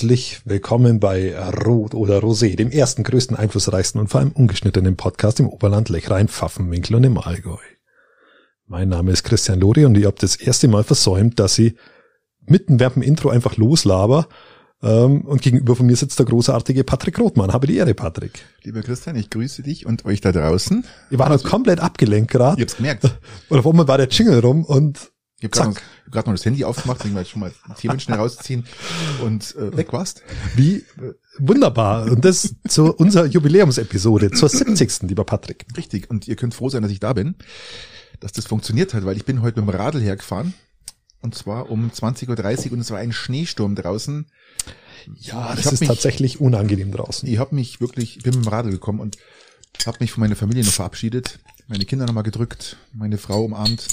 Herzlich willkommen bei Rot oder Rosé, dem ersten, größten, einflussreichsten und vor allem ungeschnittenen Podcast im Oberland Lechrein, Pfaffenwinkel und im Allgäu. Mein Name ist Christian Lori und ich habe das erste Mal versäumt, dass ich mitten während dem Intro einfach loslaber. Ähm, und gegenüber von mir sitzt der großartige Patrick Rothmann. Habe die Ehre, Patrick. Lieber Christian, ich grüße dich und euch da draußen. Ich war also, komplett abgelenkt gerade. Ihr habt's gemerkt. Und auf einmal war der Jingle rum und ich habe gerade noch, hab noch das Handy aufgemacht, jetzt schon mal Themen schnell rausziehen und äh, weg warst. Wie äh, wunderbar. Und das zu unserer Jubiläumsepisode, zur 70. lieber Patrick. Richtig. Und ihr könnt froh sein, dass ich da bin, dass das funktioniert hat, weil ich bin heute mit dem Radl hergefahren. Und zwar um 20.30 Uhr und es war ein Schneesturm draußen. Ja, das ist mich, tatsächlich unangenehm draußen. Ich habe mich wirklich, ich bin mit dem Radl gekommen und habe mich von meiner Familie noch verabschiedet, meine Kinder nochmal gedrückt, meine Frau umarmt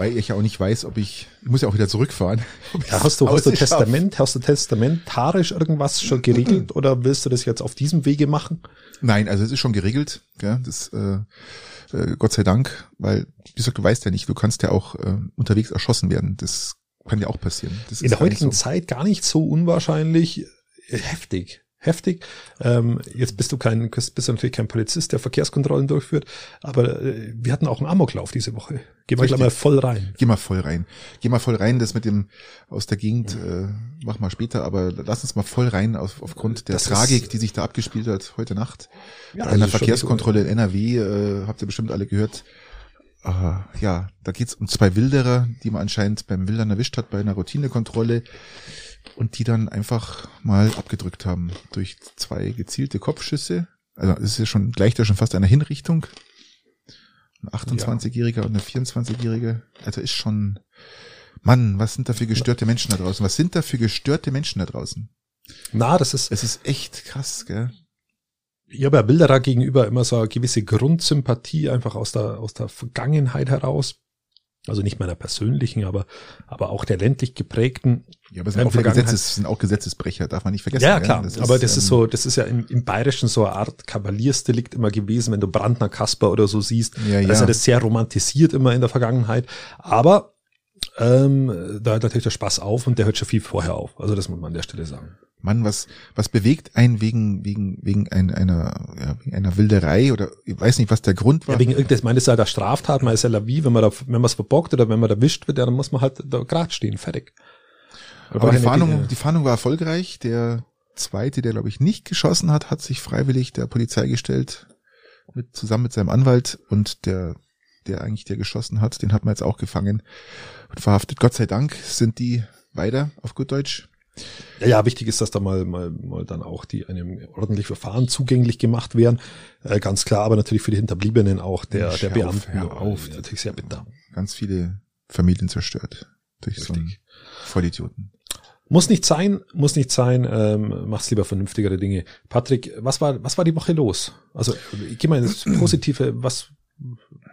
weil ich ja auch nicht weiß, ob ich, ich muss ja auch wieder zurückfahren. Ja, hast du, hast du Testament, hast du testamentarisch irgendwas schon geregelt oder willst du das jetzt auf diesem Wege machen? Nein, also es ist schon geregelt, ja, das, äh, äh, Gott sei Dank, weil, wie gesagt, du weißt ja nicht, du kannst ja auch äh, unterwegs erschossen werden. Das kann ja auch passieren. Das In der heutigen so. Zeit gar nicht so unwahrscheinlich heftig heftig. Ähm, jetzt bist du kein, bist du natürlich kein Polizist, der Verkehrskontrollen durchführt, aber äh, wir hatten auch einen Amoklauf diese Woche. Geh mal gleich mal voll rein. Geh mal voll rein. Geh mal voll rein. Das mit dem aus der Gegend äh, mach mal später, aber lass uns mal voll rein auf, aufgrund der das Tragik, die sich da abgespielt hat heute Nacht. Ja, Bei einer Verkehrskontrolle in NRW, äh, habt ihr bestimmt alle gehört. Uh, ja, da geht's um zwei Wilderer, die man anscheinend beim Wildern erwischt hat bei einer Routinekontrolle und die dann einfach mal abgedrückt haben durch zwei gezielte Kopfschüsse. Also es ist ja schon gleich da schon fast eine Hinrichtung. Ein 28-Jähriger und eine 24-Jährige. Also ist schon, Mann, was sind da für gestörte Menschen da draußen? Was sind da für gestörte Menschen da draußen? Na, das ist. Es ist echt krass, gell? Ich habe ja Bilderer gegenüber immer so eine gewisse Grundsympathie einfach aus der, aus der Vergangenheit heraus also nicht meiner persönlichen, aber, aber auch der ländlich geprägten. Ja, aber sind, auch Gesetzes, sind auch Gesetzesbrecher, darf man nicht vergessen. Ja, klar. Das aber ist, das ist so, das ist ja im, im Bayerischen so eine Art Kavaliersdelikt immer gewesen, wenn du Brandner Kasper oder so siehst. Ja, ja. Da ist ja das sehr romantisiert immer in der Vergangenheit. Aber ähm, da hört natürlich der Spaß auf und der hört schon viel vorher auf. Also das muss man an der Stelle sagen. Mann, was, was bewegt einen wegen, wegen, wegen ein, einer, ja, wegen einer Wilderei oder ich weiß nicht, was der Grund war? Ja, wegen irgendwas, man ist halt der Straftat, man ist ja la vie, wenn man da, wenn man es verbockt oder wenn man erwischt wird, ja, dann muss man halt da grad stehen, fertig. Aber die Fahndung, die Fahndung war erfolgreich. Der zweite, der glaube ich nicht geschossen hat, hat sich freiwillig der Polizei gestellt, mit, zusammen mit seinem Anwalt und der, der eigentlich der geschossen hat, den hat man jetzt auch gefangen und verhaftet. Gott sei Dank sind die weiter, auf gut Deutsch, ja, ja, wichtig ist, dass da mal, mal, mal dann auch die einem ordentlich Verfahren zugänglich gemacht werden. Äh, ganz klar, aber natürlich für die Hinterbliebenen auch der, der Beamten. Auf, ja, natürlich sehr bitter. Ganz viele Familien zerstört durch Richtig. so einen Vollidioten. Muss nicht sein, muss nicht sein, ähm, mach's lieber vernünftigere Dinge. Patrick, was war, was war die Woche los? Also, ich geh mal ins Positive, was,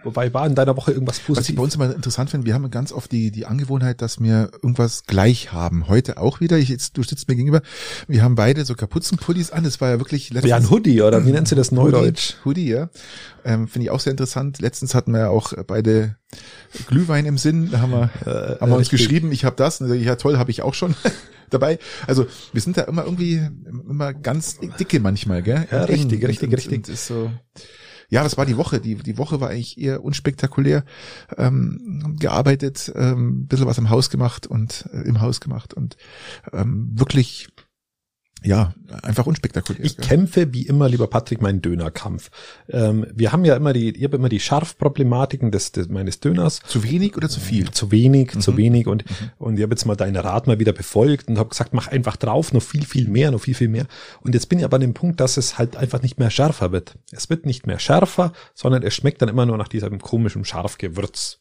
Wobei war in deiner Woche irgendwas Positives? Was ich bei uns immer interessant finde, wir haben ganz oft die, die Angewohnheit, dass wir irgendwas gleich haben. Heute auch wieder. Ich, jetzt, du sitzt mir gegenüber. Wir haben beide so Kapuzenpullis an. Das war ja wirklich letztens. Ja, ein Hoodie, oder wie nennt sie das Neudeutsch? Hoodie, Hoodie ja. Ähm, finde ich auch sehr interessant. Letztens hatten wir ja auch beide Glühwein im Sinn. Da haben wir, äh, haben wir uns geschrieben, ich habe das. Und ja, toll, habe ich auch schon. dabei. Also wir sind da immer irgendwie immer ganz dicke manchmal, gell? Ja, richtig, richtig, richtig. Und ist so, ja, das war die Woche. Die, die Woche war eigentlich eher unspektakulär. Ähm, gearbeitet, ähm, bisschen was im Haus gemacht und äh, im Haus gemacht und ähm, wirklich ja, einfach unspektakulär. Ich kämpfe wie immer, lieber Patrick, meinen Dönerkampf. Ähm, wir haben ja immer die, ich habe immer die Scharfproblematiken des, des meines Döners. Zu wenig oder zu viel? Zu wenig, mhm. zu wenig und mhm. und ich habe jetzt mal deinen Rat mal wieder befolgt und habe gesagt, mach einfach drauf, noch viel viel mehr, noch viel viel mehr. Und jetzt bin ich aber an dem Punkt, dass es halt einfach nicht mehr schärfer wird. Es wird nicht mehr schärfer, sondern es schmeckt dann immer nur nach diesem komischen Scharfgewürz.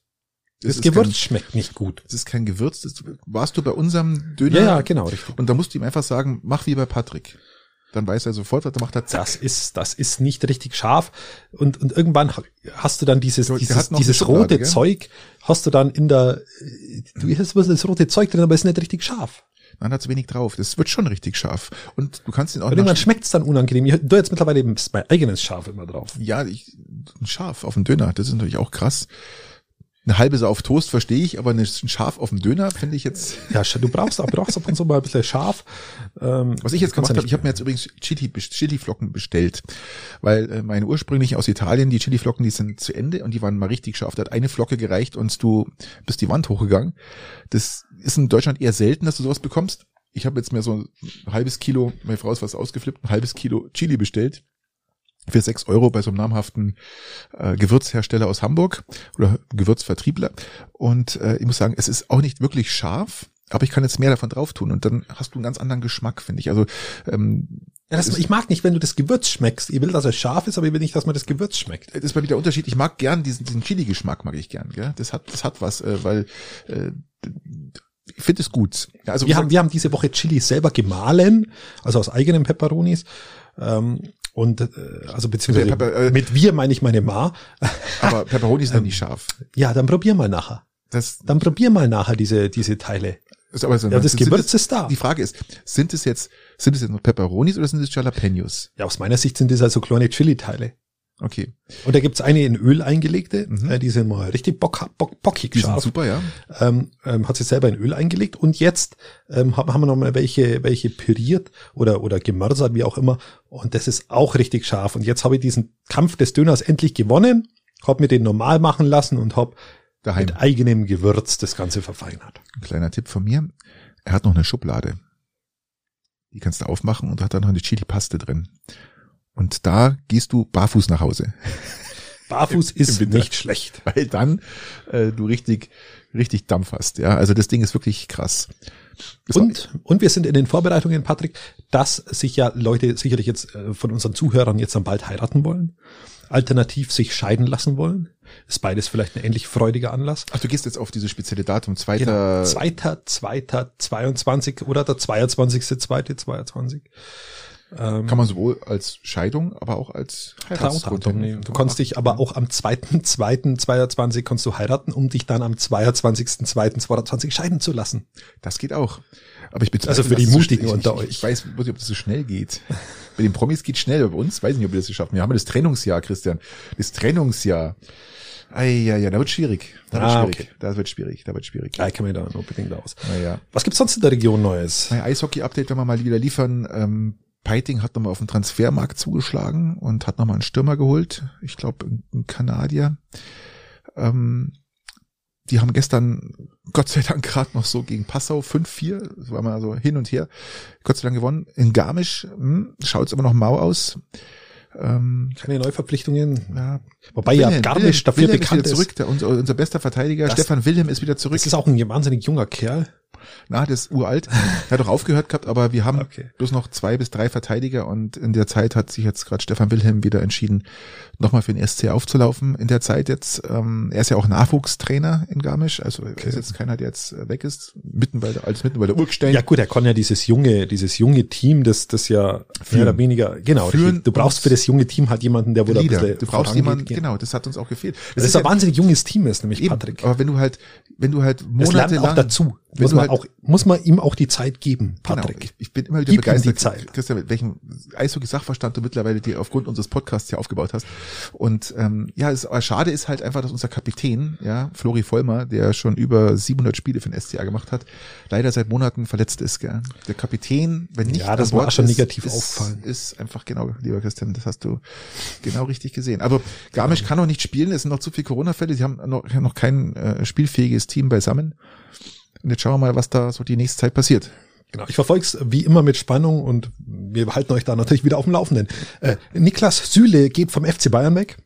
Das, das Gewürz kein, schmeckt nicht gut. Das ist kein Gewürz. Das, warst du bei unserem Döner? Ja, ja, genau, richtig. Und da musst du ihm einfach sagen, mach wie bei Patrick. Dann weiß er sofort, was er macht. Er zack. Das ist, das ist nicht richtig scharf. Und, und irgendwann hast du dann dieses, dieses, dieses rote gell? Zeug, hast du dann in der, du hast das rote Zeug drin, aber es ist nicht richtig scharf. Man hat zu wenig drauf. Das wird schon richtig scharf. Und du kannst ihn auch. Und irgendwann schmeckt es dann unangenehm. Ich, du jetzt mittlerweile mein eigenes Scharf immer drauf. Ja, ich, scharf auf dem Döner. Das ist natürlich auch krass. Eine halbe Sau auf Toast verstehe ich, aber ein Schaf auf dem Döner finde ich jetzt. Ja, du brauchst, du brauchst ab und zu mal ein bisschen scharf. Ähm, Was ich jetzt gemacht ja habe, ich habe mir jetzt übrigens Chili, Chili-Flocken bestellt, weil äh, meine ursprünglich aus Italien, die Chili-Flocken, die sind zu Ende und die waren mal richtig scharf. Da hat eine Flocke gereicht und du bist die Wand hochgegangen. Das ist in Deutschland eher selten, dass du sowas bekommst. Ich habe jetzt mir so ein halbes Kilo, meine Frau ist was ausgeflippt, ein halbes Kilo Chili bestellt für sechs Euro bei so einem namhaften äh, Gewürzhersteller aus Hamburg oder Gewürzvertriebler. Und äh, ich muss sagen, es ist auch nicht wirklich scharf, aber ich kann jetzt mehr davon drauf tun und dann hast du einen ganz anderen Geschmack, finde ich. Also ähm, ja, das, ich mag nicht, wenn du das Gewürz schmeckst. Ich will, dass es scharf ist, aber ich will nicht, dass man das Gewürz schmeckt. Das ist mal wieder Unterschied. Ich mag gern diesen, diesen Chili-Geschmack, mag ich gern. Gell? Das hat, das hat was, äh, weil äh, ich finde es gut. Ja, also wir haben, wir haben diese Woche Chili selber gemahlen, also aus eigenen Peperonis. Ähm, und äh, also beziehungsweise Pepper, äh, mit wir meine ich meine Ma. Aber Pepperoni ist dann nicht scharf. Ja, dann probier mal nachher. Das, dann probier mal nachher diese diese Teile. Ist aber so, ja, das Gewürz ist da. Die Frage ist, sind es jetzt sind es jetzt noch Pepperonis oder sind es Jalapenos? Ja, aus meiner Sicht sind es also kleine Chili-Teile. Okay. Und da gibt's eine in Öl eingelegte, mhm. äh, die sind mal richtig bock, bock, bockig die scharf. Sind super, ja. Ähm, ähm, hat sie selber in Öl eingelegt und jetzt ähm, haben, haben wir noch mal welche, welche püriert oder oder gemörsert, wie auch immer. Und das ist auch richtig scharf. Und jetzt habe ich diesen Kampf des Döners endlich gewonnen, habe mir den normal machen lassen und habe mit eigenem Gewürz das Ganze verfeinert. Ein kleiner Tipp von mir: Er hat noch eine Schublade. Die kannst du aufmachen und hat da noch eine Chili-Paste drin. Und da gehst du barfuß nach Hause. Barfuß Im, ist im nicht schlecht. Weil dann äh, du richtig, richtig Dampf hast. Ja, also das Ding ist wirklich krass. Das und, und wir sind in den Vorbereitungen, Patrick, dass sich ja Leute sicherlich jetzt äh, von unseren Zuhörern jetzt dann bald heiraten wollen, alternativ sich scheiden lassen wollen. Ist beides vielleicht ein ähnlich freudiger Anlass. Ach, du gehst jetzt auf diese spezielle Datum, zweiter. Genau, zweiter, zweiter, 22 oder der 22. zweite, 22. Ähm, Kann man sowohl als Scheidung, aber auch als Heiratsgrund nehmen. Du kannst dich aber auch am 2.2.22 kannst du heiraten, um dich dann am 22.2.22 scheiden zu lassen. Das geht auch. Aber ich bin Also für die Mutigen so unter ich, euch. Ich weiß nicht, ob das so schnell geht. Bei den Promis geht schnell, bei uns weiß ich nicht, ob wir das schaffen. Wir haben das Trennungsjahr, Christian. Das Trennungsjahr. Ah, ja, ja, da wird schwierig. Da wird ah, schwierig. Okay. Das wird schwierig. Da wird schwierig. Ja, ich kenne mich da unbedingt aus. Naja. Was gibt's sonst in der Region Neues? Mein Eishockey-Update werden wir mal wieder liefern. Ähm, Peiting hat nochmal auf den Transfermarkt zugeschlagen und hat nochmal einen Stürmer geholt. Ich glaube, ein Kanadier. Ähm, die haben gestern, Gott sei Dank, gerade noch so gegen Passau 5-4, das war mal so hin und her, Gott sei Dank gewonnen. In Garmisch hm, schaut es immer noch mau aus. Ähm, Keine Neuverpflichtungen. Ja. Wobei Wilhelm, ja Garmisch Wilhelm, dafür Wilhelm bekannt ist. Zurück, der, unser, unser bester Verteidiger, das, Stefan Wilhelm ist wieder zurück. Das ist auch ein wahnsinnig junger Kerl na, das ist uralt. Er hat doch aufgehört gehabt, aber wir haben okay. bloß noch zwei bis drei Verteidiger und in der Zeit hat sich jetzt gerade Stefan Wilhelm wieder entschieden, nochmal für den SC aufzulaufen. In der Zeit jetzt, ähm, er ist ja auch Nachwuchstrainer in Garmisch, also okay. er ist jetzt keiner, der jetzt weg ist, mitten bei der, als mitten bei der Urgstein. Ja gut, er kann ja dieses junge, dieses junge Team, das, das ja mehr oder weniger, genau, Führen du brauchst für das junge Team halt jemanden, der wohl ein bisschen Du brauchst jemanden, genau, das hat uns auch gefehlt. Das, das ist, ein wahnsinnig junges Team ist, nämlich eben, Patrick. Aber wenn du halt, wenn du halt monatelang. auch dazu. Muss man, halt, auch, muss man ihm auch die Zeit geben, genau, Patrick. Genau, ich, bin immer wieder Gib begeistert, Zeit. Christian, mit welchem Eishockey-Sachverstand du mittlerweile dir aufgrund unseres Podcasts hier aufgebaut hast. Und ähm, ja, es, aber schade ist halt einfach, dass unser Kapitän, ja, Flori Vollmer, der schon über 700 Spiele für den SCA gemacht hat, leider seit Monaten verletzt ist. Gell? Der Kapitän, wenn nicht ja, das war schon negativ ist, auffallen. Ist einfach genau, lieber Christian, das hast du genau richtig gesehen. Aber Garmisch kann noch nicht spielen, es sind noch zu viele Corona-Fälle, sie haben noch, noch kein äh, spielfähiges Team beisammen. Und jetzt schauen wir mal, was da so die nächste Zeit passiert. Genau, ich verfolge es wie immer mit Spannung und wir halten euch da natürlich wieder auf dem Laufenden. Äh, Niklas Süle geht vom FC Bayern weg.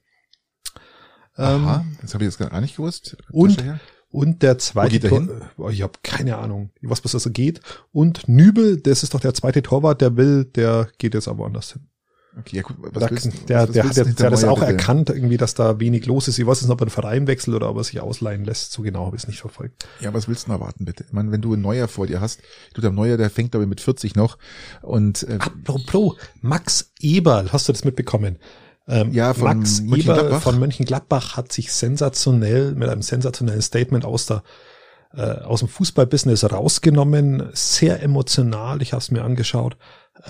Aha, ähm, das habe ich jetzt gar nicht gewusst. Und, und der zweite Tor, oh, ich habe keine Ahnung, was was das geht. Und Nübel, das ist doch der zweite Torwart, der will, der geht jetzt aber anders hin. Okay, ja, gut, was da, willst, der, was der, der, der, der hat das auch bitte? erkannt, irgendwie, dass da wenig los ist. Ich weiß nicht, ob er einen Verein wechselt oder ob er sich ausleihen lässt. So genau habe ich es nicht verfolgt. Ja, was willst du noch erwarten, bitte? Ich meine, wenn du ein Neuer vor dir hast, du der Neuer, der fängt aber mit 40 noch und äh, Apropos, Max Eberl, hast du das mitbekommen? Ähm, ja, von Max Eberl von Mönchengladbach hat sich sensationell mit einem sensationellen Statement aus der äh, aus dem Fußballbusiness rausgenommen, sehr emotional, ich habe es mir angeschaut,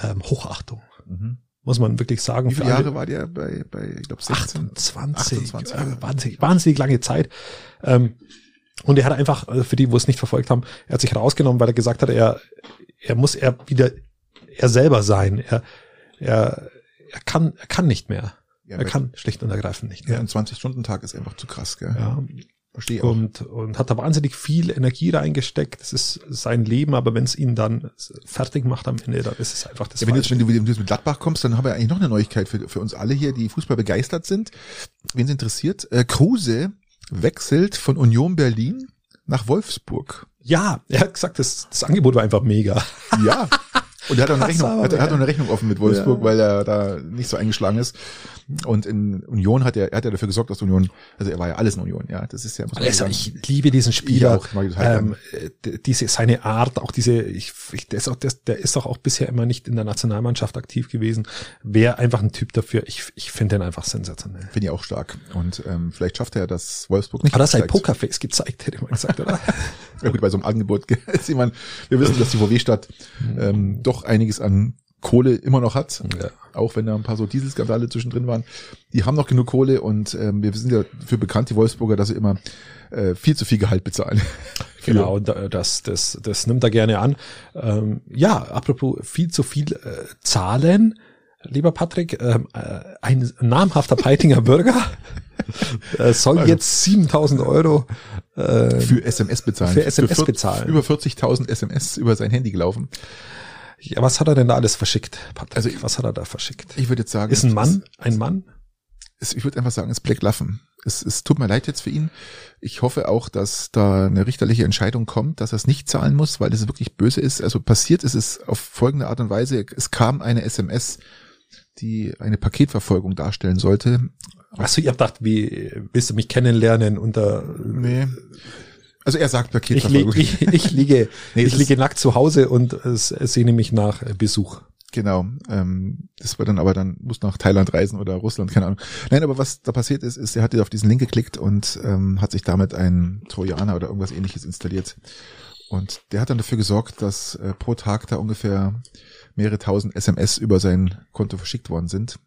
ähm, Hochachtung. Mhm muss man wirklich sagen. Wie viele Jahre war der bei, bei ich glaube 16? 28, 28 äh, wahnsinnig, wahnsinnig lange Zeit. Ähm, und er hat einfach, äh, für die, wo es nicht verfolgt haben, er hat sich rausgenommen, weil er gesagt hat, er, er muss er wieder er selber sein. Er, er, er kann, er kann nicht mehr. Ja, er kann schlicht und ergreifend nicht mehr. Ja, ein 20-Stunden-Tag ist einfach zu krass, gell? Ja. Verstehe auch. Und, und hat da wahnsinnig viel Energie reingesteckt. Das ist sein Leben, aber wenn es ihn dann fertig macht am Ende, dann ist es einfach das ja, wenn, du, wenn, du, wenn du mit Gladbach kommst, dann haben wir eigentlich noch eine Neuigkeit für, für uns alle hier, die Fußball begeistert sind. Wen es interessiert, äh, Kruse wechselt von Union Berlin nach Wolfsburg. Ja, er hat gesagt, das, das Angebot war einfach mega. Ja. Und er hat auch eine Rechnung, hat, hat auch eine Rechnung offen mit Wolfsburg, ja. weil er da nicht so eingeschlagen ist. Und in Union hat er, er hat ja dafür gesorgt, dass Union, also er war ja alles in Union, ja. Das ist ja, muss man sagen. Ich liebe diesen Spieler. Auch, ähm, diese, seine Art, auch diese, ich, ich, der ist auch, der, der ist doch auch bisher immer nicht in der Nationalmannschaft aktiv gewesen. Wäre einfach ein Typ dafür. Ich, ich finde den einfach sensationell. Finde ich auch stark. Und ähm, vielleicht schafft er das Wolfsburg nicht. Hat er sein Pokerface gezeigt, hätte man gesagt, oder? ja gut, bei so einem Angebot ist jemand, wir wissen, dass die VW-Stadt ähm, doch einiges an Kohle immer noch hat, ja. auch wenn da ein paar so Dieselskandale zwischendrin waren. Die haben noch genug Kohle und ähm, wir sind ja für bekannt, die Wolfsburger, dass sie immer äh, viel zu viel Gehalt bezahlen. genau, das, das, das nimmt er gerne an. Ähm, ja, apropos viel zu viel äh, zahlen, lieber Patrick, ähm, äh, ein namhafter Peitinger Bürger äh, soll also, jetzt 7000 Euro äh, für SMS bezahlen. Für SMS für bezahlen. Über 40.000 SMS über sein Handy gelaufen. Ja, was hat er denn da alles verschickt, Patrick? Also, was hat er da verschickt? Ich würde jetzt sagen. Ist ein Mann? Ein Mann? Es, ich würde einfach sagen, es ist Black Laffen. Es, es tut mir leid jetzt für ihn. Ich hoffe auch, dass da eine richterliche Entscheidung kommt, dass er es nicht zahlen muss, weil das wirklich böse ist. Also passiert ist es auf folgende Art und Weise. Es kam eine SMS, die eine Paketverfolgung darstellen sollte. Achso, ihr habt gedacht, wie willst du mich kennenlernen unter nee. Also er sagt Paketverfolgung. Ich, ich, ich liege, nee, ich liege nackt zu Hause und äh, sehne mich nach Besuch. Genau. Ähm, das war dann aber dann muss nach Thailand reisen oder Russland, keine Ahnung. Nein, aber was da passiert ist, ist, er hat auf diesen Link geklickt und ähm, hat sich damit ein Trojaner oder irgendwas ähnliches installiert. Und der hat dann dafür gesorgt, dass äh, pro Tag da ungefähr mehrere tausend SMS über sein Konto verschickt worden sind.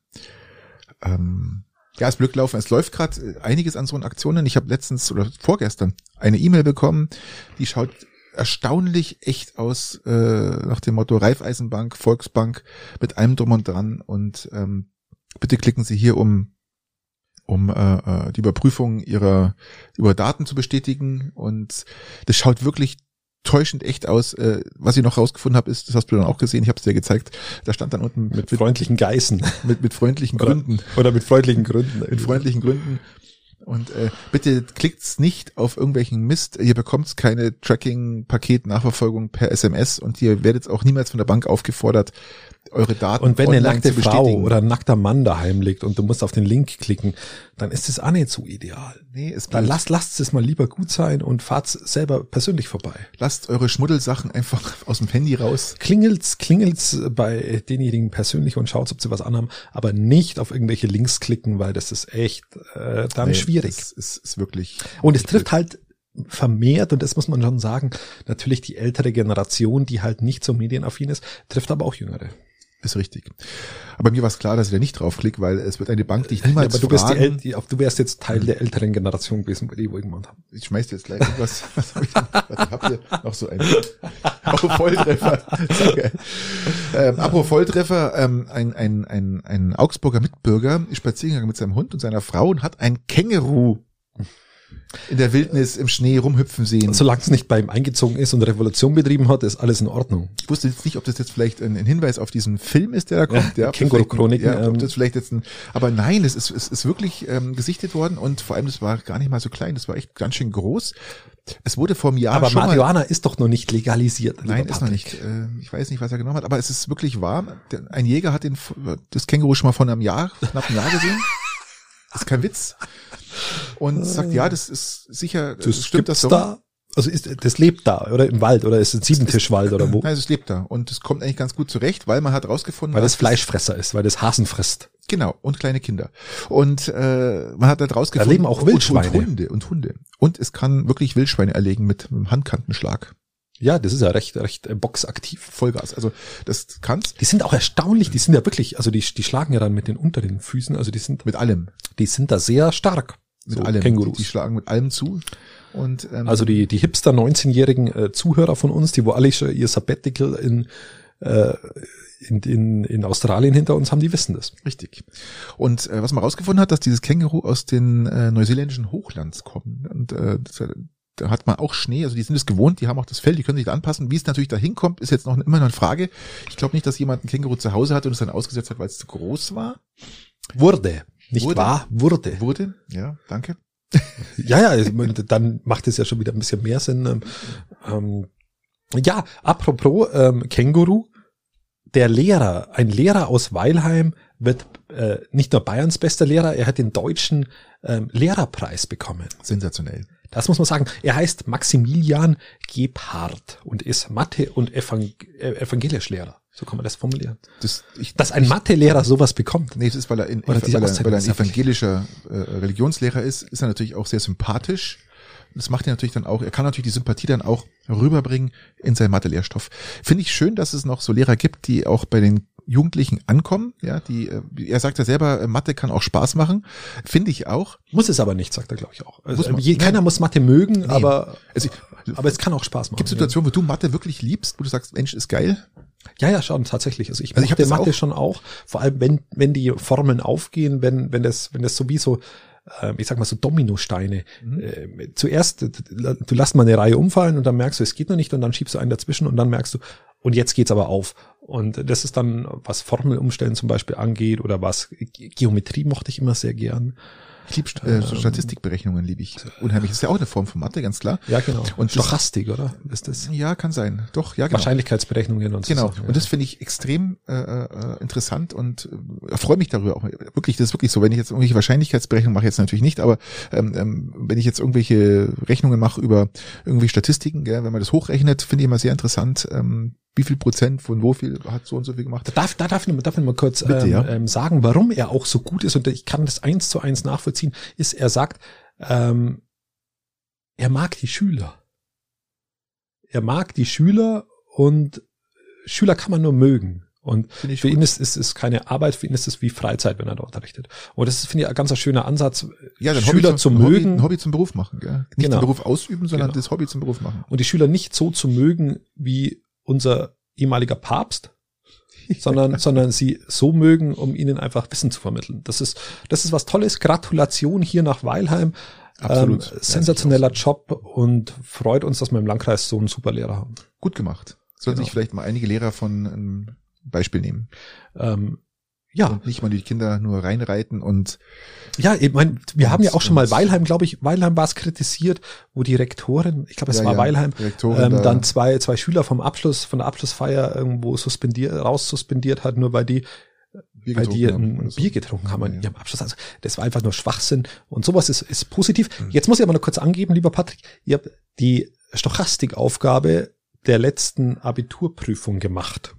Ähm, ja, ist Glück laufen. Es läuft gerade äh, einiges an so Aktionen. Ich habe letztens oder vorgestern eine E-Mail bekommen, die schaut erstaunlich echt aus äh, nach dem Motto Raiffeisenbank, Volksbank mit allem drum und dran und ähm, bitte klicken Sie hier um um äh, äh die Überprüfung ihrer über Daten zu bestätigen und das schaut wirklich täuschend echt aus. Äh, was ich noch rausgefunden habe, ist, das hast du dann auch gesehen, ich habe es dir gezeigt, da stand dann unten mit, mit freundlichen Geißen. Mit, mit freundlichen Gründen. Oder mit freundlichen Gründen. Mit freundlichen Gründen. Und äh, bitte klickt's nicht auf irgendwelchen Mist. Ihr bekommt keine Tracking-Paket-Nachverfolgung per SMS und ihr werdet auch niemals von der Bank aufgefordert, eure Daten Und wenn eine nackte Frau oder ein nackter Mann daheim liegt und du musst auf den Link klicken, dann ist es auch nicht so ideal. Nee, es dann lasst, lasst es mal lieber gut sein und fahrt selber persönlich vorbei. Lasst eure Schmuddelsachen einfach aus dem Handy raus. Klingelt's, klingelt's bei denjenigen persönlich und schaut, ob sie was anhaben, aber nicht auf irgendwelche Links klicken, weil das ist echt äh, dann nee, schwierig. Es ist, ist wirklich. Und es trifft halt vermehrt, und das muss man schon sagen, natürlich die ältere Generation, die halt nicht so medienaffin ist, trifft aber auch jüngere. Ist richtig. Aber mir war es klar, dass ich da nicht draufklicke, weil es wird eine Bank, die ich niemals ja, aber du, fragen, bist die, die, du wärst jetzt Teil der älteren Generation gewesen, bei die wo irgendwann haben. Ich schmeiß dir jetzt gleich irgendwas. was hab ich? Was habt ihr? Noch so ein oh, Volltreffer. ähm, apropos Volltreffer, ähm, ein, ein, ein, ein Augsburger Mitbürger ist spazieren gegangen mit seinem Hund und seiner Frau und hat ein Känguru in der Wildnis im Schnee rumhüpfen sehen. Solange es nicht bei ihm eingezogen ist und Revolution betrieben hat, ist alles in Ordnung. Ich wusste jetzt nicht, ob das jetzt vielleicht ein, ein Hinweis auf diesen Film ist, der da kommt. Ja, Känguru-Chroniken. Ja, ob ähm, das vielleicht jetzt ein, aber nein, es ist, es ist wirklich ähm, gesichtet worden und vor allem, das war gar nicht mal so klein, das war echt ganz schön groß. Es wurde vor einem Jahr Aber Marihuana mal, ist doch noch nicht legalisiert. Nein, ist noch nicht. Äh, ich weiß nicht, was er genommen hat, aber es ist wirklich warm. Ein Jäger hat den, das Känguru schon mal vor einem Jahr, knapp einem Jahr gesehen. Das ist kein Witz und sagt, ja, das ist sicher, das, das stimmt das so. Da? Also ist, das lebt da, oder im Wald, oder ist es ein Siebentischwald oder wo? Nein, es lebt da. Und es kommt eigentlich ganz gut zurecht, weil man hat rausgefunden, weil das Fleischfresser ist, weil das Hasen frisst. Genau, und kleine Kinder. Und äh, man hat da rausgefunden. Da leben auch Wildschweine. Und, und Hunde und Hunde. Und es kann wirklich Wildschweine erlegen mit einem Handkantenschlag. Ja, das ist ja recht, recht äh, boxaktiv. Vollgas. Also das kannst. Die sind auch erstaunlich, die sind ja wirklich, also die, die schlagen ja dann mit den unteren Füßen, also die sind. Mit allem. Die sind da sehr stark. Mit so allem. Kängurus. Die, die schlagen mit allem zu. Und, ähm, also die, die hipster 19-jährigen äh, Zuhörer von uns, die wo alle schon ihr Sabbatical in, äh, in, in, in Australien hinter uns haben, die wissen das. Richtig. Und äh, was man rausgefunden hat, dass dieses Känguru aus den äh, neuseeländischen Hochlands kommt. Und äh, das, da hat man auch Schnee, also die sind es gewohnt, die haben auch das Fell, die können sich da anpassen. Wie es natürlich da hinkommt, ist jetzt noch immer noch eine Frage. Ich glaube nicht, dass jemand ein Känguru zu Hause hat und es dann ausgesetzt hat, weil es zu groß war. Wurde. Nicht wurde. wahr, wurde. Wurde, ja, danke. ja, ja, dann macht es ja schon wieder ein bisschen mehr Sinn. Ähm, ähm ja, apropos ähm, Känguru, der Lehrer, ein Lehrer aus Weilheim wird äh, nicht nur Bayerns bester Lehrer, er hat den deutschen ähm, Lehrerpreis bekommen. Sensationell. Das muss man sagen. Er heißt Maximilian Gebhardt und ist Mathe- und äh, Evangelischlehrer. So kann man das formulieren. Das, ich, Dass ein Mathelehrer sowas bekommt. Nee, das ist, weil er, in, weil er, weil er ein evangelischer äh, Religionslehrer ist, ist er natürlich auch sehr sympathisch. Das macht er natürlich dann auch, er kann natürlich die Sympathie dann auch rüberbringen in seinen Mathe-Lehrstoff. Finde ich schön, dass es noch so Lehrer gibt, die auch bei den Jugendlichen ankommen, ja, die, äh, er sagt ja selber, äh, Mathe kann auch Spaß machen, finde ich auch. Muss es aber nicht, sagt er, glaube ich auch. Also, muss je, keiner muss Mathe mögen, nee. aber, also, aber es kann auch Spaß machen. Gibt es Situationen, ja. wo du Mathe wirklich liebst, wo du sagst, Mensch, ist geil? Ja, ja, schon, tatsächlich. Also ich, also ich habe Mathe auch. schon auch, vor allem wenn, wenn die Formeln aufgehen, wenn, wenn das, wenn das sowieso, äh, ich sag mal so Dominosteine. Mhm. Äh, zuerst, du lässt mal eine Reihe umfallen und dann merkst du, es geht noch nicht und dann schiebst du einen dazwischen und dann merkst du, und jetzt geht's aber auf. Und das ist dann, was Formelumstellen zum Beispiel angeht oder was Geometrie mochte ich immer sehr gern. Ich liebe äh, so ähm, Statistikberechnungen, liebe ich unheimlich. Das ist ja auch eine Form von Mathe, ganz klar. Ja, genau. Und Stochastik, oder? Ist das? Ja, kann sein. Doch, ja, genau. Wahrscheinlichkeitsberechnungen und so. Genau. Und das finde ich extrem äh, äh, interessant und äh, freue mich darüber auch. Wirklich, das ist wirklich so. Wenn ich jetzt irgendwelche Wahrscheinlichkeitsberechnungen mache, jetzt natürlich nicht, aber ähm, ähm, wenn ich jetzt irgendwelche Rechnungen mache über irgendwelche Statistiken, gell, wenn man das hochrechnet, finde ich immer sehr interessant, ähm, wie viel Prozent von wo viel hat so und so viel gemacht. Da darf, da darf, ich, darf ich mal kurz Bitte, ähm, ja? ähm, sagen, warum er auch so gut ist und ich kann das eins zu eins nachvollziehen, ist, er sagt, ähm, er mag die Schüler. Er mag die Schüler und Schüler kann man nur mögen. Und für gut. ihn ist, ist, ist keine Arbeit, für ihn ist es wie Freizeit, wenn er da unterrichtet. Und das ist, finde ich, ein ganz schöner Ansatz, ja, Schüler Hobby zu, mögen. Hobby, ein Hobby zum Beruf machen, gell? Nicht genau. den Beruf ausüben, sondern genau. das Hobby zum Beruf machen. Und die Schüler nicht so zu mögen, wie unser ehemaliger Papst, sondern, sondern sie so mögen, um ihnen einfach Wissen zu vermitteln. Das ist, das ist was Tolles. Gratulation hier nach Weilheim. Absolut. Ähm, sensationeller Job und freut uns, dass wir im Landkreis so einen super Lehrer haben. Gut gemacht. Sollten genau. sich vielleicht mal einige Lehrer von einem Beispiel nehmen. Ähm, ja. Und nicht mal die Kinder nur reinreiten und. Ja, ich meine, wir haben ja auch schon mal Weilheim, glaube ich, Weilheim war es kritisiert, wo die Rektorin, ich glaube, es ja, war ja, Weilheim, ähm, da dann zwei, zwei Schüler vom Abschluss, von der Abschlussfeier irgendwo suspendiert, raussuspendiert hat, nur weil die Bier weil die ein. Bier getrunken haben ja, ja. im Abschluss. Also das war einfach nur Schwachsinn. Und sowas ist, ist positiv. Mhm. Jetzt muss ich aber noch kurz angeben, lieber Patrick, ihr habt die Stochastikaufgabe der letzten Abiturprüfung gemacht.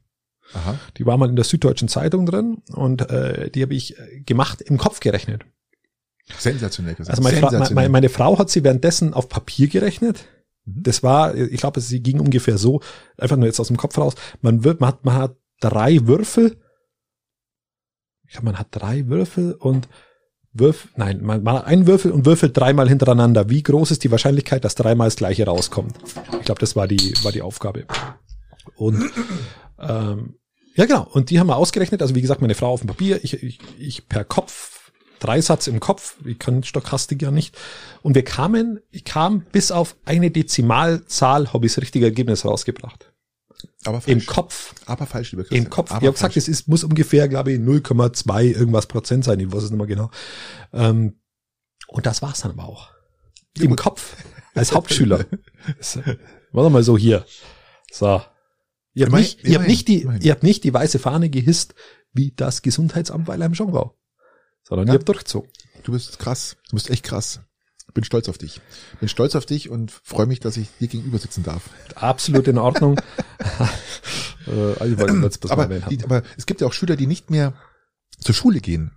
Aha. Die war mal in der Süddeutschen Zeitung drin und äh, die habe ich äh, gemacht, im Kopf gerechnet. Sensationell gesagt. Also meine, Sensationell. Fra meine, meine Frau hat sie währenddessen auf Papier gerechnet. Mhm. Das war, ich glaube, sie ging ungefähr so, einfach nur jetzt aus dem Kopf raus. Man wird, man hat, man hat drei Würfel. Ich glaube, man hat drei Würfel und Würfel, nein, man, man hat einen Würfel und würfelt dreimal hintereinander. Wie groß ist die Wahrscheinlichkeit, dass dreimal das gleiche rauskommt? Ich glaube, das war die, war die Aufgabe. Und ähm, ja, genau. Und die haben wir ausgerechnet. Also wie gesagt, meine Frau auf dem Papier, ich, ich, ich per Kopf, Dreisatz im Kopf. Ich kann Stochastik ja nicht. Und wir kamen, ich kam bis auf eine Dezimalzahl, habe ich das richtige Ergebnis rausgebracht. Aber falsch. Im Kopf. Aber falsch, lieber Christian. Im Kopf. Aber ich habe gesagt, es ist, muss ungefähr, glaube ich, 0,2 irgendwas Prozent sein. Ich weiß es nicht mehr genau. Ähm, und das war's dann aber auch. Im Kopf. Als Hauptschüler. Warte mal so hier. So. Ihr habt, nicht, ihr, habt nicht die, ihr habt nicht die weiße Fahne gehisst wie das Gesundheitsamt Weilheim-Schongau, sondern ja. ihr habt durchgezogen. Du bist krass. Du bist echt krass. Bin stolz auf dich. Bin stolz auf dich und freue mich, dass ich dir gegenüber sitzen darf. Absolut in Ordnung. äh, aber, die, aber es gibt ja auch Schüler, die nicht mehr zur Schule gehen.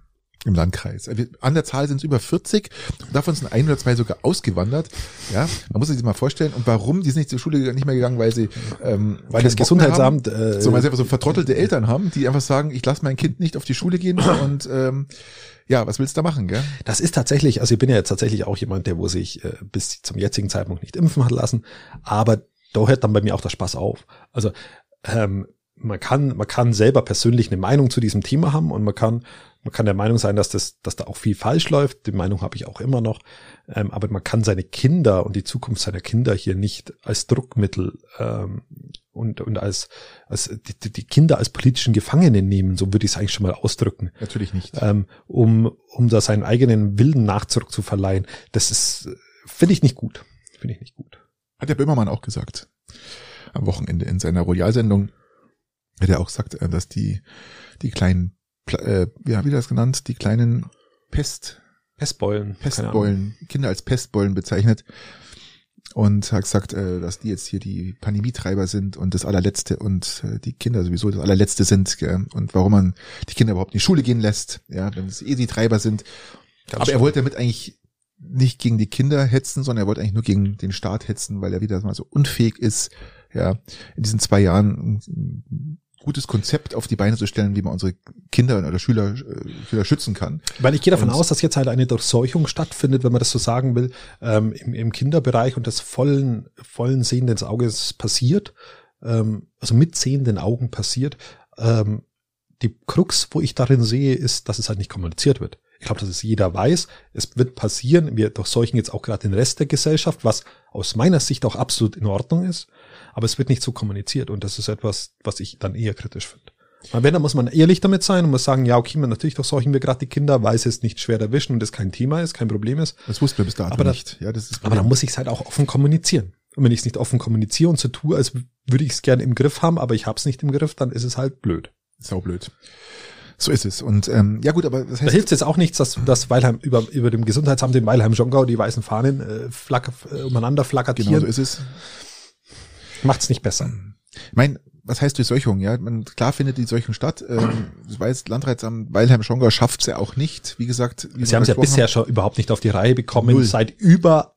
Im Landkreis. An der Zahl sind es über 40, davon sind ein oder zwei sogar ausgewandert. Ja, man muss sich das mal vorstellen. Und warum? Die sind nicht zur Schule nicht mehr gegangen, weil sie ähm, weil das Gesundheitsamt äh, so, weil sie einfach so vertrottelte Eltern haben, die einfach sagen, ich lasse mein Kind nicht auf die Schule gehen und ähm, ja, was willst du da machen, gell? Das ist tatsächlich, also ich bin ja jetzt tatsächlich auch jemand, der wo sich äh, bis zum jetzigen Zeitpunkt nicht impfen hat lassen, aber da hört dann bei mir auch der Spaß auf. Also ähm, man kann, man kann selber persönlich eine Meinung zu diesem Thema haben und man kann, man kann der Meinung sein, dass das, dass da auch viel falsch läuft. Die Meinung habe ich auch immer noch. Ähm, aber man kann seine Kinder und die Zukunft seiner Kinder hier nicht als Druckmittel ähm, und, und als, als die, die Kinder als politischen Gefangene nehmen, so würde ich es eigentlich schon mal ausdrücken. Natürlich nicht. Ähm, um, um da seinen eigenen Willen Nachdruck zu verleihen. Das ist, finde ich nicht gut. Finde ich nicht gut. Hat der Böhmermann auch gesagt. Am Wochenende in seiner Royalsendung hat er auch gesagt, äh, dass die, die kleinen, äh, ja, wie das genannt, die kleinen Pest, Pestbeulen, Pestbeulen, Kinder als Pestbeulen bezeichnet und hat gesagt, äh, dass die jetzt hier die Pandemietreiber sind und das allerletzte und äh, die Kinder sowieso das allerletzte sind gell? und warum man die Kinder überhaupt in die Schule gehen lässt, ja, wenn es eh die Treiber sind. Ganz Aber er wollte damit eigentlich nicht gegen die Kinder hetzen, sondern er wollte eigentlich nur gegen den Staat hetzen, weil er wieder mal so unfähig ist, ja, in diesen zwei Jahren gutes Konzept auf die Beine zu stellen, wie man unsere Kinder oder Schüler, äh, Schüler schützen kann. Weil ich gehe davon und, aus, dass jetzt halt eine Durchseuchung stattfindet, wenn man das so sagen will, ähm, im, im Kinderbereich und das vollen, vollen sehenden Auges passiert, ähm, also mit sehenden Augen passiert. Ähm, die Krux, wo ich darin sehe, ist, dass es halt nicht kommuniziert wird. Ich glaube, dass es jeder weiß. Es wird passieren. Wir durchseuchen jetzt auch gerade den Rest der Gesellschaft, was aus meiner Sicht auch absolut in Ordnung ist aber es wird nicht so kommuniziert und das ist etwas, was ich dann eher kritisch finde. Weil wenn, dann muss man ehrlich damit sein und muss sagen, ja, okay, man, natürlich durchseuchen wir gerade die Kinder, weil es jetzt nicht schwer erwischen und das kein Thema ist, kein Problem ist. Das wussten wir bis dato aber nicht. Ja, das ist aber dann muss ich es halt auch offen kommunizieren. Und wenn ich es nicht offen kommuniziere und so tue, als würde ich es gerne im Griff haben, aber ich habe es nicht im Griff, dann ist es halt blöd. Sau blöd. So ist es. Und ähm, ja gut, aber das heißt. Da hilft es jetzt auch nichts, dass, dass Weilheim über, über dem Gesundheitsamt in Weilheim-Jongau die weißen Fahnen äh, flack, äh, umeinander flackert. Genau so ist es macht's nicht besser. Ich meine, was heißt Durchseuchung? Ja, man, klar findet die Seuchung statt. Ähm, ich weiß, Landratsamt Weilheim-Schongau schafft's ja auch nicht. Wie gesagt, wie Sie haben es ja bisher haben. schon überhaupt nicht auf die Reihe bekommen. Null. Seit über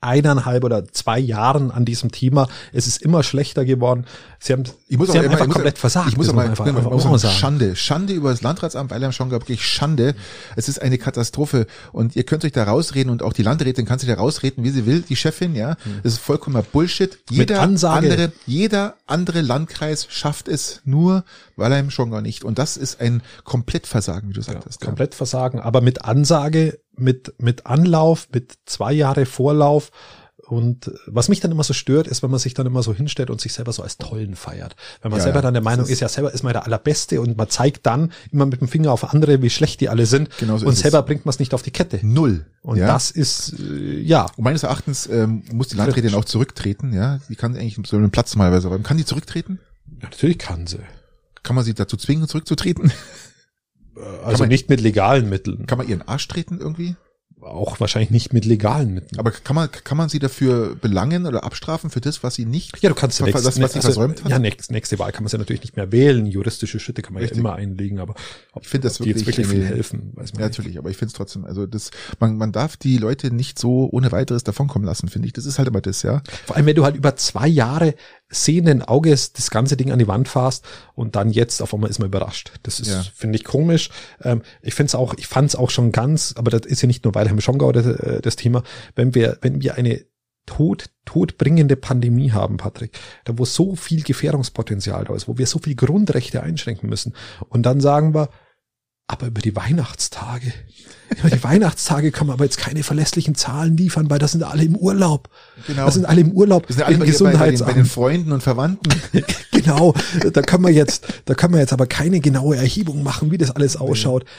eineinhalb oder zwei Jahren an diesem Thema. Es ist immer schlechter geworden. Sie haben, ich muss sie haben einfach komplett auch, versagt. Ich muss aber einfach, einfach, einfach sagen. Schande. Schande über das Landratsamt Weilheim schon wirklich Schande. Es ist eine Katastrophe. Und ihr könnt euch da rausreden und auch die Landrätin kann sich da rausreden, wie sie will, die Chefin, ja. Hm. Das ist vollkommener Bullshit. Jeder andere, jeder andere Landkreis schafft es nur Weilheim Schongau nicht. Und das ist ein Komplettversagen, wie du sagtest. Ja, Komplettversagen, aber mit Ansage mit, mit Anlauf, mit zwei Jahre Vorlauf. Und was mich dann immer so stört, ist, wenn man sich dann immer so hinstellt und sich selber so als Tollen feiert. Wenn man ja, selber dann der Meinung ist, ist, ja selber ist man der Allerbeste und man zeigt dann immer mit dem Finger auf andere, wie schlecht die alle sind. Genau so und selber es. bringt man es nicht auf die Kette. Null. Und ja. das ist, äh, ja. Und meines Erachtens ähm, muss die Landrätin auch zurücktreten, ja. Die kann eigentlich so einen Platz normalerweise, aber kann die zurücktreten? Ja, natürlich kann sie. Kann man sie dazu zwingen, zurückzutreten? Also man, nicht mit legalen Mitteln. Kann man ihren Arsch treten irgendwie? auch wahrscheinlich nicht mit legalen Mitteln. Aber kann man, kann man sie dafür belangen oder abstrafen für das, was sie nicht, ja, du kannst nächst, das, was sie also, versäumt hat? Ja, nächste, nächste Wahl kann man sie natürlich nicht mehr wählen. Juristische Schritte kann man Richtig. ja immer einlegen, aber ob, ich finde das wirklich, wirklich viel helfen, weiß man ja, natürlich, aber ich finde es trotzdem, also das, man, man darf die Leute nicht so ohne weiteres davonkommen lassen, finde ich. Das ist halt immer das, ja. Vor allem, wenn du halt über zwei Jahre sehenden Auges das ganze Ding an die Wand fährst und dann jetzt auf einmal ist man überrascht. Das ist, ja. finde ich, komisch. Ähm, ich finde es auch, ich fand es auch schon ganz, aber das ist ja nicht nur Weilheim Schongau das, äh, das Thema, wenn wir, wenn wir eine Tod, todbringende Pandemie haben, Patrick, da wo so viel Gefährdungspotenzial da ist, wo wir so viel Grundrechte einschränken müssen und dann sagen wir, aber über die Weihnachtstage, über die Weihnachtstage kann man aber jetzt keine verlässlichen Zahlen liefern, weil das sind alle im Urlaub. Genau. Das sind alle im Urlaub. Das sind alle im. Bei, bei, den, bei den Freunden und Verwandten. genau. Da kann man jetzt, da kann man jetzt aber keine genaue Erhebung machen, wie das alles ausschaut. Nee.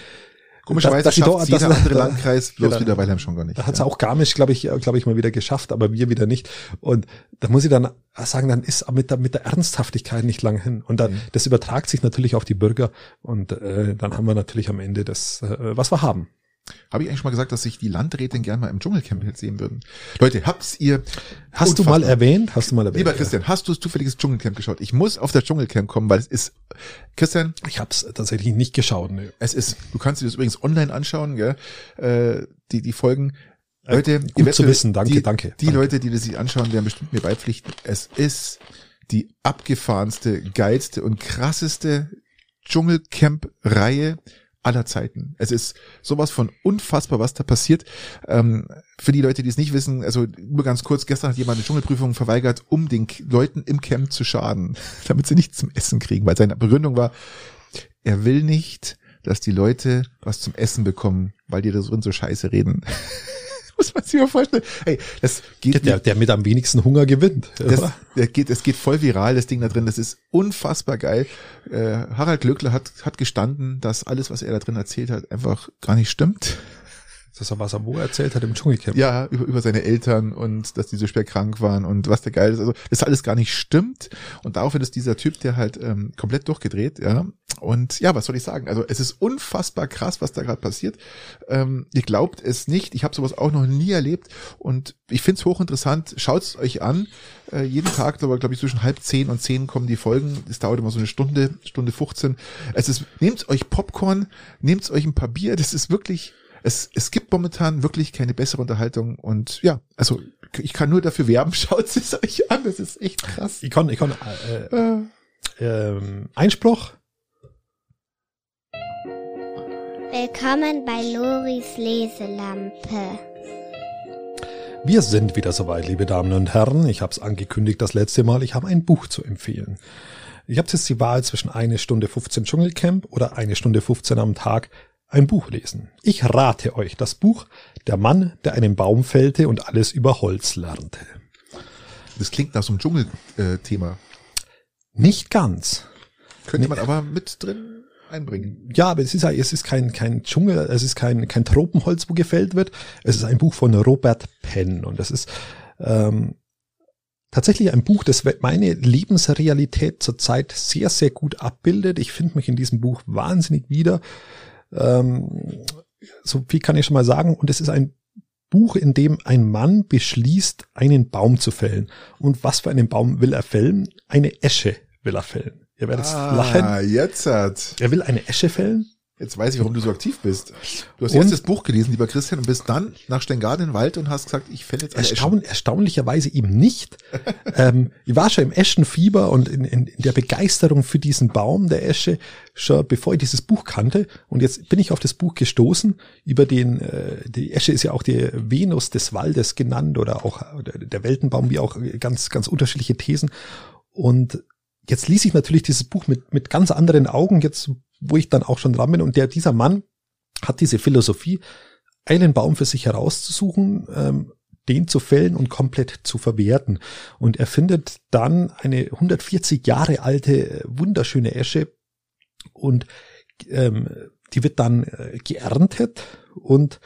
Komischerweise dass, dass schafft jeder das, andere Landkreis bloß wieder Weilheim schon gar nicht. Da hat es ja. auch Garmisch, glaube ich, glaube ich, mal wieder geschafft, aber wir wieder nicht. Und da muss ich dann sagen, dann ist mit der, mit der Ernsthaftigkeit nicht lang hin. Und dann, mhm. das übertragt sich natürlich auf die Bürger und äh, dann haben wir natürlich am Ende das, äh, was wir haben. Habe ich eigentlich schon mal gesagt, dass sich die Landrätin gerne mal im Dschungelcamp sehen würden? Leute, habt's ihr... Hast du mal erwähnt? Hast du mal erwähnt? Lieber Christian, ja. hast du das zufälliges Dschungelcamp geschaut? Ich muss auf das Dschungelcamp kommen, weil es ist... Christian? Ich habe es tatsächlich nicht geschaut. Ne. Es ist... Du kannst dir das übrigens online anschauen, gell? Äh, die, die Folgen. Äh, Leute, äh, gut zu wissen, danke, die, danke. Die danke. Leute, die das sich anschauen, werden bestimmt mir beipflichten. Es ist die abgefahrenste, geilste und krasseste Dschungelcamp-Reihe aller Zeiten. Es ist sowas von unfassbar, was da passiert. Ähm, für die Leute, die es nicht wissen, also nur ganz kurz, gestern hat jemand eine Dschungelprüfung verweigert, um den Leuten im Camp zu schaden, damit sie nichts zum Essen kriegen, weil seine Begründung war, er will nicht, dass die Leute was zum Essen bekommen, weil die da drin so scheiße reden. muss man sich mal vorstellen. Hey, das geht der, der mit am wenigsten Hunger gewinnt. Das, der geht, es geht voll viral, das Ding da drin. Das ist unfassbar geil. Äh, Harald Glöckler hat, hat gestanden, dass alles, was er da drin erzählt hat, einfach gar nicht stimmt. Das ist was er wo erzählt hat im Dschungelcamp. Ja, über, über seine Eltern und dass die so schwer krank waren und was der geil ist. Also das alles gar nicht stimmt. Und daraufhin ist dieser Typ, der halt ähm, komplett durchgedreht, ja. Und ja, was soll ich sagen? Also es ist unfassbar krass, was da gerade passiert. Ähm, ihr glaubt es nicht. Ich habe sowas auch noch nie erlebt. Und ich finde es hochinteressant. Schaut es euch an. Äh, jeden Tag, glaube glaub ich, zwischen halb zehn und zehn kommen die Folgen. Es dauert immer so eine Stunde, Stunde 15. Es ist, nehmt euch Popcorn, nehmt euch ein paar Bier. Das ist wirklich es, es gibt momentan wirklich keine bessere Unterhaltung und ja, also ich kann nur dafür werben, schaut es euch an, das ist echt krass. Ich kann, ich kann, äh, äh. Ähm, Einspruch. Willkommen bei Loris Leselampe. Wir sind wieder soweit, liebe Damen und Herren. Ich habe es angekündigt das letzte Mal. Ich habe ein Buch zu empfehlen. Ich habe jetzt die Wahl zwischen eine Stunde 15 Dschungelcamp oder eine Stunde 15 am Tag ein Buch lesen. Ich rate euch das Buch Der Mann, der einen Baum fällte und alles über Holz lernte. Das klingt nach so einem Dschungelthema. Nicht ganz. Könnte man aber mit drin einbringen. Ja, aber es ist es ist kein kein Dschungel, es ist kein kein Tropenholz, wo gefällt wird. Es ist ein Buch von Robert Penn und das ist ähm, tatsächlich ein Buch, das meine Lebensrealität zurzeit sehr sehr gut abbildet. Ich finde mich in diesem Buch wahnsinnig wieder. Ähm, so viel kann ich schon mal sagen. Und es ist ein Buch, in dem ein Mann beschließt, einen Baum zu fällen. Und was für einen Baum will er fällen? Eine Esche will er fällen. Ihr werdet ah, lachen. jetzt hat. Er will eine Esche fällen Jetzt weiß ich, warum du so aktiv bist. Du hast und jetzt das Buch gelesen, lieber Christian, und bist dann nach Steingarten in den Wald und hast gesagt, ich fälle jetzt eine Erstaun, Erstaunlicherweise eben nicht. ähm, ich war schon im Eschenfieber und in, in, in der Begeisterung für diesen Baum der Esche, schon bevor ich dieses Buch kannte. Und jetzt bin ich auf das Buch gestoßen, über den, äh, die Esche ist ja auch die Venus des Waldes genannt oder auch der Weltenbaum, wie auch ganz, ganz unterschiedliche Thesen. Und jetzt ließ ich natürlich dieses Buch mit, mit ganz anderen Augen, jetzt wo ich dann auch schon dran bin. Und der, dieser Mann hat diese Philosophie, einen Baum für sich herauszusuchen, ähm, den zu fällen und komplett zu verwerten. Und er findet dann eine 140 Jahre alte, wunderschöne Esche und ähm, die wird dann äh, geerntet und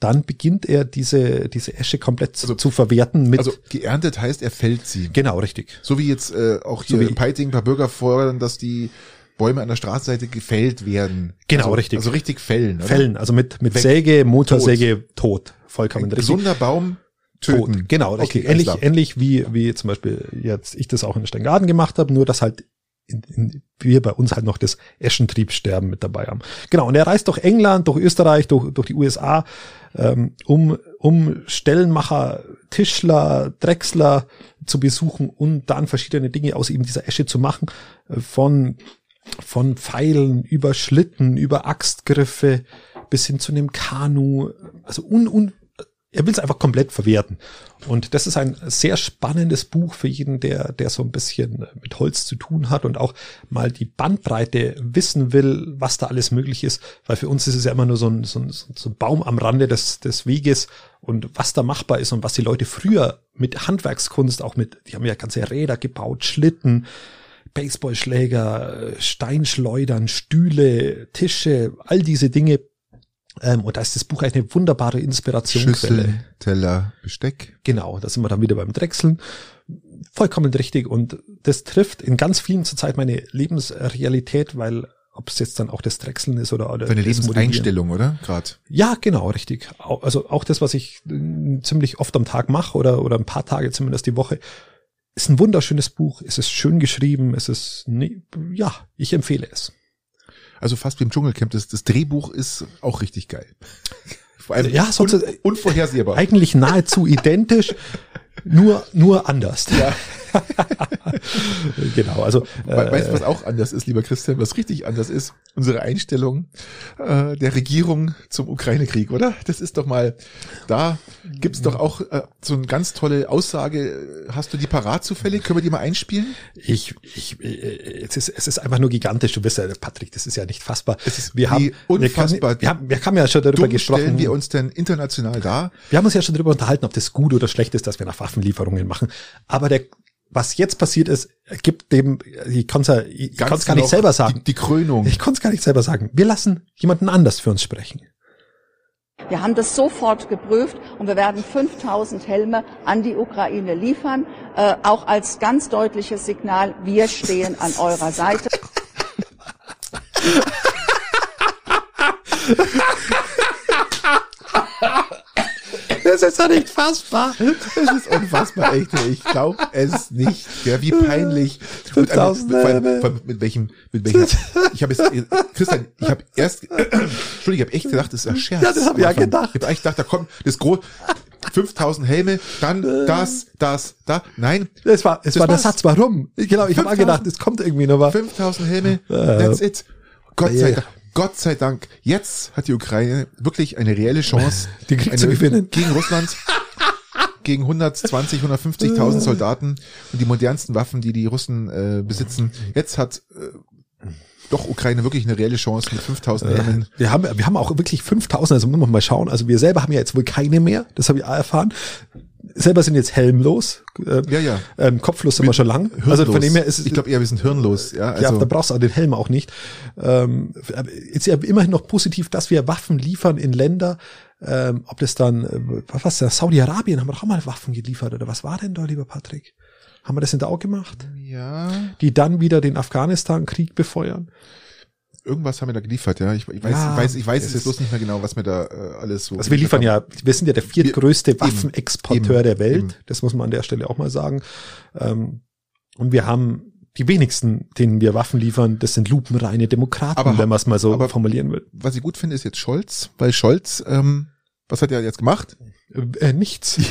dann beginnt er diese, diese Esche komplett also, zu verwerten mit. Also geerntet heißt, er fällt sie. Genau, richtig. So wie jetzt äh, auch hier so in Peiting ein paar Bürger fordern, dass die Bäume an der Straßenseite gefällt werden. Genau, also, richtig. Also richtig fällen. Oder? Fällen, also mit, mit Weg. Säge, Motorsäge, tot. tot. Vollkommen Ein richtig. Gesunder Baum, töten. Tot. Genau, richtig. Okay, ähnlich, ähnlich wie, wie zum Beispiel jetzt ich das auch in Steingarten gemacht habe, nur dass halt in, in, wir bei uns halt noch das Eschentriebsterben mit dabei haben. Genau, und er reist durch England, durch Österreich, durch, durch die USA, ähm, um, um Stellenmacher, Tischler, Drechsler zu besuchen und dann verschiedene Dinge aus eben dieser Esche zu machen, äh, von von Pfeilen über Schlitten, über Axtgriffe bis hin zu einem Kanu. Also un, un, er will es einfach komplett verwerten. Und das ist ein sehr spannendes Buch für jeden, der, der so ein bisschen mit Holz zu tun hat und auch mal die Bandbreite wissen will, was da alles möglich ist. Weil für uns ist es ja immer nur so ein, so ein, so ein Baum am Rande des, des Weges und was da machbar ist und was die Leute früher mit Handwerkskunst auch mit, die haben ja ganze Räder gebaut, Schlitten, Baseballschläger, Steinschleudern, Stühle, Tische, all diese Dinge. Ähm, und da ist das Buch eine wunderbare Inspirationsquelle. Schüssel, Teller, Besteck. Genau, da sind wir dann wieder beim Drechseln. Vollkommen richtig. Und das trifft in ganz vielen zurzeit meine Lebensrealität, weil ob es jetzt dann auch das Drechseln ist oder, oder Deine Lebenseinstellung, oder? Gerade. Ja, genau, richtig. Also auch das, was ich äh, ziemlich oft am Tag mache oder, oder ein paar Tage zumindest die Woche, ist ein wunderschönes Buch. Es ist schön geschrieben. Es ist, nee, ja, ich empfehle es. Also fast wie im Dschungelcamp. Das, das Drehbuch ist auch richtig geil. Vor allem ja, sonst un, unvorhersehbar. Eigentlich nahezu identisch, nur, nur anders. Ja. genau, also. Äh, weißt du, was auch anders ist, lieber Christian, was richtig anders ist? Unsere Einstellung äh, der Regierung zum Ukraine-Krieg, oder? Das ist doch mal, da gibt's doch auch äh, so eine ganz tolle Aussage. Hast du die parat zufällig? Können wir die mal einspielen? Ich, ich, äh, es ist, es ist einfach nur gigantisch. Du bist ja, Patrick, das ist ja nicht fassbar. Es ist wir haben, unfassbar. Wir, haben, wir haben ja schon darüber gesprochen. stellen wir uns denn international da? Wir haben uns ja schon darüber unterhalten, ob das gut oder schlecht ist, dass wir nach Waffenlieferungen machen. Aber der, was jetzt passiert ist, gibt dem, ich kann es gar nicht selber sagen. Die, die Krönung. Ich konnte es gar nicht selber sagen. Wir lassen jemanden anders für uns sprechen. Wir haben das sofort geprüft und wir werden 5000 Helme an die Ukraine liefern, äh, auch als ganz deutliches Signal, wir stehen an eurer Seite. Das ist doch nicht fassbar. Das ist unfassbar, echt. Ich glaube es nicht. Ja, wie peinlich. Mit, einem, mit, mit, welchem, mit welchem, ich habe jetzt, Christian, ich habe erst, Entschuldigung, ich habe echt gedacht, das ist ein Scherz. Ja, das habe ich ja gedacht. Ich habe echt gedacht, da kommt das groß, 5000 Helme, dann das, das, da. Nein. Es war, es war der Satz, warum? Genau, ich habe gedacht, es kommt irgendwie noch was. 5000 Helme, that's it. Gott sei Dank. Gott sei Dank, jetzt hat die Ukraine wirklich eine reelle Chance, den Krieg zu gewinnen. Gegen Russland, gegen 120, 150.000 Soldaten und die modernsten Waffen, die die Russen äh, besitzen. Jetzt hat äh, doch Ukraine wirklich eine reelle Chance mit 5000 äh, Wir haben, wir haben auch wirklich 5000, also muss man mal schauen. Also wir selber haben ja jetzt wohl keine mehr, das habe ich erfahren selber sind jetzt helmlos. Äh, ja, ja. Ähm, kopflos sind wir schon lang. Hirnlos. Also von dem her ist. Ich glaube eher, wir sind hirnlos. Ja, also. ja, da brauchst du auch den Helm auch nicht. Ähm, ist ja immerhin noch positiv, dass wir Waffen liefern in Länder, ähm, ob das dann, äh, was, Saudi-Arabien haben wir doch auch mal Waffen geliefert, oder was war denn da, lieber Patrick? Haben wir das in der auch gemacht? Ja. Die dann wieder den Afghanistan-Krieg befeuern? Irgendwas haben wir da geliefert, ja. Ich, ich weiß, ja, ich weiß, ich weiß es jetzt bloß nicht mehr genau, was wir da äh, alles so. Also wir liefern haben. ja, wir sind ja der viertgrößte Waffenexporteur der Welt. Eben. Das muss man an der Stelle auch mal sagen. Ähm, und wir haben die wenigsten, denen wir Waffen liefern, das sind lupenreine Demokraten, aber, wenn man es mal so aber, formulieren will. Was ich gut finde, ist jetzt Scholz, weil Scholz, ähm, was hat er jetzt gemacht? Äh, nichts.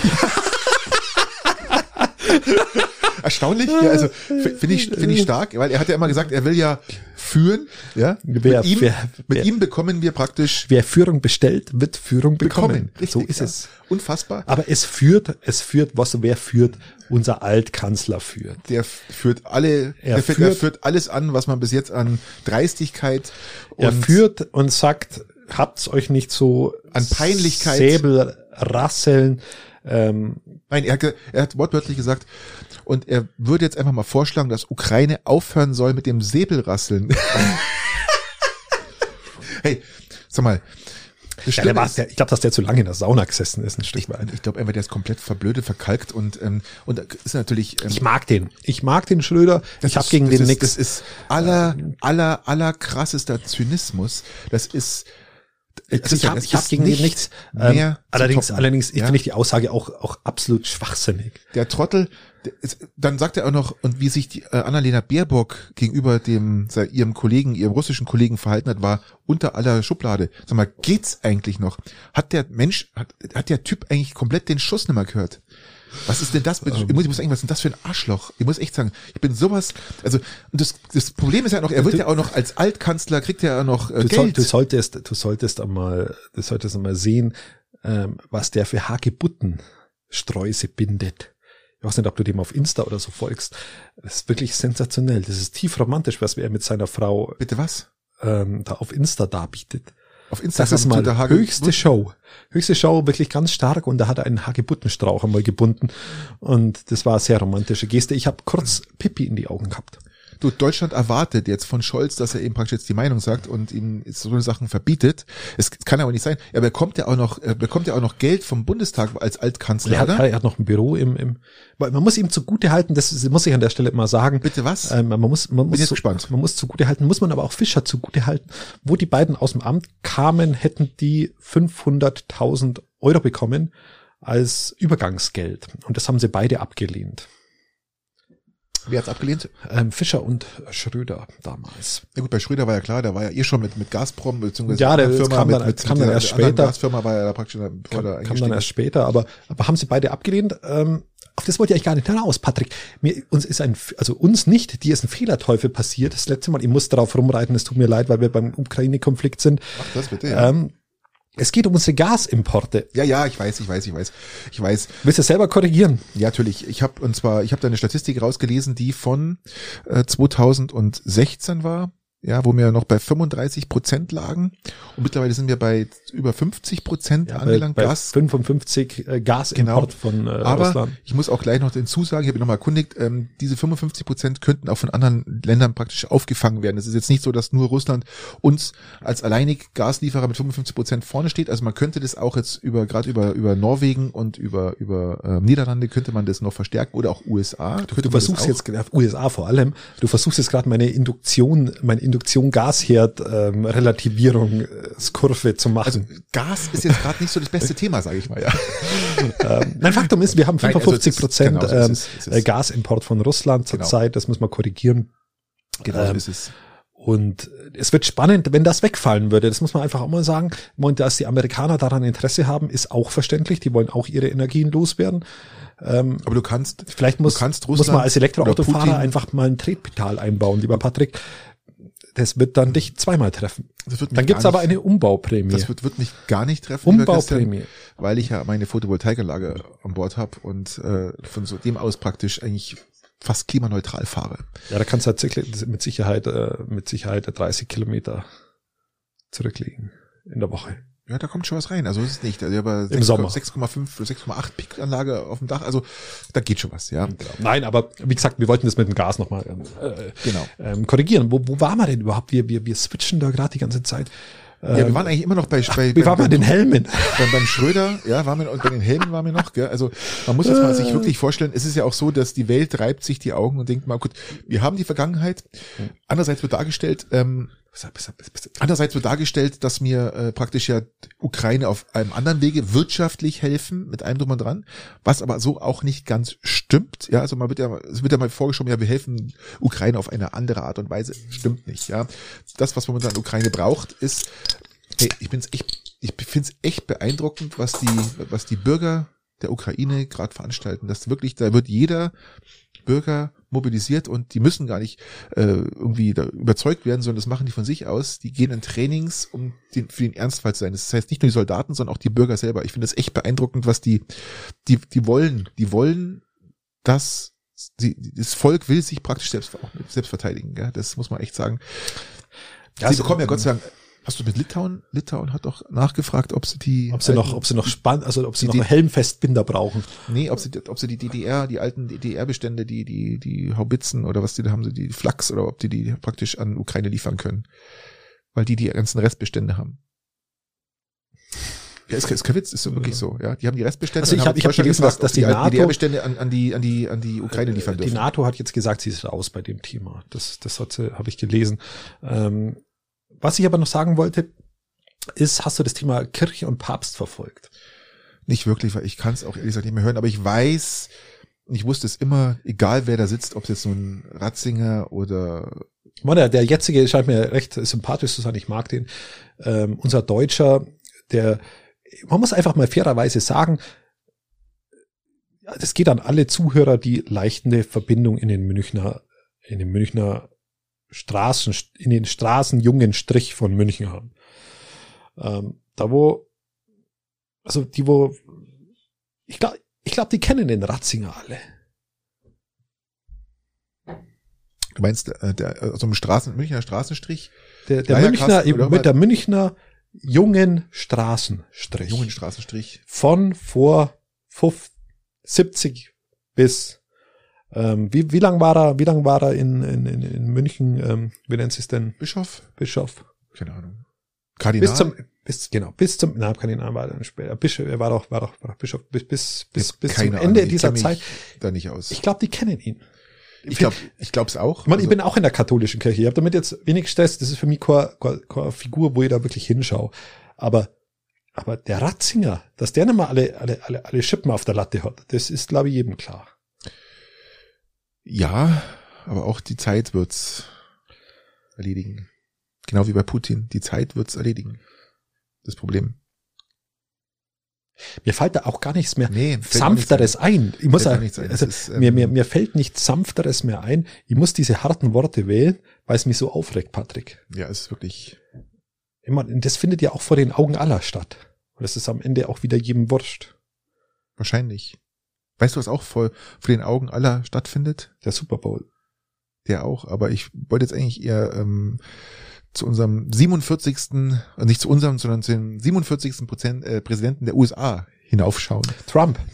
Erstaunlich, ja, also finde ich, finde ich stark, weil er hat ja immer gesagt, er will ja führen, ja. Wer, mit ihm, wer, mit wer, ihm bekommen wir praktisch. Wer Führung bestellt, wird Führung bekommen. bekommen. so ist ja. es. Unfassbar. Aber es führt, es führt, was, wer führt? Unser Altkanzler führt. Der führt alle, er, führt, er führt alles an, was man bis jetzt an Dreistigkeit Er führt und sagt, habt's euch nicht so an Peinlichkeit Säbel rasseln, ähm, Nein, er hat, er hat wortwörtlich gesagt, und er würde jetzt einfach mal vorschlagen, dass Ukraine aufhören soll mit dem Säbelrasseln. hey, sag mal. Ja, der war, der, ich glaube, dass der zu lange in der Sauna gesessen ist, ein Stück weit. Ich, ich glaube einfach, der ist komplett verblödet, verkalkt und ähm, und ist natürlich. Ähm, ich mag den. Ich mag den Schröder. Ich habe gegen den nix. Das ist aller aller aller krassester Zynismus. Das ist also ich habe hab gegen den nichts. Ähm, allerdings, allerdings ja? finde ich die Aussage auch, auch absolut schwachsinnig. Der Trottel, dann sagt er auch noch, und wie sich die äh, Annalena Baerbock gegenüber dem ihrem Kollegen, ihrem russischen Kollegen verhalten hat, war unter aller Schublade. Sag mal, geht's eigentlich noch? Hat der Mensch, hat, hat der Typ eigentlich komplett den Schuss nicht mehr gehört? Was ist denn das? Ich muss, ich muss sagen, was ist denn das für ein Arschloch? Ich muss echt sagen, ich bin sowas, also, das, das Problem ist ja noch, er wird ja auch noch als Altkanzler, kriegt er ja auch noch äh, du Geld. Soll, du solltest, du solltest einmal, du solltest einmal sehen, ähm, was der für Hagebutten Sträuße bindet. Ich weiß nicht, ob du dem auf Insta oder so folgst. Das ist wirklich sensationell. Das ist tief romantisch, was er mit seiner Frau. Bitte was? Ähm, da auf Insta darbietet. Auf Instagram das ist mal der höchste Show. Höchste Show, wirklich ganz stark und da hat er einen Hagebuttenstrauch einmal gebunden und das war eine sehr romantische Geste. Ich habe kurz Pippi in die Augen gehabt. Du, Deutschland erwartet jetzt von Scholz, dass er eben praktisch jetzt die Meinung sagt und ihm so Sachen verbietet. Es kann aber nicht sein. Er bekommt ja auch noch, er bekommt ja auch noch Geld vom Bundestag als Altkanzler. Er hat, er hat noch ein Büro im, im, man muss ihm zugute halten, das muss ich an der Stelle immer sagen. Bitte was? Ähm, man muss, man Bin muss, jetzt zu, gespannt. man muss zugute halten, muss man aber auch Fischer zugute halten. Wo die beiden aus dem Amt kamen, hätten die 500.000 Euro bekommen als Übergangsgeld. Und das haben sie beide abgelehnt. Wer hat's abgelehnt? Ähm, Fischer und Schröder damals. Ja gut, bei Schröder war ja klar, der war ja eh schon mit, mit Gazprom, beziehungsweise Ja, der mit kam dann- kam dann der- erst später. Gasfirma war ja da praktisch, Kam, kam dann erst später, aber, aber haben sie beide abgelehnt. Ähm, auf das wollte ich eigentlich gar nicht hinaus, Patrick. Mir, uns ist ein, also uns nicht, dir ist ein Fehlerteufel passiert. Das letzte Mal, ich muss darauf rumreiten, es tut mir leid, weil wir beim Ukraine-Konflikt sind. Mach das bitte, ja. Ähm, es geht um unsere Gasimporte. Ja, ja, ich weiß, ich weiß, ich weiß. Ich weiß. Willst du selber korrigieren? Ja, natürlich. Ich habe und zwar, ich habe da eine Statistik rausgelesen, die von äh, 2016 war, ja, wo wir noch bei 35 Prozent lagen und mittlerweile sind wir bei über 50 Prozent angelangt. bei Gas 55 äh, Gasimport von äh, Aber Russland. ich muss auch gleich noch dazu sagen, ich habe nochmal erkundigt, ähm, diese 55 Prozent könnten auch von anderen Ländern praktisch aufgefangen werden. Es ist jetzt nicht so, dass nur Russland uns als alleinig Gaslieferer mit 55 Prozent vorne steht. Also man könnte das auch jetzt über gerade über über Norwegen und über über äh, Niederlande könnte man das noch verstärken oder auch USA. Du, du versuchst jetzt, äh, USA vor allem, du versuchst jetzt gerade meine Induktion, meine Induktion Gasherd ähm, Relativierungskurve zu also machen. Gas ist jetzt gerade nicht so das beste Thema, sage ich mal. Ja. ähm, nein, Faktum ist, wir haben Nein, also 55 es ist- Prozent genau so ist ähm, äh, Gasimport von Russland Genau. zurzeit. Das muss man korrigieren. Genau so Ähm, ist es. Und es wird spannend, wenn das wegfallen würde. Das muss man einfach auch mal sagen. Und dass die Amerikaner daran Interesse haben, ist auch verständlich. Die wollen auch ihre Energien loswerden. Ähm, Aber du kannst vielleicht muss, du kannst muss Russland man als Elektroautofahrer einfach mal ein Tretpedal einbauen, lieber Patrick. Das wird dann dich zweimal treffen. Dann gibt's gar aber nicht- eine Umbauprämie. Das wird, wird mich gar nicht treffen, lieber Christian. Umbauprämie. weil ich ja meine Photovoltaikanlage an Bord habe und äh, von so dem aus praktisch eigentlich fast klimaneutral fahre. Ja, da kannst du tatsächlich mit Sicherheit, äh, mit Sicherheit 30 Kilometer zurücklegen in der Woche. Ja, da kommt schon was rein. Also ist es nicht. Also Sommer. 6,5 oder 6,8 Peak-Anlage auf dem Dach. Also da geht schon was, ja. Nein, aber wie gesagt, wir wollten das mit dem Gas nochmal ähm, äh, Genau. ähm, korrigieren. Wo, wo waren wir denn überhaupt? Wir, wir, wir switchen da gerade die ganze Zeit. Ja, wir waren eigentlich immer noch bei, bei, Wie waren wir bei, den Helmen? beim, beim Schröder, ja, waren wir, und bei den Helmen waren wir noch, gell? Also, man muss jetzt mal sich wirklich vorstellen, es ist ja auch so, dass die Welt reibt sich die Augen und denkt mal, gut, wir haben die Vergangenheit. Andererseits wird dargestellt, ähm, Andererseits wird dargestellt, dass mir äh, praktisch ja Ukraine auf einem anderen Wege wirtschaftlich helfen, mit allem drum und dran, was aber so auch nicht ganz stimmt. Ja, also man wird ja, es wird ja mal vorgeschoben, ja, wir helfen Ukraine auf eine andere Art und Weise. Stimmt nicht, ja. Das, was momentan Ukraine braucht, ist, hey, ich bin's echt, ich finde es echt beeindruckend, was die, was die Bürger der Ukraine gerade veranstalten. Das wirklich, da wird jeder Bürger mobilisiert und die müssen gar nicht äh, irgendwie überzeugt werden, sondern das machen die von sich aus. Die gehen in Trainings, um den, für den Ernstfall zu sein. Das heißt nicht nur die Soldaten, sondern auch die Bürger selber. Ich finde das echt beeindruckend, was die, die, die wollen. Die wollen, dass die, das Volk will sich praktisch selbst, selbst verteidigen. Ja? Das muss man echt sagen. Sie also, bekommen ja Gott sei Dank. Hast du mit Litauen? Litauen hat doch nachgefragt, ob sie die, Ob sie noch, alten- ob sie noch spann, also ob sie Die- noch Helmfestbinder brauchen. Nee, ob sie, ob sie die DDR, die alten DDR-Bestände, die, die, die Haubitzen oder was die da haben, sie die Flaks oder ob die die praktisch an Ukraine liefern können. Weil die die ganzen Restbestände haben. Ja, ist, ist kein Witz, ist so wirklich so, ja. Die haben die Restbestände. Also ich und hab- gelesen, dass- dass die NATO DDR-Bestände an, an die, an die, an die Ukraine liefern Die dürfen. NATO hat jetzt gesagt, sie ist raus bei dem Thema. Das, das habe ich gelesen. Ähm, was ich aber noch sagen wollte, ist, hast du das Thema Kirche und Papst verfolgt? Nicht wirklich, weil ich kann es auch ehrlich gesagt nicht mehr hören, aber ich weiß, ich wusste es immer, egal wer da sitzt, ob es jetzt so ein Ratzinger oder Mann, der, der jetzige scheint mir recht sympathisch zu sein. Ich mag den. Ähm, unser Deutscher, der, man muss einfach mal fairerweise sagen, das geht an alle Zuhörer, die leicht eine Verbindung in den Münchner, in den Münchner Straßen, in den Straßenjungen Strich von München haben. Ähm, da wo, also die wo, ich glaube, ich glaube, die kennen den Ratzinger alle. du meinst, äh, der, also im Straßen, Münchner Straßenstrich, Der, der Münchner, mit der Münchner jungen Straßenstrich. jungen Straßenstrich, Von vor 50, 70 bis Ähm, wie, wie lang war er, wie lang war er in, in, in, in München? Ähm, wie nennt sich denn? Bischof? Bischof. Keine Ahnung. Kardinal? Bis zum, bis, genau, bis zum, na, Kardinal war dann später. Bischof, er war doch, war doch, war doch Bischof bis, bis, bis, bis zum Ende Ahnung, ich dieser Zeit. Da nicht aus. Ich glaube, die kennen ihn. ich glaube, ich glaub's auch. Ich, meine, ich Also, bin auch in der katholischen Kirche. Ich habe damit jetzt wenig Stress. Das ist für mich keine, keine, keine Figur, wo ich da wirklich hinschaue. Aber, aber der Ratzinger, dass der nicht mal alle, alle, alle, alle Schippen auf der Latte hat, das ist, glaube ich, jedem klar. Ja, aber auch die Zeit wird's erledigen. Genau wie bei Putin. Die Zeit wird's erledigen. Das Problem. Mir fällt da auch gar nichts mehr Nee, sanfteres ein. Ich muss Fällt ja, ein. also, ist, ähm, mir, mir, mir fällt nichts sanfteres mehr ein. Ich muss diese harten Worte wählen, weil es mich so aufregt, Patrick. Ja, es ist wirklich, Immer, das findet ja auch vor den Augen aller statt. Und das ist am Ende auch wieder jedem wurscht. wahrscheinlich. Weißt du, was auch vor, vor den Augen aller stattfindet? Der Super Bowl. Der auch, aber ich wollte jetzt eigentlich eher ähm, zu unserem 47. äh, nicht zu unserem, sondern zu dem 47. Prozent, äh, Präsidenten der USA hinaufschauen. Trump.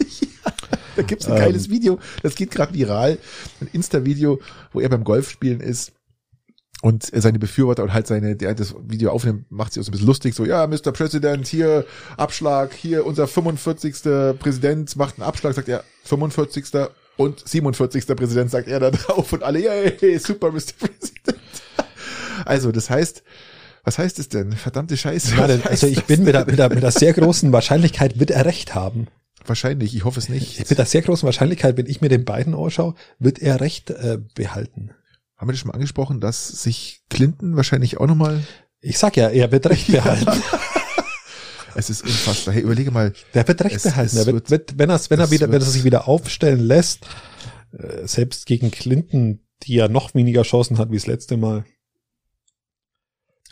Da gibt's ein Ähm. geiles Video, das geht gerade viral, ein Insta-Video, wo er beim Golfspielen ist und seine Befürworter und halt seine, der das Video aufnimmt, macht sich auch so ein bisschen lustig, so, ja, Mr. President, hier Abschlag, hier unser 45. Präsident macht einen Abschlag, sagt er, 45. und 47. Präsident, sagt er da drauf und alle, yay, super, Mr. President. Also, das heißt, was heißt es denn? Verdammte Scheiße. Ja, also ich bin mit denn? mit, einer, mit einer sehr großen Wahrscheinlichkeit wird er recht haben. Wahrscheinlich, ich hoffe es nicht. Mit einer sehr großen Wahrscheinlichkeit, wenn ich mir den beiden anschaue, wird er recht äh, behalten. Haben wir das schon mal angesprochen, dass sich Clinton wahrscheinlich auch nochmal Ich sag ja, er wird recht behalten. Es ist unfassbar. Hey, überlege mal, Der wird recht Es- behalten. es wird, wird- wenn er wenn er es wieder, wenn wird- er sich wieder aufstellen lässt, äh, selbst gegen Clinton, die ja noch weniger Chancen hat wie das letzte Mal.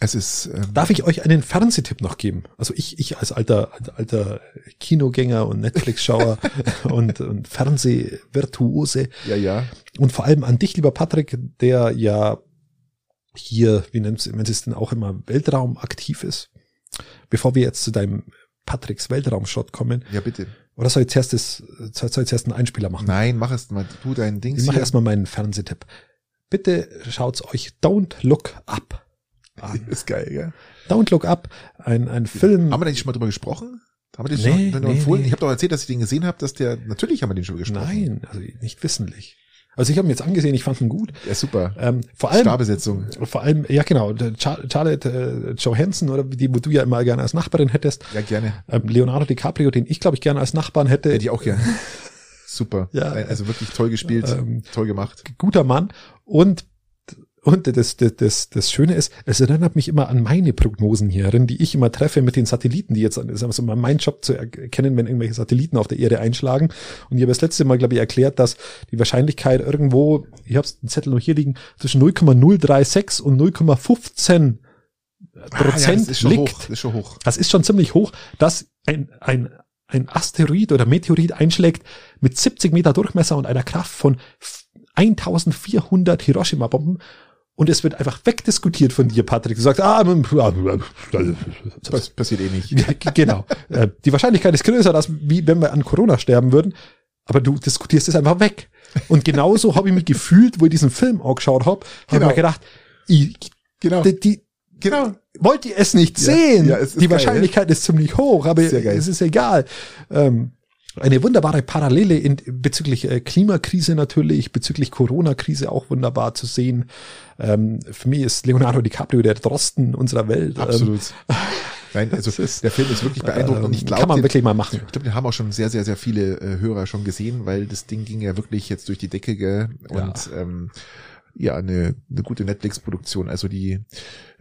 es ist, ähm, Darf ich euch einen Fernsehtipp noch geben? Also ich, ich als alter, alter, Kinogänger und Netflix-Schauer und, und Fernsehvirtuose ja, ja, und vor allem an dich, lieber Patrick, der ja hier, wie nennt nennt es denn auch immer, Weltraum aktiv ist. Bevor wir jetzt zu deinem Patricks Weltraumshot kommen, ja, bitte. oder soll ich zuerst, das, soll ich zuerst einen Einspieler machen? Nein, mach es mal, du dein Ding. Ich mache erstmal meinen Fernsehtipp. Bitte schaut's euch Don't Look Up an. Ist geil, gell? Don't Look Up, ein, ein Film. Haben wir da nicht schon mal drüber gesprochen? Haben wir den Nee, schon nee, empfohlen? nee. Ich habe doch erzählt, dass ich den gesehen habe, dass der, natürlich haben wir den schon gesprochen. Nein, also nicht wissentlich. Also ich habe ihn jetzt angesehen, ich fand ihn gut. Ja, super. Ähm, vor allem, Starbesetzung. vor allem, ja genau, Char Charlotte äh, Johansson oder die, wo du ja immer gerne als Nachbarin hättest, Ja, gerne. ähm, Leonardo DiCaprio, den ich glaube ich gerne als Nachbarn hätte. Hätte ich auch gerne. Super. Ja. Also wirklich toll gespielt, Ähm, toll gemacht. guter Mann und und das, das, das, das Schöne ist, es erinnert mich immer an meine Prognosen hierin, die ich immer treffe mit den Satelliten, die jetzt, ist also mein Job zu erkennen, wenn irgendwelche Satelliten auf der Erde einschlagen. Und ich habe das letzte Mal, glaube ich, erklärt, dass die Wahrscheinlichkeit irgendwo, ich habe den Zettel noch hier liegen, zwischen 0,036 und 0,15 Ah, ja, Prozent das ist schon liegt. hoch. Das ist schon hoch. Das ist schon ziemlich hoch, dass ein, ein, ein Asteroid oder Meteorit einschlägt mit 70 Meter Durchmesser und einer Kraft von 1400 Hiroshima-Bomben. Und es wird einfach wegdiskutiert von dir, Patrick. Du sagst, ah, Das passiert eh nicht. ja, genau. Äh, Die Wahrscheinlichkeit ist größer, dass, wie wenn wir an Corona sterben würden. Aber du diskutierst es einfach weg. Und genauso habe ich mich gefühlt, wo ich diesen Film angeschaut habe. Habe Genau. mir gedacht, ich, Genau. die, die, Genau. wollt ihr es nicht Ja, sehen? ja, es die geil, Wahrscheinlichkeit ist ziemlich hoch, aber es ist egal. Ähm, eine wunderbare Parallele in, bezüglich äh, Klimakrise natürlich, bezüglich Corona-Krise auch wunderbar zu sehen. Ähm, für mich ist Leonardo DiCaprio der Drosten unserer Welt. Ähm, Absolut. Nein, also ist- der Film ist wirklich beeindruckend und ich ähm, glaube, kann man den- wirklich mal machen. Ich glaube, den haben auch schon sehr, sehr, sehr viele äh, Hörer schon gesehen, weil das Ding ging ja wirklich jetzt durch die Decke gell? Ja. und ähm, ja, eine, eine gute Netflix-Produktion. Also die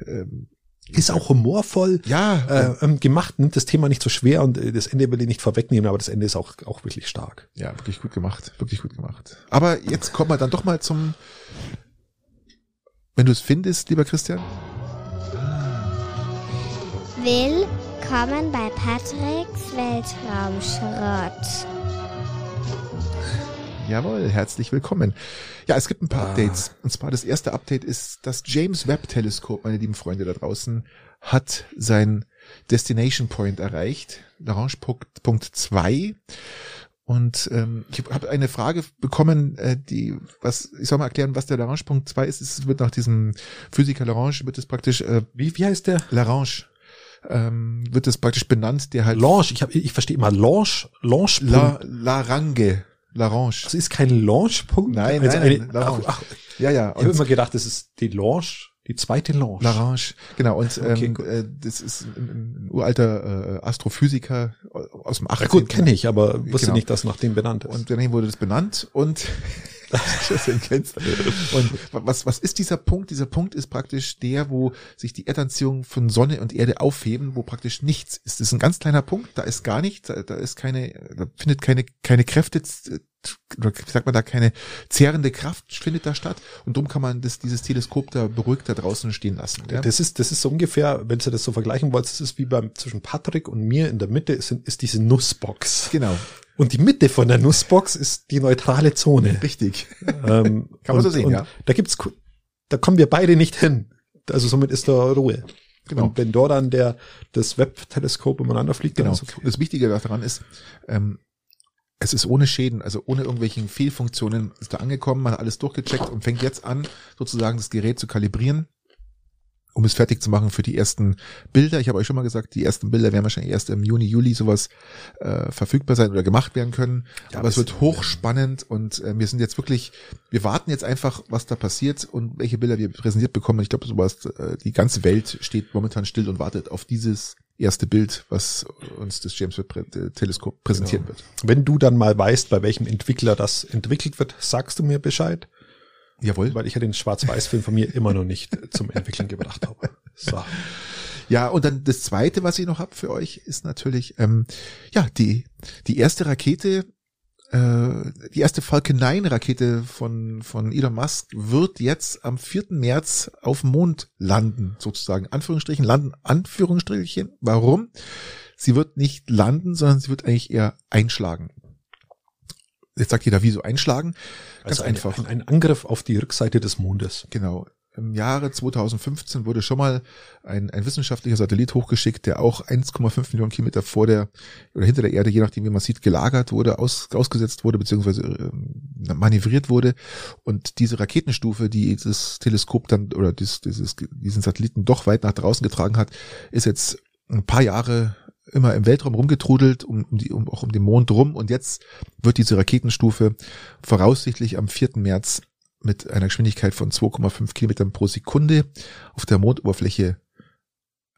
ähm, Ist auch humorvoll ja, äh, ähm, gemacht, nimmt das Thema nicht so schwer und äh, das Ende will ich nicht vorwegnehmen, aber das Ende ist auch, auch wirklich stark. ja, wirklich gut gemacht, wirklich gut gemacht. Aber jetzt kommen wir dann doch mal zum, wenn du es findest, lieber Christian. Willkommen bei Patricks Weltraumschrott. Jawohl, herzlich willkommen. Ja, es gibt ein paar Ah. Updates. Und zwar das erste Update ist, das James Webb Teleskop, meine lieben Freunde da draußen, hat sein Destination Point erreicht, Launch Punkt 2. Und ähm, ich habe eine Frage bekommen, äh, die, was, ich soll mal erklären, was der Lagrange-Punkt 2 ist. Es wird nach diesem Physiker Lagrange, wird es praktisch, äh, Wie, wie heißt der? Lagrange, ähm, wird es praktisch benannt, der halt Launch. Ich, hab, ich verstehe immer Launch, Launch. La, Larange, Larange. das ist kein Launchpunkt. Nein, also nein, eine, nein, Launch. ach, ach, Ja, ja. ich habe immer gedacht, das ist die Launch, die zweite Launch. Larange, genau. Und Okay, ähm, äh, das ist ein, ein uralter äh, Astrophysiker aus dem 18. Ja, gut, kenne ich, aber wusste Genau. nicht, dass nach dem benannt ist. Und daneben wurde das benannt und. Und was, was ist dieser Punkt? Dieser Punkt ist praktisch der, wo sich die Erdanziehung von Sonne und Erde aufheben, wo praktisch nichts ist. Das ist ein ganz kleiner Punkt, da ist gar nichts, da, da ist keine, da findet keine, keine Kräfte, oder sagt man da, keine zehrende Kraft findet da statt. Und darum kann man das, dieses Teleskop da beruhigt da draußen stehen lassen. Ja? Das ist, das ist so ungefähr, wenn du das so vergleichen wolltest, das ist wie beim, zwischen Patrick und mir in der Mitte ist, ist diese Nussbox. Genau, Und die Mitte von der Nussbox ist die neutrale Zone. richtig. ähm, Kann man so sehen, ja. Da gibt's, da kommen wir beide nicht hin. Also somit ist da Ruhe. Genau. Und wenn dort dann der, das Webb-Teleskop umeinander fliegt, dann Genau. ist okay. Das Wichtige daran ist, ähm, es ist ohne Schäden, also ohne irgendwelchen Fehlfunktionen ist da angekommen, man hat alles durchgecheckt und fängt jetzt an, sozusagen das Gerät zu kalibrieren, um es fertig zu machen für die ersten Bilder. Ich habe euch schon mal gesagt, die ersten Bilder werden wahrscheinlich erst im Juni, Juli sowas äh, verfügbar sein oder gemacht werden können. Ja, Aber es wird hochspannend und äh, wir sind jetzt wirklich, wir warten jetzt einfach, was da passiert und welche Bilder wir präsentiert bekommen. Ich glaube, sowas, äh, die ganze Welt steht momentan still und wartet auf dieses erste Bild, was uns das James Webb Prä- Teleskop präsentieren wird. Wenn du dann mal weißt, bei welchem Entwickler das entwickelt wird, sagst du mir Bescheid, Jawohl. weil ich ja den Schwarz-Weiß-Film von mir immer noch nicht zum Entwickeln gebracht habe. So. Ja, und dann das zweite, was ich noch hab für euch, ist natürlich, ähm, ja, die, die erste Rakete, äh, die erste Falcon 9 Rakete von, von Elon Musk wird jetzt am 4. März auf dem Mond landen, sozusagen. Anführungsstrichen, landen, Anführungsstrichen. Warum? Sie wird nicht landen, sondern sie wird eigentlich eher einschlagen. Jetzt sagt jeder, wieso einschlagen? Ganz Also ein, einfach. Ein, ein Angriff auf die Rückseite des Mondes. Genau. Im Jahre 2015 wurde schon mal ein, ein wissenschaftlicher Satellit hochgeschickt, der auch 1,5 Millionen Kilometer vor der oder hinter der Erde, je nachdem wie man sieht, gelagert wurde, aus, ausgesetzt wurde, beziehungsweise ähm, manövriert wurde. Und diese Raketenstufe, die dieses Teleskop dann oder dieses, dieses, diesen Satelliten doch weit nach draußen getragen hat, ist jetzt ein paar Jahre immer im Weltraum rumgetrudelt, um, um, die, um auch um den Mond rum. Und jetzt wird diese Raketenstufe voraussichtlich am 4. März mit einer Geschwindigkeit von 2,5 Kilometern pro Sekunde auf der Mondoberfläche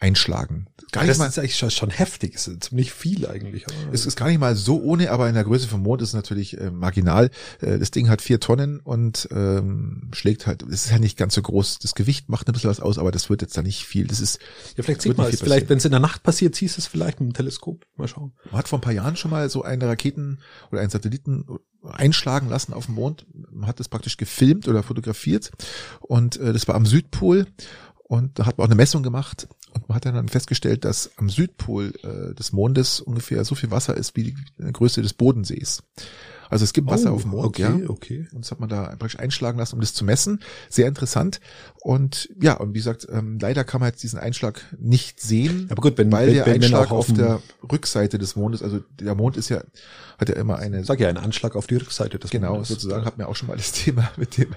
einschlagen. Gar nicht das mal, ist eigentlich schon, heftig. Das ist ziemlich viel eigentlich. es ist gar nicht mal so ohne, aber in der Größe vom Mond ist es natürlich äh, marginal. Äh, das Ding hat vier Tonnen und ähm, schlägt halt, es ist ja nicht ganz so groß. Das Gewicht macht ein bisschen was aus, aber das wird jetzt da nicht viel. Das ist, ja, vielleicht sieht man es. viel Vielleicht, wenn es in der Nacht passiert, siehst du es vielleicht mit dem Teleskop. Mal schauen. man hat vor ein paar Jahren schon mal so eine Raketen oder einen Satelliten einschlagen lassen auf dem Mond. Man hat das praktisch gefilmt oder fotografiert und äh, das war am Südpol und da hat man auch eine Messung gemacht und man hat dann festgestellt, dass am Südpol äh, des Mondes ungefähr so viel Wasser ist wie die Größe des Bodensees. Also es gibt Wasser Oh, auf dem Mond, okay, ja. okay. Und das hat man da praktisch einschlagen lassen, um das zu messen. Sehr interessant. Und ja, und wie gesagt, ähm, leider kann man jetzt diesen Einschlag nicht sehen, Aber gut, wenn, weil wenn, der wenn, Einschlag auf auf der Rückseite des Mondes, also der Mond ist ja, hat ja immer eine, sag ja, ein Anschlag auf die Rückseite des genau, Mondes. sozusagen, hat mir auch schon mal das Thema mit dem,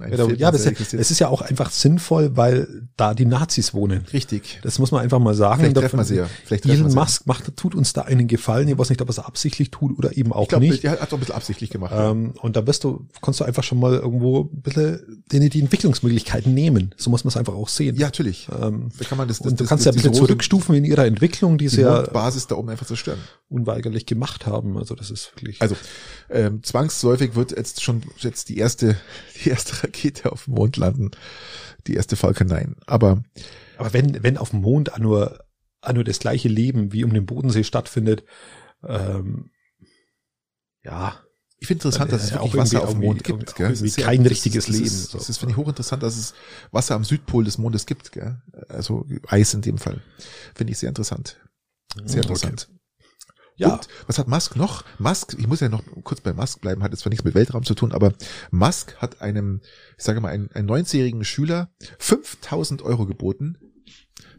einen Ja, das ist, ja, es ist ja auch einfach sinnvoll, weil da die Nazis wohnen. richtig. Das muss man einfach mal sagen. Vielleicht treffen wir sie ja. Vielleicht Elon sie. Musk macht, tut uns da einen Gefallen. Ich weiß nicht, ob er es absichtlich tut oder eben auch Ich glaube, nicht. der hat doch ein bisschen absichtlich gemacht. Ähm, und da wirst du, kannst du einfach schon mal irgendwo ein bisschen denen die Entwicklungsmöglichkeiten nehmen. So muss man es einfach auch sehen. ja, natürlich. Ähm, Da kann man das, das, und du das, kannst ja ein das, bisschen zurückstufen in ihrer Entwicklung, die sie die ja Mondbasis da oben einfach zerstören. unweigerlich gemacht haben. Also das ist wirklich. Also ähm, zwangsläufig wird jetzt schon jetzt die erste die erste Rakete auf dem Mond landen, die erste Falcon 9. Aber aber wenn, wenn auf dem Mond nur, nur das gleiche Leben wie um den Bodensee stattfindet, ähm, ja, ich finde interessant, dass es Ja, wirklich auch Wasser auf dem Mond gibt. Gell? irgendwie ja- kein das richtiges ist, Leben, so. das ist, finde ich, hochinteressant, dass es Wasser am Südpol des Mondes gibt. Gell? Also Eis in dem Fall. Finde ich sehr interessant. Sehr Okay. interessant. Ja, Und was hat Musk noch? Musk, ich muss ja noch kurz bei Musk bleiben, hat jetzt zwar nichts mit Weltraum zu tun, aber Musk hat einem, ich sage mal, einen, einen 19-jährigen Schüler 5000 Euro geboten,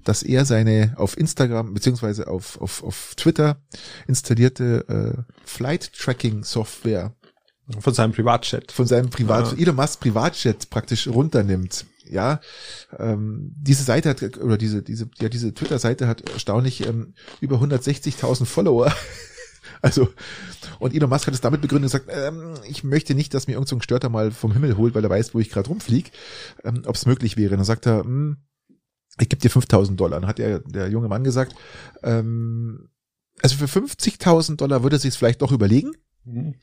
dass er seine auf Instagram beziehungsweise auf, auf, auf Twitter installierte äh, Flight Tracking Software von seinem Privatchat. Von seinem Privat, ja. Elon Musk Privatchat praktisch runternimmt. Ja, ähm, diese Seite hat, oder diese, diese, ja, diese Twitter-Seite hat erstaunlich ähm, über 160.000 Follower. also, und Elon Musk hat es damit begründet und gesagt, ähm, ich möchte nicht, dass mir irgendein so Störter mal vom Himmel holt, weil er weiß, wo ich gerade rumfliege, ähm, ob es möglich wäre. Und dann sagt er, hm, ich gebe dir 5000 Dollar. Dann hat er, der junge Mann gesagt, ähm, also für 50.000 Dollar würde er sich vielleicht doch überlegen. Mhm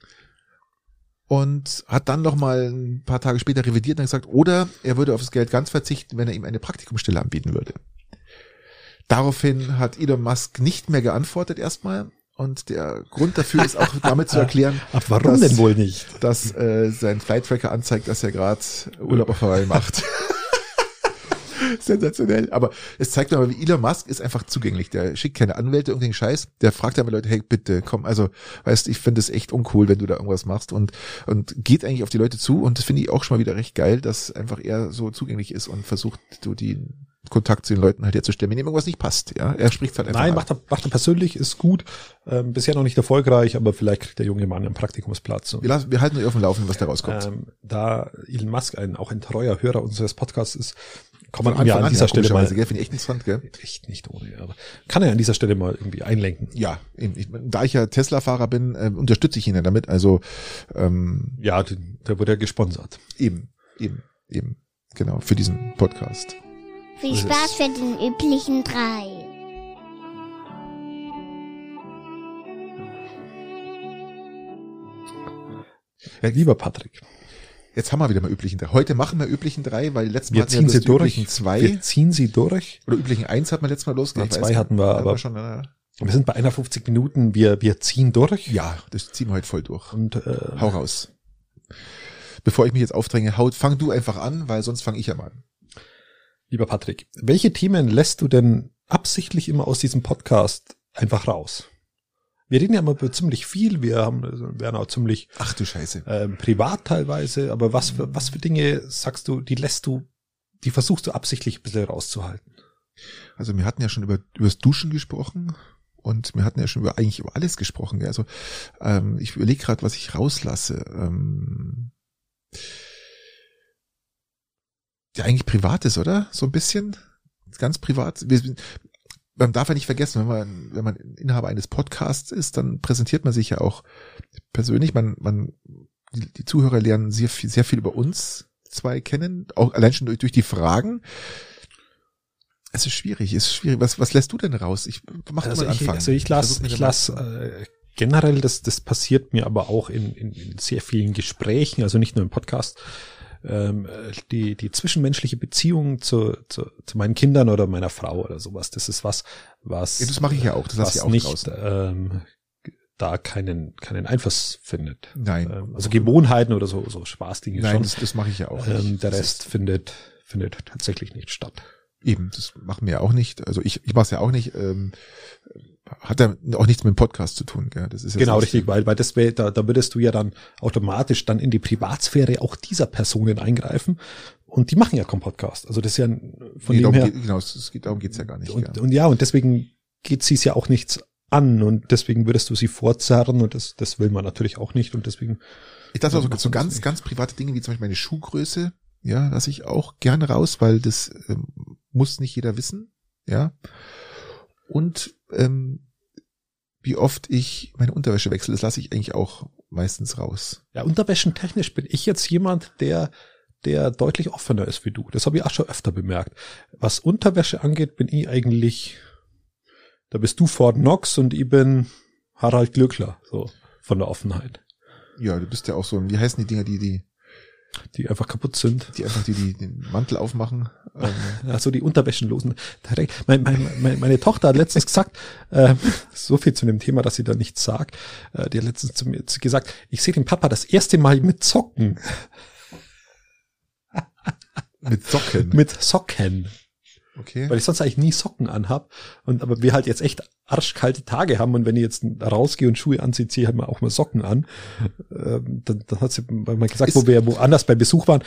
und hat dann noch mal ein paar Tage später revidiert und gesagt, oder er würde auf das Geld ganz verzichten, wenn er ihm eine Praktikumsstelle anbieten würde. Daraufhin hat Elon Musk nicht mehr geantwortet erstmal. Und der Grund dafür ist auch damit zu erklären, Ach, warum dass, denn wohl nicht? Dass äh, sein Flight Tracker anzeigt, dass er gerade Urlaub auf Hawaii macht. Sensationell. Aber es zeigt aber, wie Elon Musk ist einfach zugänglich. Der schickt keine Anwälte, irgendeinen Scheiß. Der fragt aber Leute, hey, bitte, komm, also, weißt ich finde es echt uncool, wenn du da irgendwas machst und, und geht eigentlich auf die Leute zu und das finde ich auch schon mal wieder recht geil, dass einfach er so zugänglich ist und versucht, du die Kontakt zu den Leuten halt herzustellen, wenn ihm irgendwas nicht passt. Ja, er spricht halt einfach. Nein, macht er, macht er persönlich, ist gut. Ähm, bisher noch nicht erfolgreich, aber vielleicht kriegt der junge Mann einen Praktikumsplatz. Wir, lassen, wir halten euch auf dem Laufenden, was da rauskommt. Ähm, da Elon Musk ein, auch ein treuer Hörer unseres Podcasts ist, kann man ja an dieser Stelle mal, gell, finde ich echt interessant, gell? Echt nicht ohne, aber kann er an dieser Stelle mal irgendwie einlenken. Ja, ich, da ich ja Tesla-Fahrer bin, äh, unterstütze ich ihn ja damit, also ähm, Ja, der wurde ja gesponsert. Eben, eben, eben, genau, für diesen Podcast. Viel Spaß für den üblichen drei. Ja, lieber Patrick, Jetzt haben wir wieder mal üblichen drei. Heute machen wir üblichen drei, weil letztes Mal wir ziehen wir sie durch. üblichen zwei. Wir ziehen sie durch. Oder üblichen eins hat man letztes Mal losgelegt. zwei hatten wir, aber schon, äh, wir sind bei 51 Minuten. Wir, wir ziehen durch. Ja, das ziehen wir heute voll durch. Und äh, hau raus. Bevor ich mich jetzt aufdränge, haut, fang du einfach an, weil sonst fange ich ja mal an. Lieber Patrick, welche Themen lässt du denn absichtlich immer aus diesem Podcast einfach raus? Wir reden ja immer über ziemlich viel, wir haben, also werden auch ziemlich Ach du Scheiße. Ähm, privat teilweise, aber was für, was für Dinge sagst du, die lässt du, die versuchst du absichtlich ein bisschen rauszuhalten? Also wir hatten ja schon über übers Duschen gesprochen und wir hatten ja schon über eigentlich über alles gesprochen. Also ähm, ich überlege gerade, was ich rauslasse. Ähm, ja, eigentlich privat ist, oder? So ein bisschen. Ganz privat. Wir, man darf ja nicht vergessen, wenn man, wenn man Inhaber eines Podcasts ist, dann präsentiert man sich ja auch persönlich. Man, man, die, die Zuhörer lernen sehr viel, sehr viel über uns zwei kennen, auch allein schon durch, durch die Fragen. Es ist schwierig, es ist schwierig. Was, was lässt du denn raus? Ich mach also mal ich, Also ich lasse, ich lasse äh, generell, das, das passiert mir aber auch in, in, in sehr vielen Gesprächen, also nicht nur im Podcast, ähm, die, die zwischenmenschliche Beziehung zu, zu, zu meinen Kindern oder meiner Frau oder sowas, das ist was, was. Ja, das mache ich ja auch, das was ich auch nicht, ähm, da keinen, keinen Einfluss findet. Nein. Ähm, also Gewohnheiten oder so, so Spaßdinge Nein, schon. das, das mache ich ja auch. Ähm, der Rest findet, findet tatsächlich nicht statt. Eben, das machen wir ja auch nicht. Also ich, ich mache es ja auch nicht. Ähm, hat ja auch nichts mit dem Podcast zu tun. Gell? Das ist genau richtig, weil, weil das wär, da, da würdest du ja dann automatisch dann in die Privatsphäre auch dieser Personen eingreifen. Und die machen ja keinen Podcast. Also das ist ja von nee, dem her. Geht, genau, es geht, darum geht's ja gar nicht. Und, ja. und ja, und deswegen geht sie es ja auch nichts an und deswegen würdest du sie vorzerren und das, das will man natürlich auch nicht und deswegen. Ich dachte also so ganz, ganz private Dinge wie zum Beispiel meine Schuhgröße, ja, lasse ich auch gerne raus, weil das ähm, muss nicht jeder wissen, ja. Und ähm, wie oft ich meine Unterwäsche wechsle, das lasse ich eigentlich auch meistens raus. Ja, unterwäschentechnisch bin ich jetzt jemand, der der deutlich offener ist wie du. Das habe ich auch schon öfter bemerkt. Was Unterwäsche angeht, bin ich eigentlich, da bist du Fort Knox und ich bin Harald Glückler, so von der Offenheit. Ja, du bist ja auch so, wie heißen die Dinger, die, die die einfach kaputt sind. Die einfach die, die den Mantel aufmachen. Ähm. Also die Unterwäschenlosen. Meine, meine, meine Tochter hat letztens gesagt, äh, so viel zu dem Thema, dass sie da nichts sagt, äh, die hat letztens zu mir gesagt, ich sehe den Papa das erste Mal mit Socken. mit Socken? Mit Socken. Okay. Weil ich sonst eigentlich nie Socken anhab. Und aber wir halt jetzt echt arschkalte Tage haben und wenn ich jetzt rausgehe und Schuhe anziehe, ziehe ich halt mal auch mal Socken an. Ähm, dann, dann hat sie mal gesagt, ist, wo wir woanders bei Besuch waren,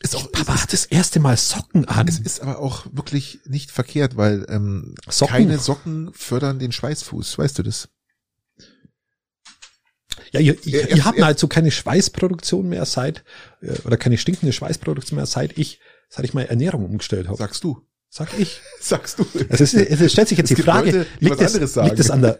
Ist auch, Papa hat das erste Mal Socken an. Es ist aber auch wirklich nicht verkehrt, weil ähm, Socken? keine Socken fördern den Schweißfuß. Weißt du das? Ja, ihr, ihr, Er- ihr habt er- halt so keine Schweißproduktion mehr seit, äh, oder keine stinkende Schweißproduktion mehr seit ich, seit ich meine Ernährung umgestellt habe. Sagst du. Sag ich. Sagst du. Es, ist- es stellt sich jetzt Es die Frage, Leute, die liegt, es, liegt es an der,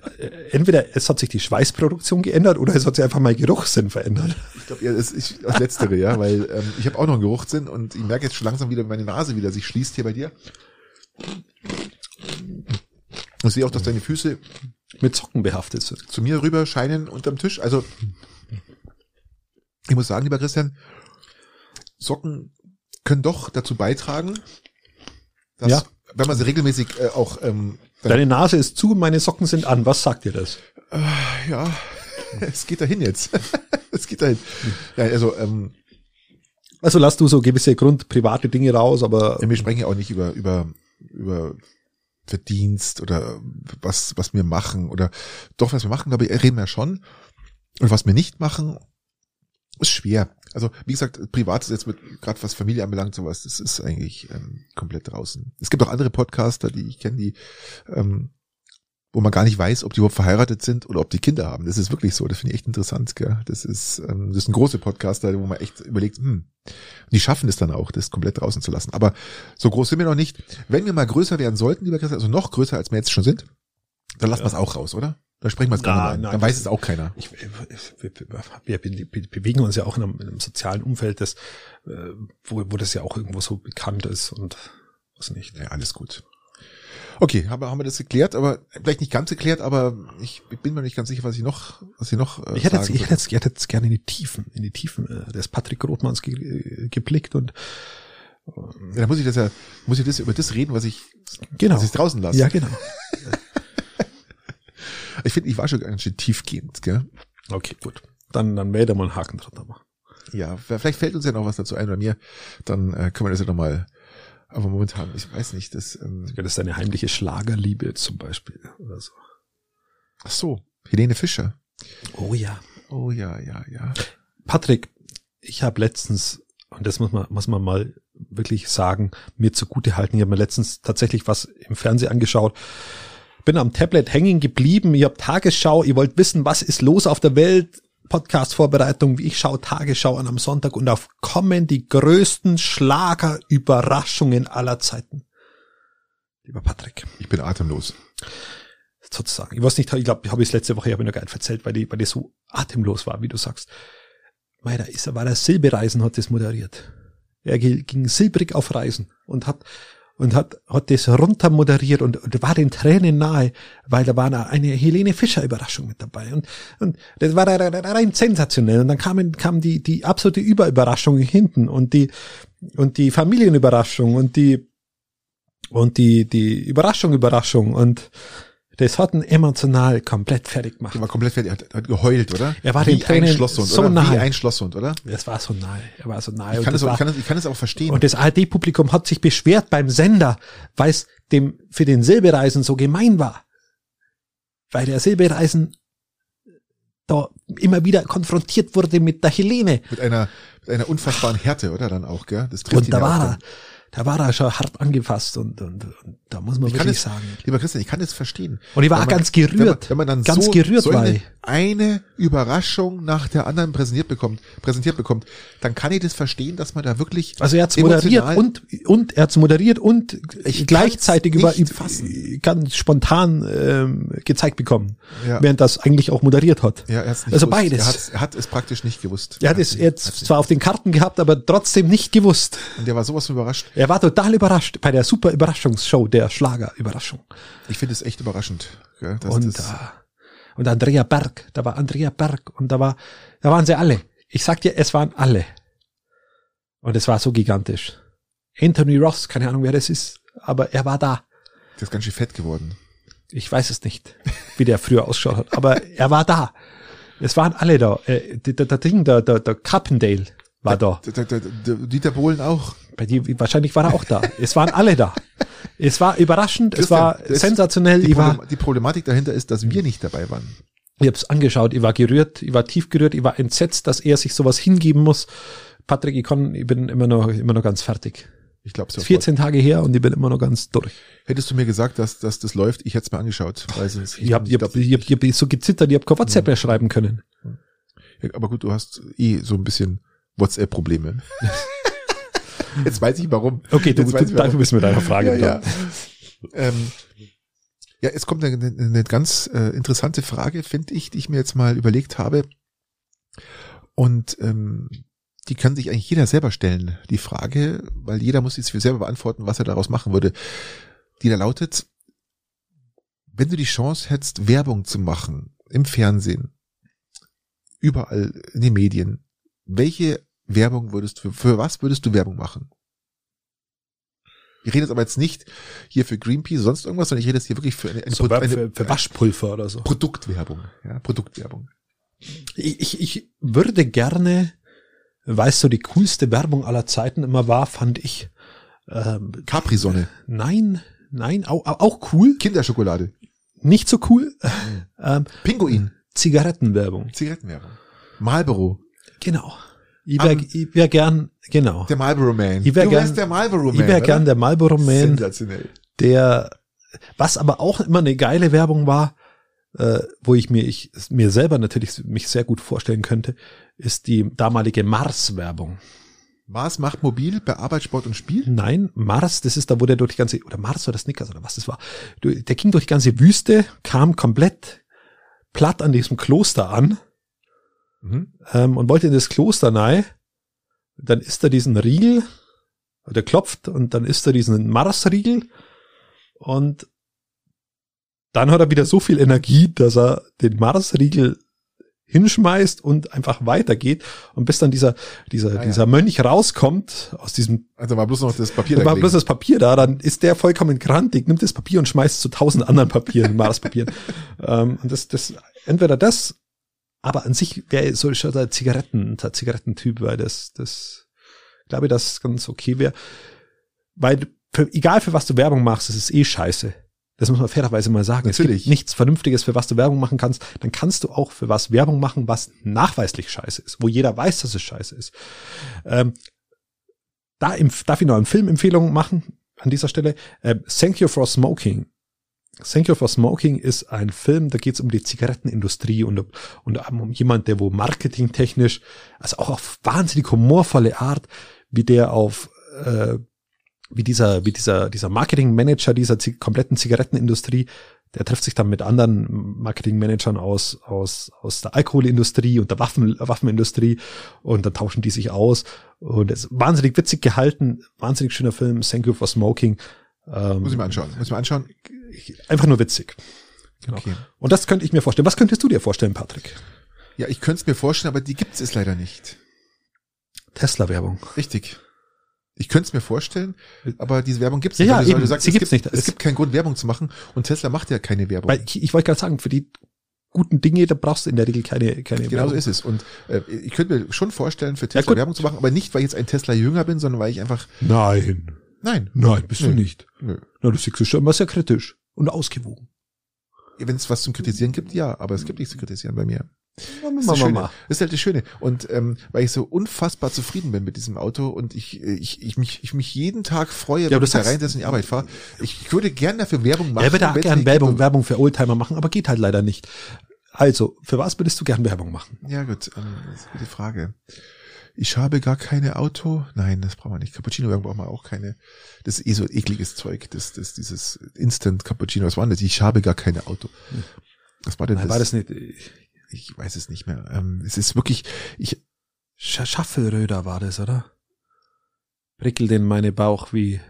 entweder es hat sich die Schweißproduktion geändert oder es hat sich einfach mein Geruchssinn verändert. Ich glaube, ja, das ist das Letztere, ja, weil ähm, ich habe auch noch einen Geruchssinn und ich merke jetzt schon langsam wieder, wie meine Nase wieder sich schließt hier bei dir. Ich sehe auch, dass deine Füße Mit Socken behaftet sind. zu mir rüber scheinen unterm Tisch. Also ich muss sagen, lieber Christian, Socken können doch dazu beitragen, dass, Ja. wenn man sie regelmäßig äh, auch, ähm, Deine Nase ist zu, meine Socken sind an. Was sagt dir das? ja, es geht dahin jetzt. es geht dahin. Ja, also ähm, Also lass du so gewisse grundprivate Dinge raus, aber Ja, wir sprechen ja auch nicht über, über, über Verdienst oder was, was wir machen oder doch, was wir machen, glaube ich, reden wir schon. Und was wir nicht machen, ist schwer. Also, wie gesagt, privat ist jetzt mit, gerade was Familie anbelangt, sowas, das ist eigentlich ähm, komplett draußen. Es gibt auch andere Podcaster, die ich kenne, die, ähm, wo man gar nicht weiß, ob die überhaupt verheiratet sind oder ob die Kinder haben. Das ist wirklich so. Das finde ich echt interessant, gell? Das ist, ähm, das ist ein große Podcaster, wo man echt überlegt, hm, die schaffen es dann auch, das komplett draußen zu lassen. Aber so groß sind wir noch nicht. Wenn wir mal größer werden sollten, lieber Christian, also noch größer, als wir jetzt schon sind, dann lassen wir es auch raus, oder? Dann sprechen wir es gar nicht an. Dann weiß es auch keiner. ich, wir, wir, wir be- bewegen uns ja auch in einem, in einem sozialen Umfeld, das, äh, wo, wo das ja auch irgendwo so bekannt ist und was nicht. Ja, alles gut. Okay, haben, wir- haben wir das geklärt, aber vielleicht nicht ganz geklärt, aber ich bin mir nicht ganz sicher, was ich noch, was ich noch äh, Ich hätte, jetzt, sagen ich, hätte jetzt, ich hätte jetzt gerne in die Tiefen, in die Tiefen äh, des Patrick Rothmanns ge, äh, geblickt und ja, dann muss ich das ja, muss ich das über das reden, was ich, genau. was ich draußen lasse. Ja, genau. Ich finde, ich war schon ganz schön tiefgehend, gell? Okay, gut. Dann, dann werde mal einen Haken drunter machen. Ja, vielleicht fällt uns ja noch was dazu ein bei mir, dann äh, können wir das ja nochmal, aber momentan, ich weiß nicht, das, ähm, Das ist eine heimliche Schlagerliebe zum Beispiel oder so. ach so, Helene Fischer. Oh ja. Oh ja, ja, ja. Patrick, ich habe letztens, und das muss man, muss man mal wirklich sagen, mir zugute halten, ich habe mir letztens tatsächlich was im Fernsehen angeschaut, bin am Tablet hängen geblieben, ich habe Tagesschau, ihr wollt wissen, was ist los auf der Welt, Podcast-Vorbereitung, ich schaue Tagesschau an am Sonntag und auf kommen die größten Schlagerüberraschungen aller Zeiten. Lieber Patrick, Ich bin atemlos. sozusagen. Ich weiß nicht, ich glaube, habe ich es letzte Woche, habe ich noch gar nicht erzählt, weil die, weil die so atemlos war, wie du sagst. Weil da ist, war der Silbereisen hat das moderiert. Er ging silbrig auf Reisen und hat und hat hat das runter moderiert und, und war den Tränen nahe, weil da war eine, Helene Fischer Überraschung mit dabei. Und und das war rein sensationell. Und dann kamen kam die die absolute Überüberraschung hinten und die und die Familienüberraschung und die und die die Überraschung Überraschung. Und das hat ihn emotional komplett fertig gemacht. Der war komplett fertig, hat, hat geheult, oder? Er war Wie ein Schlosshund, so oder? Wie nahe. ein Schlosshund, oder? Das war so nahe. Er war so nahe. Ich kann, das auch, war- ich, kann das, ich kann das auch verstehen. Und das ARD-Publikum hat sich beschwert beim Sender, weil es dem für den Silbereisen so gemein war. Weil der Silbereisen da immer wieder konfrontiert wurde mit der Helene. mit einer, mit einer unfassbaren Härte, oder? Dann auch, gell? Das trifft Und da war er, da war er schon hart angefasst und, und, und da muss man Ich kann wirklich es, sagen. lieber Christian, ich kann das verstehen. Und ich war man- ganz gerührt. Wenn man, wenn man dann Ganz so, gerührt so eine, eine Überraschung nach der anderen präsentiert bekommt, präsentiert bekommt, dann kann ich das verstehen, dass man da wirklich Also er hat's moderiert und und er hat's moderiert und Ich gleichzeitig über nicht fassen. ganz spontan ähm, gezeigt bekommen, Ja. während das eigentlich auch moderiert hat. ja, er hat's nicht also gewusst. beides. Er hat, er hat es praktisch nicht gewusst. Er hat es jetzt zwar auf den Karten gehabt, aber trotzdem nicht gewusst. Und der war sowas überrascht. Er war total überrascht bei der super Überraschungsshow der Schlagerüberraschung. Ich finde es echt überraschend. Gell, dass Und das, äh, und Andrea Berg, da war Andrea Berg und da war da waren sie alle. Ich sag dir, es waren alle. Und es war so gigantisch. Anthony Ross, keine Ahnung wer das ist, aber er war da. der ist ganz schön fett geworden. Ich weiß es nicht, wie der früher ausschaut hat, aber er war da. Es waren alle da. Äh, der, der, der Ding, der, der, der Carpendale war da. Dieter Bohlen auch. Bei die, wahrscheinlich war er auch da. Es waren alle da. Es war überraschend, es war sensationell. Die, Ich war, Problem, die Problematik dahinter ist, dass wir nicht dabei waren. ich hab's angeschaut, ich war gerührt, ich war tief gerührt, ich war entsetzt, dass er sich sowas hingeben muss. Patrick, ich, kann, ich bin immer noch, immer noch ganz fertig. Ich glaube so. 14 Tage her und ich bin immer noch ganz durch. Hättest du mir gesagt, dass, dass das läuft, ich hätte es mir angeschaut. Es, ich, ich habe hab, ich hab, ich hab so gezittert, ich habe kein WhatsApp mehr schreiben können. Ja, aber gut, du hast eh so ein bisschen WhatsApp-Probleme. Jetzt weiß ich warum. Okay, du, du dafür bist mit deiner Frage ja, ja. Ähm, ja, es kommt eine, eine ganz äh, interessante Frage, finde ich, die ich mir jetzt mal überlegt habe. Und ähm, die kann sich eigentlich jeder selber stellen, die Frage, weil jeder muss sich für selber beantworten, was er daraus machen würde. Die da lautet, wenn du die Chance hättest, Werbung zu machen im Fernsehen, überall in den Medien, welche Werbung würdest du, für was würdest du Werbung machen? Ich rede jetzt aber jetzt nicht hier für Greenpeace, sonst irgendwas, sondern ich rede jetzt hier wirklich für eine, eine, so, eine für, für Waschpulver oder so. Produktwerbung, ja, Produktwerbung. Ich, ich, ich würde gerne weißt du, die coolste Werbung aller Zeiten immer war, fand ich. Ähm, Capri-Sonne. Nein, nein, auch, auch cool. Kinderschokolade. Nicht so cool. ähm, Pinguin. Zigarettenwerbung. Zigarettenwerbung. Marlboro. Genau. Ich wäre wär gern, genau. Der Marlboro Man. Ich wär du gern, der Marlboro Man. Ich wäre gern der Marlboro Man. Sensationell. Der, was aber auch immer eine geile Werbung war, äh, wo ich mir ich mir selber natürlich mich sehr gut vorstellen könnte, ist die damalige Mars-Werbung. Mars macht mobil bei Arbeit, Sport und Spiel? Nein, Mars, das ist da, wo der durch die ganze, oder Mars oder Snickers oder was das war. Der ging durch die ganze Wüste, kam komplett platt an diesem Kloster an mhm. ähm, und wollte in das Kloster nahe. Dann ist er diesen Riegel, der klopft und dann ist er diesen Mars-Riegel und dann hat er wieder so viel Energie, dass er den Mars-Riegel hinschmeißt und einfach weitergeht und bis dann dieser dieser ah, dieser ja. Mönch rauskommt aus diesem also war bloß noch das Papier da war bloß das Papier da dann ist der vollkommen grantig nimmt das Papier und schmeißt zu tausend anderen Papieren Marspapieren ähm, und das das entweder das aber an sich wäre so schon der Zigaretten der Zigarettentyp weil das das glaube ich das ganz okay wäre weil für, egal für was du Werbung machst es ist eh scheiße das muss man fairerweise mal sagen. Natürlich. Es gibt nichts Vernünftiges, für was du Werbung machen kannst. Dann kannst du auch für was Werbung machen, was nachweislich scheiße ist, wo jeder weiß, dass es scheiße ist. Ähm, da im, darf ich noch eine Filmempfehlung machen an dieser Stelle. Ähm, Thank You for Smoking. Thank You for Smoking ist ein Film, da geht es um die Zigarettenindustrie und, und um jemand, der wo marketingtechnisch, also auch auf wahnsinnig humorvolle Art, wie der auf äh, wie dieser, wie dieser, dieser Marketingmanager dieser kompletten Zigarettenindustrie, der trifft sich dann mit anderen Marketingmanagern aus, aus, aus der Alkoholindustrie und der Waffen, Waffenindustrie und dann tauschen die sich aus und es ist wahnsinnig witzig gehalten, wahnsinnig schöner Film, Thank You for Smoking. Ähm, Muss ich mir anschauen, muss ich mir anschauen. Einfach nur witzig. Genau. Okay. Und das könnte ich mir vorstellen. Was könntest du dir vorstellen, Patrick? Ja, ich könnte es mir vorstellen, aber die gibt es leider nicht. Tesla-Werbung. Richtig. Ich könnte es mir vorstellen, aber diese Werbung gibt es nicht. Ja, ja, eben, du sagst, sie es gibt's gibt, nicht. Es, gibt keinen Grund, Werbung zu machen und Tesla macht ja keine Werbung. Weil ich, ich wollte gerade sagen, für die guten Dinge, da brauchst du in der Regel keine, keine genau Werbung. Genau so ist es. Und äh, ich könnte mir schon vorstellen, für Tesla ja, Werbung zu machen, aber nicht, weil ich jetzt ein Tesla jünger bin, sondern weil ich einfach. Nein. Nein. Nein, bist Nö. du nicht. Nö. Na, du siehst schon immer sehr kritisch und ausgewogen. Wenn es was zum Kritisieren gibt, ja, aber es gibt nichts zu kritisieren bei mir. Das ist, das, Schöne. ist halt das Schöne. Und ähm, weil ich so unfassbar zufrieden bin mit diesem Auto und ich, ich, ich, mich, ich mich jeden Tag freue, ja, wenn ich da reinsetze in die Arbeit fahre. Ich würde gerne dafür Werbung machen. Ja, würde auch gerne Werbung, Werbung für Oldtimer machen, aber geht halt leider nicht. Also, für was würdest du gern Werbung machen? Ja gut, ähm, das ist eine gute Frage. Ich habe gar keine Auto. Nein, das brauchen wir nicht. Cappuccino-Werbung brauchen wir auch keine. Das ist eh so ekliges Zeug. Das, das, dieses Instant Cappuccino. Was war denn das? Ich habe gar keine Auto. Was war denn Nein, das? War das nicht? ich weiß es nicht mehr. Ähm, es ist wirklich, ich. Schaffelröder war das, oder? Prickelt in meine Bauch wie.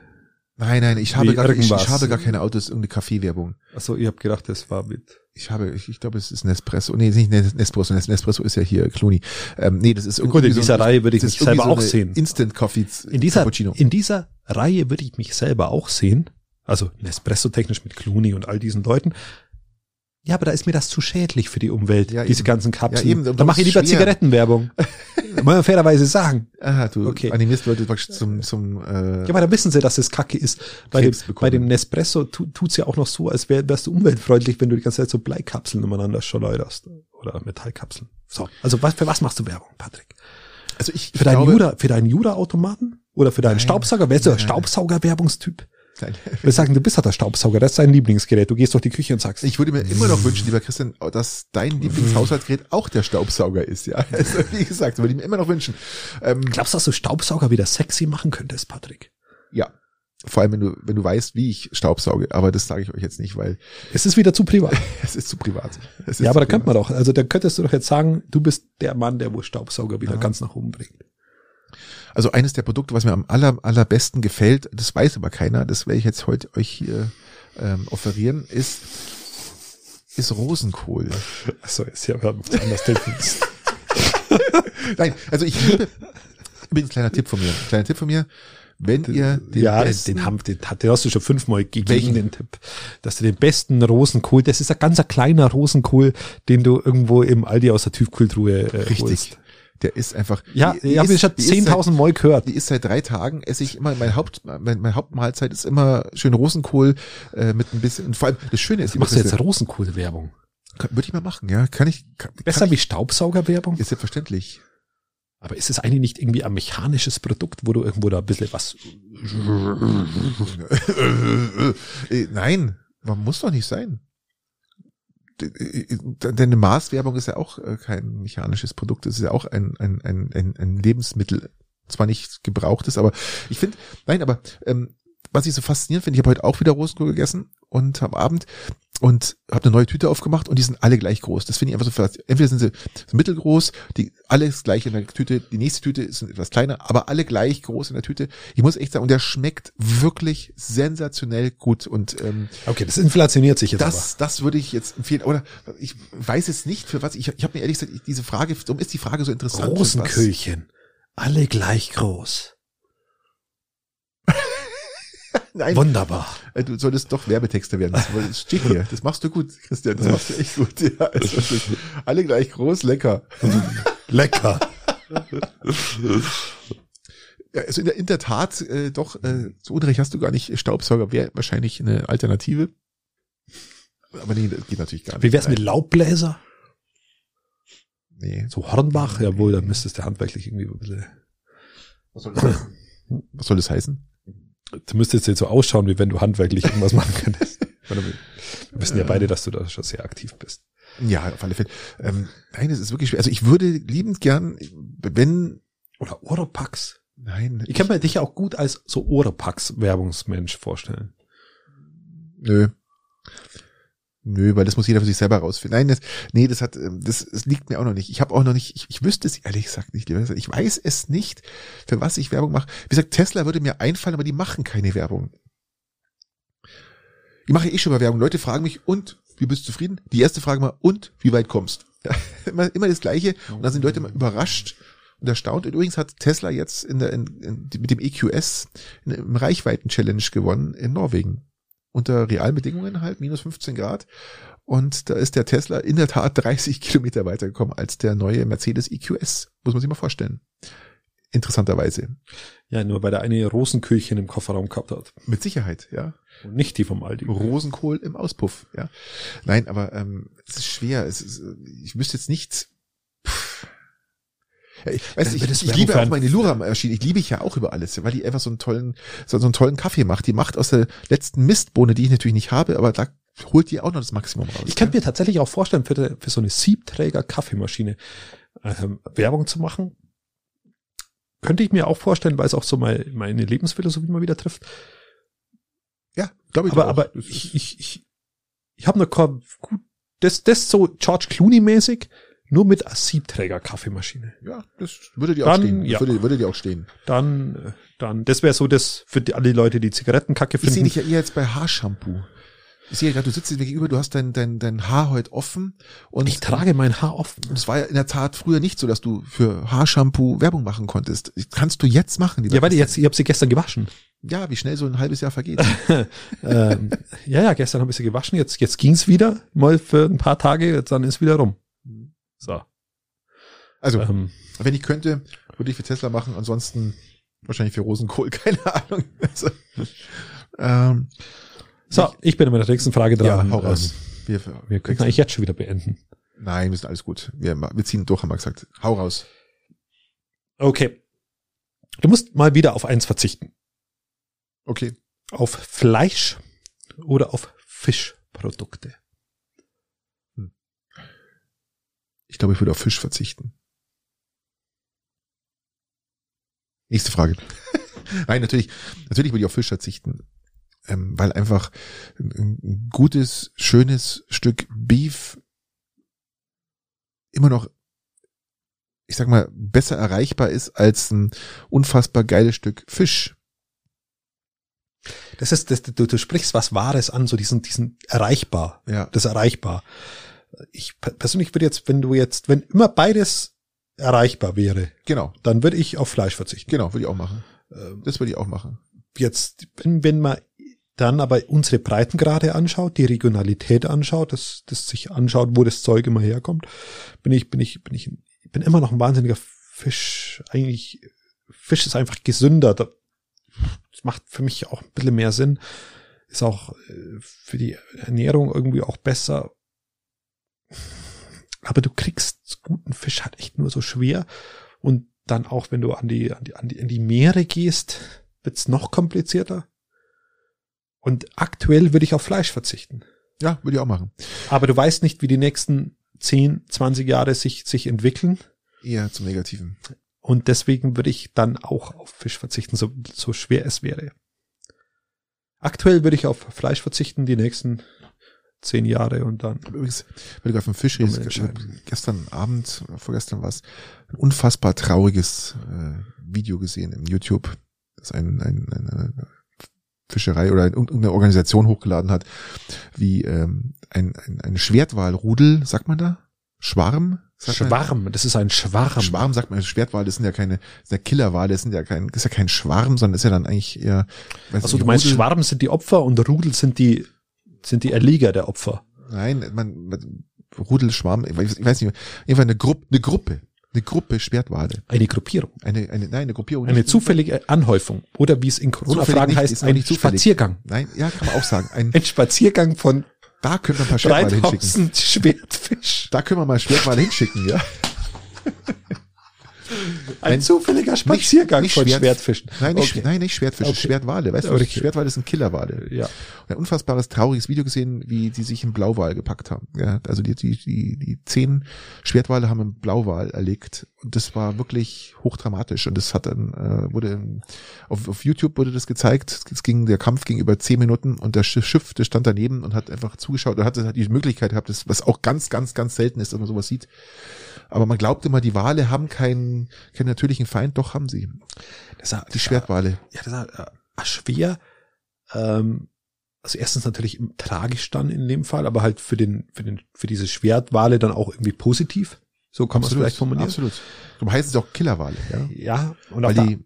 Nein, nein, ich habe gar, ich, ich, habe gar keine Autos, irgendeine Kaffeewerbung. Achso, ich habe gedacht, das war mit. Ich habe, ich, ich glaube, es ist Nespresso. Nee, nicht Nespresso. Nespresso ist ja hier Cloni. Ähm, nee, das ist irgendwie. Gut, in dieser so, Reihe würde ich mich selber so auch sehen. Instant Coffee. In dieser, Cappuccino. in dieser Reihe würde ich mich selber auch sehen. Also Nespresso technisch mit Clooney und all diesen Leuten. Ja, aber da ist mir das zu schädlich für die Umwelt, ja, diese eben. ganzen Kapseln. Ja, eben. Da mache ich lieber schwer. Zigarettenwerbung. Muss man fairerweise sagen. Aha, du okay. animierst Leute praktisch zum, zum äh, Ja, aber da wissen sie, dass es Kacke ist. Bei dem, bei dem Nespresso tu, tut's ja auch noch so, als wär, wärst du umweltfreundlich, wenn du die ganze Zeit so Bleikapseln umeinander schleuderst. Oder Metallkapseln. So, also was, für was machst du Werbung, Patrick? Also ich, Für deinen glaube, Jura, für deinen Jura-Automaten? Oder für deinen Nein. Staubsauger? Wärst du. Staubsauger-Werbungstyp? Wir sagen, du bist halt der Staubsauger, das ist dein Lieblingsgerät. Du gehst durch die Küche und sagst, Ich würde mir immer noch wünschen, lieber Christian, dass dein Lieblingshaushaltsgerät auch der Staubsauger ist, ja. Also, wie gesagt, würde ich mir immer noch wünschen. Ähm, glaubst du, dass du Staubsauger wieder sexy machen könntest, Patrick? ja. Vor allem, wenn du, wenn du weißt, wie ich Staubsauge. Aber das sage ich euch jetzt nicht, weil Es ist wieder zu privat. es ist zu privat. Ist ja, aber da könnte man doch, also da könntest du doch jetzt sagen, du bist der Mann, der wohl Staubsauger wieder Ja. ganz nach oben bringt. Also eines der Produkte, was mir am aller, allerbesten gefällt, das weiß aber keiner, das werde ich jetzt heute euch hier ähm, offerieren, ist, ist Rosenkohl. Achso, jetzt ja, wir haben anders denken. Nein, also ich liebe, übrigens kleiner Tipp von mir, kleiner Tipp von mir, wenn ihr den ja, den, besten, den, haben, den, den hast du schon fünfmal gegeben, Welchen? den Tipp. Dass du den besten Rosenkohl, das ist ein ganz ein kleiner Rosenkohl, den du irgendwo im Aldi aus der Tiefkühltruhe äh, richtig, holst. Der ist einfach, Ja, die- die, habe ich ist- schon die ist seit- 10.000 Mal gehört. Die ist seit drei Tagen, esse ich immer, mein Haupt, mein, meine Hauptmahlzeit ist immer schön Rosenkohl äh, mit ein bisschen, und vor allem das Schöne ist, Du machst jetzt Rosenkohl-Werbung. würde ich mal machen, ja, kann ich, kann, Besser kann wie ich, Staubsauger-Werbung? ist selbstverständlich. Aber ist es eigentlich nicht irgendwie ein mechanisches Produkt, wo du irgendwo da ein bisschen was... Äh, Nein, man muss doch nicht sein. Deine Maßwerbung ist ja auch äh, kein mechanisches Produkt, es ist ja auch ein, ein, ein, ein, ein Lebensmittel. Zwar nicht gebrauchtes, aber ich finde, nein, aber ähm, was ich so faszinierend finde, ich habe heute auch wieder Rosenkohl gegessen und am Abend und habe eine neue Tüte aufgemacht und die sind alle gleich groß. Das finde ich einfach so faszinierend. Entweder sind sie mittelgroß, die alles gleich in der Tüte, die nächste Tüte ist etwas kleiner, aber alle gleich groß in der Tüte. Ich muss echt sagen, und der schmeckt wirklich sensationell gut und ähm, Okay, das inflationiert sich jetzt das, das würde ich jetzt empfehlen. Oder ich weiß jetzt nicht, für was. Ich, ich habe mir ehrlich gesagt diese Frage, warum ist die Frage so aber. interessant? Für was? Rosenköhlchen. Alle gleich groß. Nein, Wunderbar. äh, du solltest doch Werbetexter werden. Das, steht hier. Das machst du gut, Christian. Das machst du echt gut. Ja, also, alle gleich groß, lecker. Lecker. Ja, also in der, in der Tat, äh, doch, äh, so Unrecht hast du gar nicht. Staubsauger wäre wahrscheinlich eine Alternative. Aber nee, das geht natürlich gar nicht. Wie wär's mit Laubbläser? Nee. So Hornbach? Jawohl, dann müsstest du handwerklich irgendwie ein bisschen... Was soll das? Was soll das heißen? Du müsstest jetzt so ausschauen, wie wenn du handwerklich irgendwas machen könntest. Wir wissen ja beide, dass du da schon sehr aktiv bist. Ja, auf alle Fälle. Ähm, nein, es ist wirklich schwer. Also ich würde liebend gern, wenn, Oder Oropax. nein, Ich kann mir dich ja auch gut als so Oropax-Werbungsmensch vorstellen. nö. Nö, weil das muss jeder für sich selber rausfinden. Nein, das, nee, das hat, ähm, das, das liegt mir auch noch nicht. Ich habe auch noch nicht, ich, ich wüsste es ehrlich gesagt nicht. Ich weiß es nicht, für was ich Werbung mache. Wie gesagt, Tesla würde mir einfallen, aber die machen keine Werbung. Ich mache eh schon mal Werbung. Leute fragen mich, und, wie bist du zufrieden? Die erste Frage mal, und, wie weit kommst? Ja, immer, immer das Gleiche. Und dann sind Leute immer überrascht und erstaunt. Und übrigens hat Tesla jetzt in der, in, in, mit dem EQS in, im Reichweiten-Challenge gewonnen in Norwegen. Unter Realbedingungen halt, minus 15 Grad. Und da ist der Tesla in der Tat 30 Kilometer weitergekommen als der neue Mercedes EQS. Muss man sich mal vorstellen. Interessanterweise. Ja, nur weil der eine Rosenkühlchen im Kofferraum gehabt hat. Mit Sicherheit, ja. Und nicht die vom Aldi. Rosenkohl im Auspuff, ja. Nein, aber ähm, es ist schwer. Es ist, äh, ich wüsste jetzt nicht. Ja, ich, ich, liebe auch ein- meine Lura-Maschine. Ich liebe ich ja auch über alles, weil die einfach so einen tollen, so, einen tollen Kaffee macht. Die macht aus der letzten Mistbohne, die ich natürlich nicht habe, aber da holt die auch noch das Maximum raus. Ich könnte mir tatsächlich auch vorstellen, für, für so eine Siebträger-Kaffeemaschine ähm, Werbung zu machen. Könnte ich mir auch vorstellen, weil es auch so mal meine Lebensphilosophie mal wieder trifft. ja, glaube ich. aber auch. aber ich, ich, ich, ich habe eine gut, das, das so George Clooney-mäßig, nur mit Siebträger-Kaffeemaschine. ja, das würde dir Dann, auch stehen. Das ja. würde, würde dir auch stehen. Dann, dann, das wäre so das für die, alle Leute, die Zigarettenkacke Ich sehe finden. dich ja eher jetzt bei Haarshampoo. Ich sehe gerade, du sitzt mir gegenüber, du hast dein, dein, dein Haar heute offen und ich trage mein Haar offen. Es war ja in der Tat früher nicht so, dass du für Haarshampoo Werbung machen konntest. Kannst du jetzt machen, Ja, weil ich jetzt, ich habe sie gestern gewaschen. Ja, wie schnell so ein halbes Jahr vergeht. ähm, ja, ja, gestern habe ich sie gewaschen. Jetzt, jetzt ging's wieder mal für ein paar Tage. Jetzt dann ist wieder rum. So. Also, Ähm, wenn ich könnte, würde ich für Tesla machen. Ansonsten wahrscheinlich für Rosenkohl, keine Ahnung. Also, ähm, so, ich bin mit der nächsten Frage ja, dran. hau raus. Ähm, Wir, wir können eigentlich jetzt schon wieder beenden. Nein, wir sind alles gut. Wir, wir ziehen durch, haben wir gesagt. Hau raus. Okay. Du musst mal wieder auf eins verzichten. Okay. Auf Fleisch oder auf Fischprodukte. Ich glaube, ich würde auf Fisch verzichten. Nächste Frage. Nein, natürlich, natürlich würde ich auf Fisch verzichten. Ähm, weil einfach ein, gutes, schönes Stück Beef immer noch, ich sag mal, besser erreichbar ist als ein unfassbar geiles Stück Fisch. Das ist, das, du, du sprichst was Wahres an, so diesen, diesen erreichbar. Ja. Das erreichbar. Ich persönlich würde jetzt, wenn du jetzt, wenn immer beides erreichbar wäre, Genau, dann würde ich auf Fleisch verzichten. genau, würde ich auch machen. Ähm, Das würde ich auch machen. jetzt, wenn, wenn man dann aber unsere Breitengrade anschaut, die Regionalität anschaut, das, das sich anschaut, wo das Zeug immer herkommt, bin ich, bin ich, bin ich, bin immer noch ein wahnsinniger Fisch. Eigentlich, Fisch ist einfach gesünder. Da- Das macht für mich auch ein bisschen mehr Sinn. Ist auch äh, für die Ernährung irgendwie auch besser. Aber du kriegst guten Fisch halt echt nur so schwer. Und dann auch, wenn du an die, an die, an die, in die Meere gehst, wird's noch komplizierter. Und aktuell würde ich auf Fleisch verzichten. Ja, würde ich auch machen. Aber du weißt nicht, wie die nächsten 10, 20 Jahre sich, sich entwickeln. Eher zum Negativen. Und deswegen würde ich dann auch auf Fisch verzichten, so, so schwer es wäre. Aktuell würde ich auf Fleisch verzichten, die nächsten 10 Jahre und dann. Übrigens, weil du gerade vom Fisch redest, Entscheidung. gestern Abend, oder vorgestern was, ein unfassbar trauriges äh, Video gesehen im YouTube, das ein, ein, eine Fischerei oder irgendeine Organisation hochgeladen hat, wie ähm, ein, ein, ein Schwertwalrudel, sagt man da? Schwarm? Man? Schwarm, das ist ein Schwarm. Schwarm sagt man, Schwertwal, das sind ja keine, das sind ja Killerwale, das sind ja kein, das ist ja kein Schwarm, sondern ist ja dann eigentlich eher, Also du meinst, Rudel- Schwarm sind die Opfer und Rudel sind die, sind die Erlieger der Opfer. Nein, man, man Rudel, Schwarm, ich weiß ich weiß nicht, einfach eine Gruppe, eine Gruppe, eine Gruppe Schwertwale. Eine Gruppierung. Eine, eine, nein, eine Gruppierung. Eine zufällige Anhäufung. Oder wie es in Corona-Fragen heißt, ein. Spaziergang. Nein, ja, kann man auch sagen. Ein, Ein Spaziergang von da können wir ein paar Schwertwale hinschicken. 3000 Schwertfisch. Da können wir mal Schwertwale hinschicken, ja. Ein, Ein- zufälliger Spaziergang nicht von Schwert- Schwertfischen. Nein, nicht, Okay. nein, nicht Schwertfische, Okay. Schwertwale. Weißt du, Okay. Schwertwale sind Killerwale. Ja. ein unfassbares, trauriges Video gesehen, wie die sich im Blauwal gepackt haben. Ja, also die, die, die, die zehn Schwertwale haben einen Blauwal erlegt und das war wirklich hochdramatisch und das hat dann, äh, wurde auf, auf YouTube wurde das gezeigt. Es ging, der Kampf ging über zehn Minuten und der Schiff, das stand daneben und hat einfach zugeschaut und hatte hat die Möglichkeit gehabt, das, was auch ganz, ganz, ganz selten ist, dass man sowas sieht. Aber man glaubt immer, die Wale haben keinen, keinen natürlichen Feind, doch haben sie. Das Die Schwertwale. Ja, das ist äh, schwer. Ähm, also erstens natürlich tragisch dann in dem Fall, aber halt für den, für den, für diese Schwertwale dann auch irgendwie positiv. So kann man es vielleicht formulieren. Absolut. Darum heißen sie auch Killerwale, ja. Ja, und Weil auch die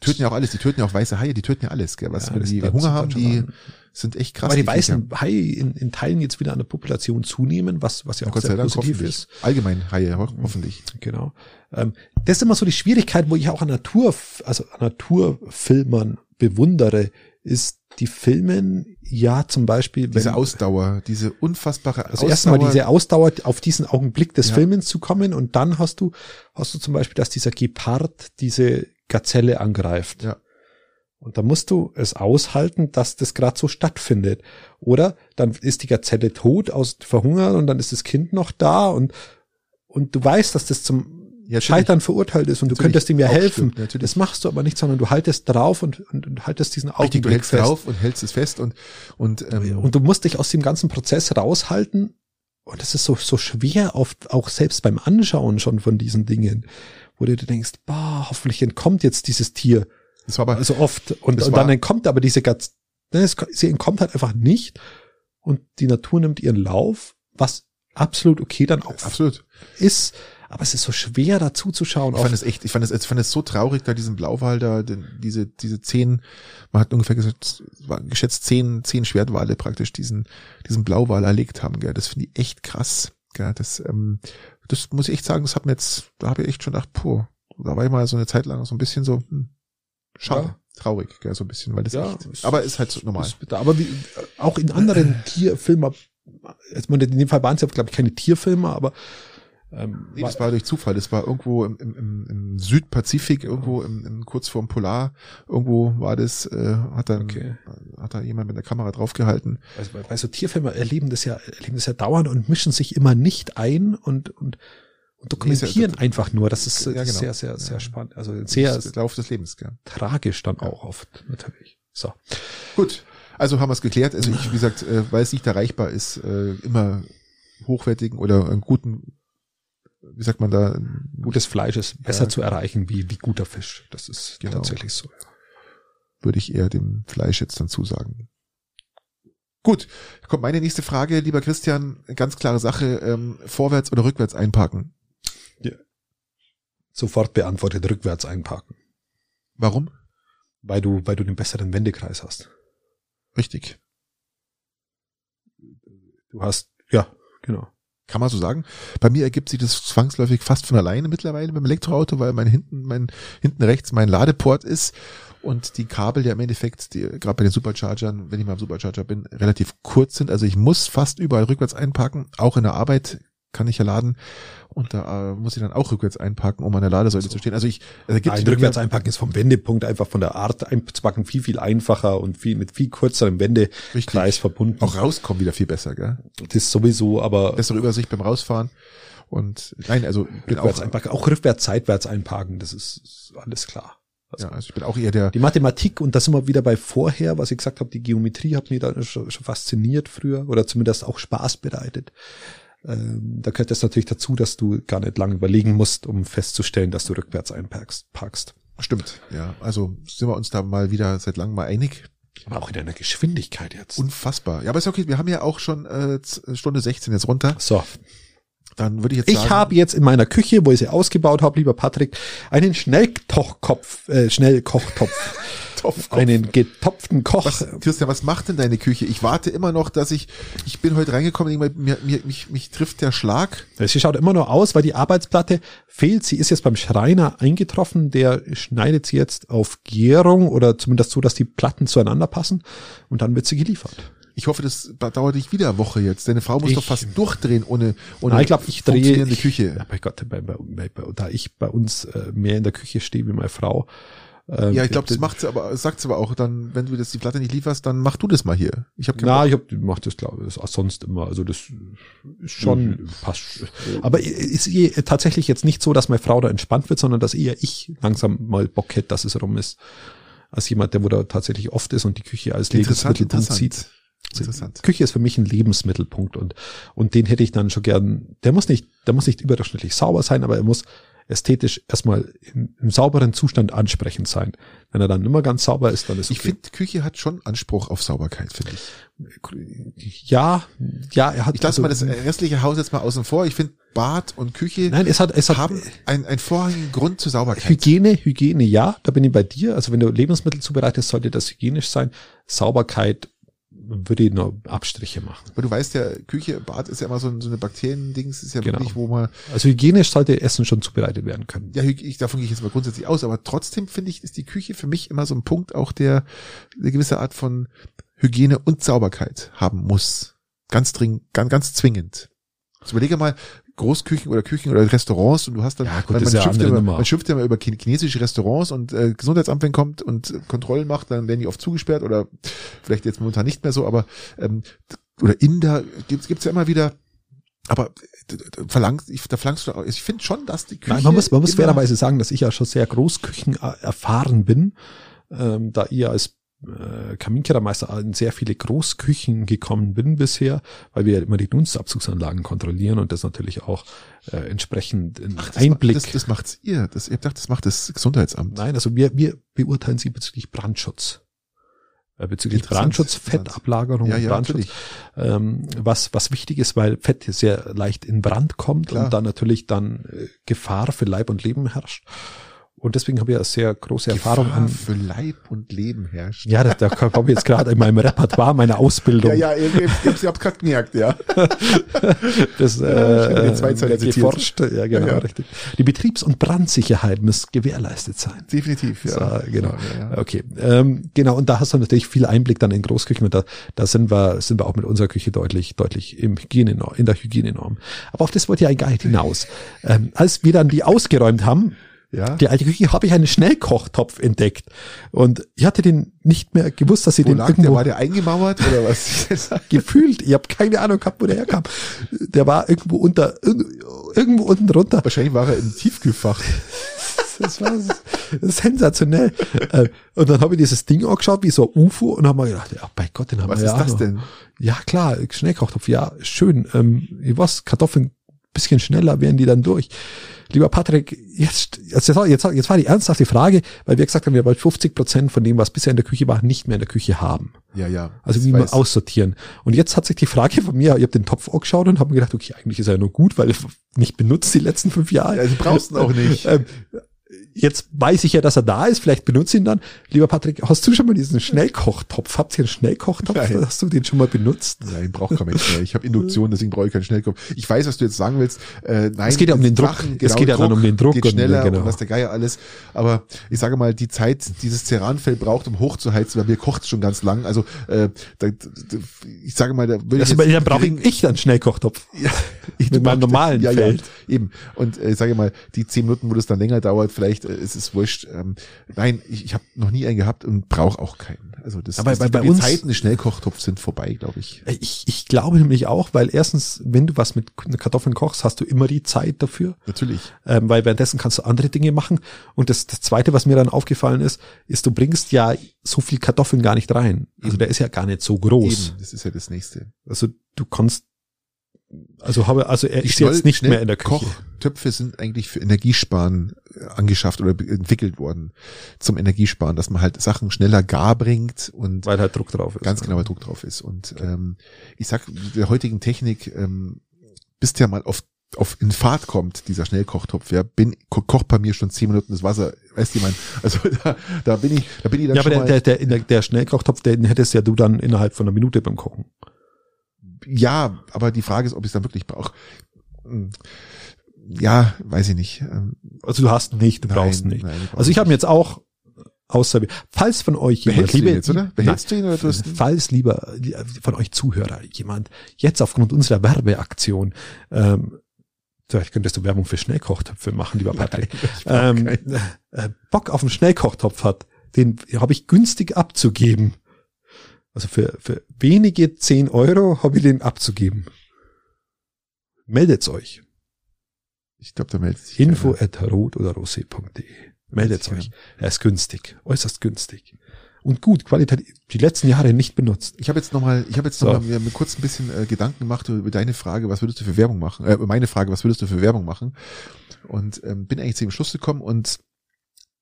töten ja auch alles, die töten ja auch weiße Haie, die töten ja alles, gell? Was, Ja, wenn die Hunger haben, die. Sind echt krass. aber die Viecher. weißen Haie in, in Teilen jetzt wieder an der Population zunehmen, was, was ja auch Gott sei sehr Dank positiv ist. Allgemein Haie, ho hoffentlich. Genau. Ähm, das ist immer so die Schwierigkeit, wo ich auch an Natur, also an Naturfilmern bewundere, ist, die filmen ja zum Beispiel, wenn, Diese Ausdauer, diese unfassbare also erstmal diese Ausdauer, auf diesen Augenblick des Ja. Filmens zu kommen und dann hast du, hast du zum Beispiel, dass dieser Gepard diese Gazelle angreift. Ja. Und da musst du es aushalten, dass das gerade so stattfindet. Oder dann ist die Gazelle tot, aus verhungert und dann ist das Kind noch da und, und du weißt, dass das zum Ja. Scheitern verurteilt ist und du könntest ihm ja helfen. stimmt, natürlich. das machst du aber nicht, sondern du haltest drauf und, und, und haltest diesen Richtig, Augenblick du hältst fest. drauf und hältst es fest und, und, ähm, Und du musst dich aus dem ganzen Prozess raushalten. Und das ist so, so schwer oft, auch selbst beim Anschauen schon von diesen Dingen, wo du dir denkst, boah, hoffentlich entkommt jetzt dieses Tier. Das war aber, Also oft. Und, und war- dann entkommt aber diese ganz, ne, sie entkommt halt einfach nicht. Und die Natur nimmt ihren Lauf, was absolut okay dann auch absolut. ist. Aber es ist so schwer dazu zu schauen. Ich fand es echt, ich fand es, ich fand es so traurig, da diesen Blauwal da, den, diese, diese zehn, man hat ungefähr gesagt, es waren geschätzt zehn, zehn Schwertwale praktisch diesen, diesen Blauwal erlegt haben, gell. Das finde ich echt krass, gell. Das, ähm, das muss ich echt sagen, das hat mir jetzt, da habe ich echt schon gedacht, puh, da war ich mal so eine Zeit lang so ein bisschen so, hm, schade, Ja. traurig, gell, so ein bisschen, weil das Ja, echt, ist- aber ist halt so normal. Aber wie, auch in anderen Tierfilmen, jetzt in dem Fall waren es ja, glaube ich, keine Tierfilme, aber Ähm, nee, das war durch Zufall. Das war irgendwo im, im, im Südpazifik, irgendwo im, im, kurz vorm Polar. Irgendwo war das, äh, hat dann okay. hat da jemand mit der Kamera draufgehalten. Also, weil so Tierfilme erleben das ja, erleben das ja dauernd und mischen sich immer nicht ein und und, und dokumentieren einfach nur. Das ist, ja, genau. sehr, sehr, sehr spannend. Also sehr das Lauf des Lebens, gell? tragisch dann auch oft natürlich. So. Gut. Also haben wir es geklärt. Also ich, wie gesagt, äh, weil es nicht erreichbar ist, äh, immer hochwertigen oder einen guten wie sagt man da? Gutes Fleisch ist besser ja. zu erreichen wie, wie guter Fisch. Das ist genau. tatsächlich so. Ja. Würde ich eher dem Fleisch jetzt dann zusagen. Gut, kommt meine nächste Frage, lieber Christian. Ganz klare Sache, ähm, vorwärts oder rückwärts einparken? Ja. Sofort beantwortet, rückwärts einparken. Warum? Weil du, weil du den besseren Wendekreis hast. Richtig. Du hast, ja, genau. Kann man so sagen. Bei mir ergibt sich das zwangsläufig fast von alleine mittlerweile beim Elektroauto, weil mein hinten, mein hinten rechts mein Ladeport ist und die Kabel ja im Endeffekt, die, gerade bei den Superchargern, wenn ich mal am Supercharger bin, relativ kurz sind. Also ich muss fast überall rückwärts einparken. Auch in der Arbeit kann ich ja laden und da äh, muss ich dann auch rückwärts einparken, um an der Ladesäule so. zu stehen. Also ich also gibt Nein, rückwärts einparken ist vom Wendepunkt einfach von der Art einzupacken viel viel einfacher und viel mit viel kürzerem Wendekreis Richtig. verbunden. Auch rauskommen wieder viel besser, gell? Das ist sowieso, aber bessere Übersicht beim Rausfahren. Und nein, also bin rückwärts auch einparken, auch rückwärts seitwärts einparken, das ist, ist alles klar. Also, ja, also ich bin auch eher der. Die Mathematik, und das sind wir wieder bei vorher, was ich gesagt habe, die Geometrie hat mich da schon, schon fasziniert früher oder zumindest auch Spaß bereitet. Ähm, da gehört es natürlich dazu, dass du gar nicht lange überlegen musst, um festzustellen, dass du rückwärts einparkst. Parkst. Stimmt, ja. Also sind wir uns da mal wieder seit langem mal einig. Aber auch in einer Geschwindigkeit jetzt. Unfassbar. Ja, aber ist okay. Wir haben ja auch schon äh, Stunde 16 jetzt runter. So. Dann würde ich jetzt sagen. Ich habe jetzt in meiner Küche, wo ich sie ausgebaut habe, lieber Patrick, einen Schnellkochtopf, äh, Schnellkochtopf. Topfkopf. Einen getopften Koch. Was, Christian, was macht denn deine Küche? Ich warte immer noch, dass ich, ich bin heute reingekommen, mir, mir, mich, mich trifft der Schlag. Sie schaut immer noch aus, weil die Arbeitsplatte fehlt. Sie ist jetzt beim Schreiner eingetroffen. Der schneidet sie jetzt auf Gärung oder zumindest so, dass die Platten zueinander passen und dann wird sie geliefert. Ich hoffe, das dauert nicht wieder eine Woche jetzt. Deine Frau muss ich, doch fast durchdrehen ohne, ohne Nein, ich glaube, ich drehe die Küche. Ja, bei Gott, bei, bei, bei, da ich bei uns äh, mehr in der Küche stehe wie meine Frau, ähm, ja, ich glaube, das macht sie aber, sagt sie aber auch dann, wenn du das die Platte nicht lieferst, dann mach du das mal hier. Ich habe Na, ich hab, mach das glaube ich, sonst immer. Also das ist schon mhm. passt. Aber ist eh tatsächlich jetzt nicht so, dass meine Frau da entspannt wird, sondern dass eher ich langsam mal Bock hätte, dass es rum ist, als jemand, der wo da tatsächlich oft ist und die Küche als Lebensmittelpunkt sieht. Interessant. Küche ist für mich ein Lebensmittelpunkt und und den hätte ich dann schon gern. Der muss nicht, der muss nicht überdurchschnittlich sauber sein, aber er muss ästhetisch erstmal im, im sauberen Zustand ansprechend sein. Wenn er dann immer ganz sauber ist, dann ist okay. Ich finde, Küche hat schon Anspruch auf Sauberkeit, finde ich. Ja, ja, er hat. Ich lasse also, mal das restliche Haus jetzt mal außen vor. Ich finde, Bad und Küche Nein, es hat, es hat, haben einen, einen vorrangigen Grund zur Sauberkeit. Hygiene, Hygiene, ja, da bin ich bei dir. Also wenn du Lebensmittel zubereitest, sollte das hygienisch sein. Sauberkeit würde ich nur Abstriche machen. Aber du weißt ja, Küche, Bad ist ja immer so, ein, so eine Bakterien-Dings, ist ja genau. wirklich, wo man. Also hygienisch sollte Essen schon zubereitet werden können. Ja, ich, davon gehe ich jetzt mal grundsätzlich aus, aber trotzdem finde ich, ist die Küche für mich immer so ein Punkt auch, der eine gewisse Art von Hygiene und Sauberkeit haben muss. Ganz dringend, ganz, ganz zwingend. Also überlege mal, Großküchen oder Küchen oder Restaurants und du hast dann, ja, gut, man, man, ja schimpft ja immer, man schimpft ja immer über chinesische Restaurants und äh, Gesundheitsamt, wenn kommt und Kontrollen macht, dann werden die oft zugesperrt oder vielleicht jetzt momentan nicht mehr so, aber ähm, oder Inder gibt's gibt's ja immer wieder, aber verlangst, ich, da verlangst du, ich finde schon, dass die Küche. Nein, man muss, man muss fairerweise sagen, dass ich ja schon sehr Großküchen erfahren bin, ähm, da ihr als äh, Kaminkehrermeister in sehr viele Großküchen gekommen bin bisher, weil wir ja immer die Dunstabzugsanlagen kontrollieren und das natürlich auch äh, entsprechend in Ach, das Einblick. Macht, das, das macht's ihr. Das, ihr dachte, das macht das Gesundheitsamt. Nein, also wir, wir beurteilen sie bezüglich Brandschutz. Äh, bezüglich Brandschutz, Fettablagerung, ja, ja, Brandschutz, ähm, was, was wichtig ist, weil Fett sehr leicht in Brand kommt Klar. und dann natürlich dann äh, Gefahr für Leib und Leben herrscht. Und deswegen habe ich eine sehr große Erfahrung Gefahr an. für Leib und Leben herrscht. Ja, da, da komme ich jetzt gerade in meinem Repertoire meiner Ausbildung. Ja, ja, ihr, ihr, ihr habt gerade gemerkt, ja. das Ja, ich äh, mir zwei Zeilen geforscht. Ja, genau, Ja, ja. richtig. Die Betriebs- und Brandsicherheit muss gewährleistet sein. Definitiv, ja. So, genau. Ja, ja. Okay. Ähm, genau, und da hast du natürlich viel Einblick dann in Großküchen und da, da sind wir, sind wir auch mit unserer Küche deutlich, deutlich im Hygienenorm, in der Hygienenorm. Aber auf das wollte ich eigentlich gar nicht hinaus. Ähm, als wir dann die ausgeräumt haben, Ja. die alte Küche, habe ich einen Schnellkochtopf entdeckt. Und ich hatte den nicht mehr gewusst, dass sie Wo den lag der? irgendwo War der eingemauert oder was? gefühlt, ich habe keine Ahnung gehabt, wo der herkam. Der war irgendwo unter, irg- irgendwo unten drunter. Wahrscheinlich war er im Tiefkühlfach. Das war sensationell. Äh, und dann habe ich dieses Ding angeschaut, wie so ein UFO, und habe mir gedacht, ja, bei Gott, den haben Was wir ist ja das auch noch. denn? Ja, klar, Schnellkochtopf, ja, schön. Ähm, ich weiß, Kartoffeln bisschen schneller wären die dann durch. Lieber Patrick, jetzt, jetzt, jetzt, jetzt war die ernsthafte Frage, weil wir gesagt haben, wir wollen 50 Prozent von dem, was bisher in der Küche war, nicht mehr in der Küche haben. Ja, ja. Also wie wir weiß- aussortieren. Und jetzt hat sich die Frage von mir, ich habe den Topf angeschaut und habe mir gedacht, okay, eigentlich ist er nur gut, weil ich nicht benutzt die letzten fünf Jahre. Ja, du brauchst ihn auch nicht. Ähm, jetzt weiß ich ja, dass er da ist, vielleicht benutze ich ihn dann. Lieber Patrick, hast du schon mal diesen Schnellkochtopf? Habt ihr einen Schnellkochtopf? Nein. Hast du den schon mal benutzt? Nein, braucht kein Mensch mehr. Ich habe Induktion, deswegen brauche ich keinen Schnellkopf. Ich weiß, was du jetzt sagen willst. Äh, nein, Es geht ja um den Druck. Flachen, Es geht ja dann um den Druck Geht und, schneller genau. und was der Geier alles. Aber ich sage mal, die Zeit, dieses Ceranfell braucht, um hochzuheizen, weil mir kocht schon ganz lang. Also äh, da, da, ich sage mal, da würde ich Also, jetzt dann brauche ich, ich dann einen Schnellkochtopf. Ja, ich Mit meinem normalen ja, Feld. Ja, eben. Und äh, sage mal, die zehn Minuten, wo das dann länger dauert, vielleicht äh, ist es wurscht. Ähm, nein, ich, ich habe noch nie einen gehabt und brauche auch keinen. Also das, Aber das bei- bei die uns- Zeiten des Schnellkochtopfs sind vorbei, glaube ich. Ich, ich glaube nämlich auch, weil erstens, wenn du was mit Kartoffeln kochst, hast du immer die Zeit dafür. Natürlich. ähm, weil währenddessen kannst du andere Dinge machen. Und das, das Zweite, was mir dann aufgefallen ist, ist, du bringst ja so viel Kartoffeln gar nicht rein. Also Eben. der ist ja gar nicht so groß. Eben, das ist ja das nächste. Also du kannst, also habe, also er Die ist jetzt nicht mehr in der Küche. Kochtöpfe sind eigentlich für Energiesparen äh, angeschafft oder entwickelt worden zum Energiesparen, dass man halt Sachen schneller gar bringt und Weil halt Druck drauf ist. ganz genau der Druck drauf ist. Und ähm, ich sag, mit der heutigen Technik, ähm, bis der mal auf auf in Fahrt kommt, dieser Schnellkochtopf, ja, bin, ko kocht bei mir schon zehn Minuten das Wasser, weißt du, ich mein, also da, da bin ich, da bin ich dann Ja, aber schon der, mal, der, der, der, der Schnellkochtopf, den hättest ja du dann innerhalb von einer Minute beim Kochen. Ja, aber die Frage ist, ob ich es dann wirklich brauche. Hm. Ja, weiß ich nicht. Ähm, Also du hast nicht, du Nein, brauchst nicht. nein, ich also ich habe mir jetzt auch außer, falls von euch Behältst du ihn liebe- jetzt, oder? Behältst du ihn oder du falls lieber von euch Zuhörer jemand jetzt aufgrund unserer Werbeaktion ähm, Vielleicht könntest du Werbung für Schnellkochtöpfe machen, lieber Patrick. ähm, äh, Bock auf einen Schnellkochtopf hat, den habe ich günstig abzugeben. Also für, für wenige 10 Euro habe ich den abzugeben. Meldet euch. Ich glaube, da meldet sich Info keiner. at rot oder rosé.de. Meldet euch. Er ist günstig. Äußerst günstig. Und gut, qualitativ, die letzten Jahre nicht benutzt. Ich habe jetzt nochmal, ich habe jetzt So. noch mal mir, mir kurz ein bisschen äh, Gedanken gemacht über deine Frage, was würdest du für Werbung machen? Äh, meine Frage, was würdest du für Werbung machen? Und ähm, bin eigentlich zu dem Schluss gekommen und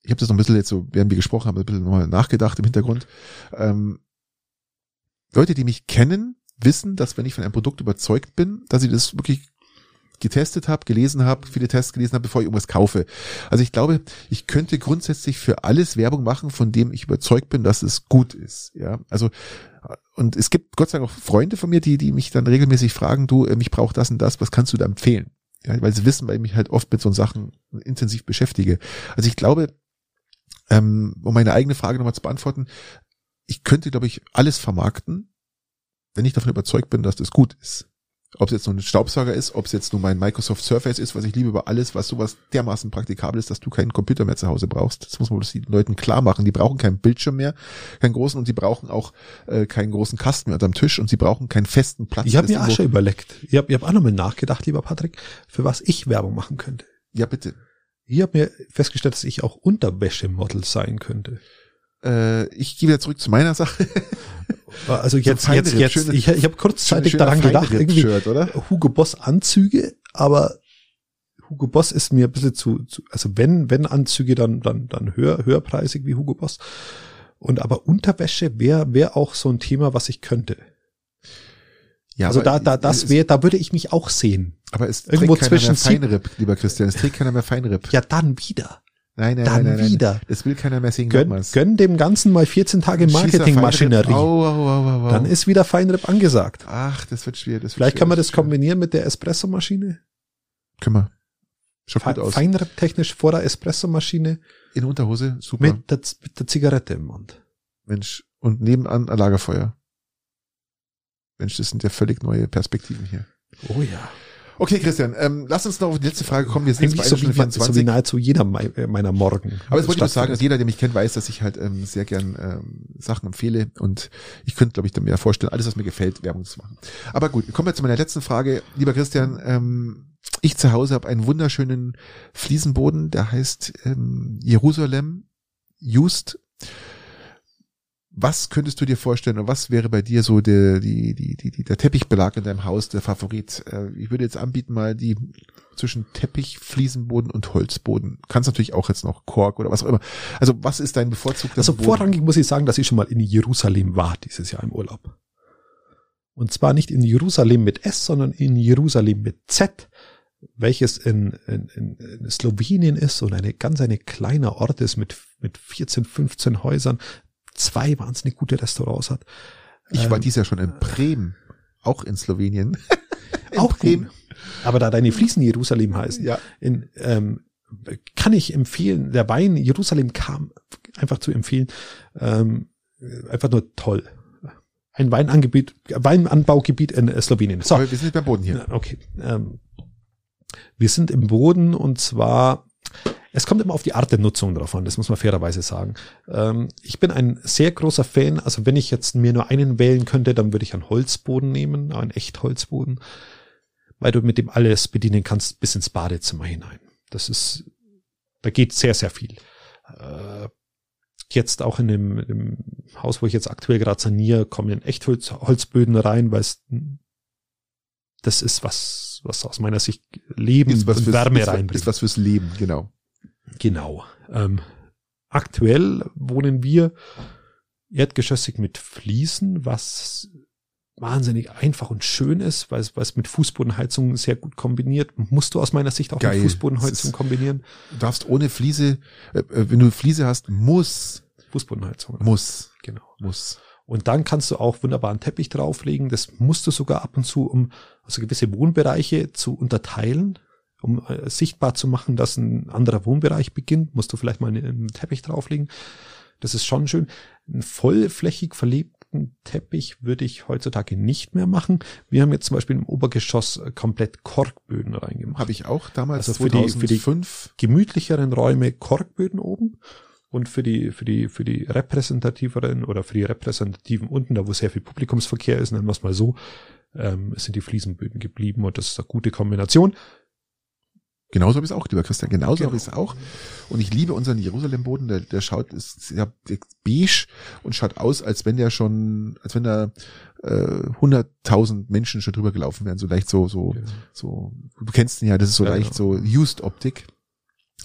ich habe das noch ein bisschen jetzt so, während wir gesprochen haben, ein bisschen nochmal nachgedacht im Hintergrund. Ähm, Leute, die mich kennen, wissen, dass wenn ich von einem Produkt überzeugt bin, dass ich das wirklich getestet habe, gelesen habe, viele Tests gelesen habe, bevor ich irgendwas kaufe. Also ich glaube, ich könnte grundsätzlich für alles Werbung machen, von dem ich überzeugt bin, dass es gut ist. Ja, also und es gibt Gott sei Dank auch Freunde von mir, die die mich dann regelmäßig fragen, du, äh, mich braucht das und das, was kannst du da empfehlen? Ja, weil sie wissen, weil ich mich halt oft mit so Sachen intensiv beschäftige. Also ich glaube, ähm, um meine eigene Frage nochmal zu beantworten, ich könnte, glaube ich, alles vermarkten, wenn ich davon überzeugt bin, dass das gut ist. Ob es jetzt nur ein Staubsauger ist, ob es jetzt nur mein Microsoft Surface ist, was ich liebe über alles, was sowas dermaßen praktikabel ist, dass du keinen Computer mehr zu Hause brauchst. Das muss man den Leuten klar machen. Die brauchen keinen Bildschirm mehr, keinen großen und die brauchen auch äh, keinen großen Kasten mehr unterm Tisch und sie brauchen keinen festen Platz. Ich habe mir schon überlegt. Ich habe ich hab auch nochmal nachgedacht, lieber Patrick, für was ich Werbung machen könnte. Ja, bitte. Ich habe mir festgestellt, dass ich auch Unterwäschemodel sein könnte. Äh, ich gehe wieder zurück zu meiner Sache. Also jetzt, Feinripp, jetzt, jetzt, schöne- ich, ich habe kurzzeitig daran gedacht, irgendwie Feinripp-Shirt, oder? Hugo Boss Anzüge, aber Hugo Boss ist mir ein bisschen zu, zu also wenn, wenn Anzüge, dann, dann, dann höher, höherpreisig wie Hugo Boss. Und aber Unterwäsche wäre wär auch so ein Thema, was ich könnte. Ja, also da, da, das wäre, da würde ich mich auch sehen. Aber es irgendwo trägt keiner zwischen mehr Feinripp, lieber Christian. Es trägt keiner mehr Feinripp. Ja, dann wieder. Nein, nein, Dann nein, nein, wieder. Nein. Das will keiner mehr sehen. Gönn, gönn dem Ganzen mal 14 Tage Marketingmaschinerie. Au, au, au. Dann ist wieder Feinripp angesagt. Ach, das wird schwer. Das wird Vielleicht schwer, kann man das kombinieren mit der Espressomaschine. Können wir. Schaut Fe gut aus. Feinripp technisch vor der Espressomaschine In Unterhose, super. mit der, mit der Zigarette im Mund. Mensch. Und nebenan ein Lagerfeuer. Mensch, das sind ja völlig neue Perspektiven hier. Oh ja. Okay, Christian, ähm, lass uns noch auf die letzte Frage kommen. Wir sind jetzt bei so wie, Stunde so wie 24. nahezu jeder äh, meiner Morgen. Aber jetzt wollte ich nur sagen, dass jeder, der mich kennt, weiß, dass ich halt ähm, sehr gern ähm, Sachen empfehle und ich könnte, glaube ich, mir vorstellen, alles, was mir gefällt, Werbung zu machen. Aber gut, kommen wir zu meiner letzten Frage. Lieber Christian, ähm, ich zu Hause habe einen wunderschönen Fliesenboden, der heißt ähm, Jerusalem Just. Was könntest du dir vorstellen und was wäre bei dir so der, die, die, die, der Teppichbelag in deinem Haus, der Favorit? Äh, ich würde jetzt anbieten mal die zwischen Teppich, Fliesenboden und Holzboden. Kannst natürlich auch jetzt noch Kork oder was auch immer. Also was ist dein bevorzugter Also Boden? vorrangig muss ich sagen, dass ich schon mal in Jerusalem war dieses Jahr im Urlaub. Und zwar nicht in Jerusalem mit S, sondern in Jerusalem mit Z, welches in, in, in, in Slowenien ist und eine ganz eine kleiner Ort ist mit, mit 14, 15 Häusern, zwei wahnsinnig gute Restaurants hat. Ich war Ähm, dieses Jahr schon in Bremen, auch in Slowenien. In auch Bremen. gut. Aber da deine Fliesen Jerusalem heißen, Ja. in, ähm, kann ich empfehlen, der Wein Jerusalem kam einfach zu empfehlen, ähm, einfach nur toll. Ein Weinangebiet, Weinanbaugebiet in äh, Slowenien. So, Aber wir sind nicht beim Boden hier. okay. Ähm, wir sind im Boden und zwar, es kommt immer auf die Art der Nutzung drauf an, das muss man fairerweise sagen. Ähm, ich bin ein sehr großer Fan, also wenn ich jetzt mir nur einen wählen könnte, dann würde ich einen Holzboden nehmen, einen Echtholzboden, weil du mit dem alles bedienen kannst bis ins Badezimmer hinein. Das ist, da geht sehr, sehr viel. Äh, jetzt auch in dem, in dem Haus, wo ich jetzt aktuell gerade saniere, kommen Echtholzböden rein, weil es das ist was, was aus meiner Sicht Leben Ist was, und fürs, Wärme ist, reinbringt. ist was fürs Leben, genau. Genau. Ähm, aktuell wohnen wir erdgeschossig mit Fliesen, was wahnsinnig einfach und schön ist, weil es, weil es mit Fußbodenheizung sehr gut kombiniert. Musst du aus meiner Sicht auch Geil. mit Fußbodenheizung ist- kombinieren? Du darfst ohne Fliese, äh, äh, wenn du Fliese hast, muss, Fußbodenheizung. muss, Genau. muss. Und dann kannst du auch wunderbar einen Teppich drauflegen. Das musst du sogar ab und zu, um also gewisse Wohnbereiche zu unterteilen, um äh, sichtbar zu machen, dass ein anderer Wohnbereich beginnt, musst du vielleicht mal einen, einen Teppich drauflegen. Das ist schon schön. Einen vollflächig verlebten Teppich würde ich heutzutage nicht mehr machen. Wir haben jetzt zum Beispiel im Obergeschoss äh, komplett Korkböden reingemacht. Habe ich auch damals Also für die- für die- 2005. gemütlicheren Räume Korkböden oben und für die, für die, für die repräsentativeren oder für die repräsentativen unten, da wo sehr viel Publikumsverkehr ist, nennen wir es mal so, ähm, sind die Fliesenböden geblieben und das ist eine gute Kombination. Genauso habe ich es auch, lieber Christian. Genauso Genau. habe ich es auch. Und ich liebe unseren Jerusalem-Boden. Der, der schaut, ist sehr beige und schaut aus, als wenn der schon, als wenn da äh, 100.000 Menschen schon drüber gelaufen wären. So leicht so, so, so. Du kennst ihn ja. Das ist so Ja, leicht genau. so Used Optik.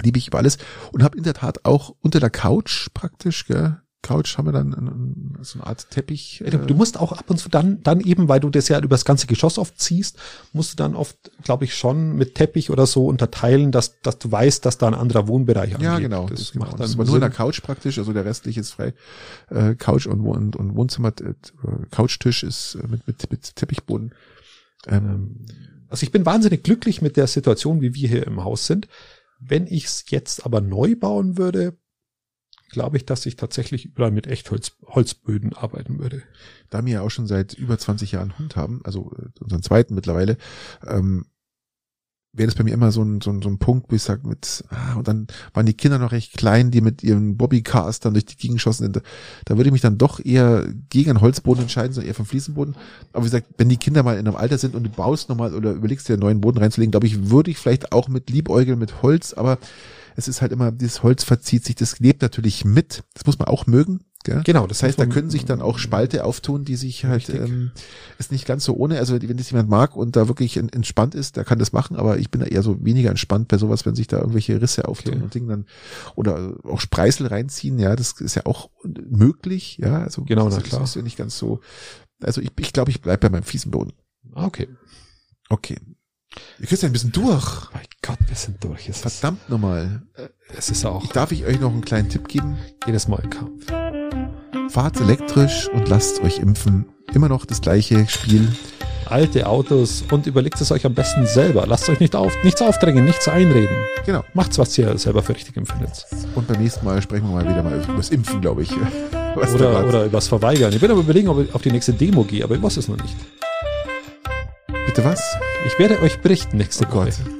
Liebe ich über alles. Und habe in der Tat auch unter der Couch praktisch, gell, Couch haben wir dann ein- so eine Art Teppich. Ja, Du, musst auch ab und zu dann, dann eben, weil du das ja über das ganze Geschoss oft ziehst, musst du dann oft, glaube ich, schon mit Teppich oder so unterteilen, dass, dass du weißt, dass da ein anderer Wohnbereich Ja, angeht. genau. Das, Das, genau. macht das dann ist aber nur in der. Couch praktisch, also der restliche ist frei. Äh, Couch und, und, und Wohnzimmer, äh, Couchtisch ist äh, mit, mit, mit Teppichboden. Ähm, Also ich bin wahnsinnig glücklich mit der Situation, wie wir hier im Haus sind. Wenn ich es jetzt aber neu bauen würde, glaube ich, dass ich tatsächlich überall mit Echtholz Holzböden arbeiten würde. da wir ja auch schon seit über 20 Jahren Hund haben, also äh, unseren zweiten mittlerweile, ähm, wäre das bei mir immer so ein, so ein, so ein Punkt, wo ich sage, mit, ah, und dann waren die Kinder noch recht klein, die mit ihren Bobbycars dann durch die Gegend geschossen sind. Da, da würde ich mich dann doch eher gegen einen Holzboden entscheiden, sondern eher vom Fliesenboden. Aber wie gesagt, wenn die Kinder mal in einem Alter sind und du baust nochmal oder überlegst dir einen neuen Boden reinzulegen, glaube ich, würde ich vielleicht auch mit Liebäugeln mit Holz, aber es ist halt immer, dieses Holz verzieht sich, das lebt natürlich mit. Das muss man auch mögen. Gell? Genau, Das heißt, da können sich dann auch Spalte auftun, die sich halt, Richtig. ähm, ist nicht ganz so ohne. Also wenn das jemand mag und da wirklich en- entspannt ist, der kann das machen, aber ich bin da eher so weniger entspannt bei sowas, wenn sich da irgendwelche Risse auftun Okay. und Dinge dann oder auch Spreißel reinziehen, ja, das ist ja auch möglich, ja. Also Genau, das na ist- klar. ist ja nicht ganz so. Also ich, ich glaube, ich bleib bei meinem fiesen Boden. Ah, Okay. Okay. Christian, ein bisschen durch. Gott, wir sind durch. Es Verdammt nochmal. Es ist auch. Darf ich euch noch einen kleinen Tipp geben? Jedes Mal im Kampf. Fahrt elektrisch und lasst euch impfen. Immer noch das gleiche Spiel. Alte Autos und überlegt es euch am besten selber. Lasst euch nicht auf, nichts aufdrängen, nichts einreden. Genau. Macht's, was ihr selber für richtig empfindet. Und beim nächsten Mal sprechen wir mal wieder mal über das Impfen, glaube ich. Was oder, oder über das Verweigern. Ich werde aber überlegen, ob ich auf die nächste Demo gehe, aber ich weiß es noch nicht. Bitte was? Ich werde euch berichten nächste oh Woche. Gott.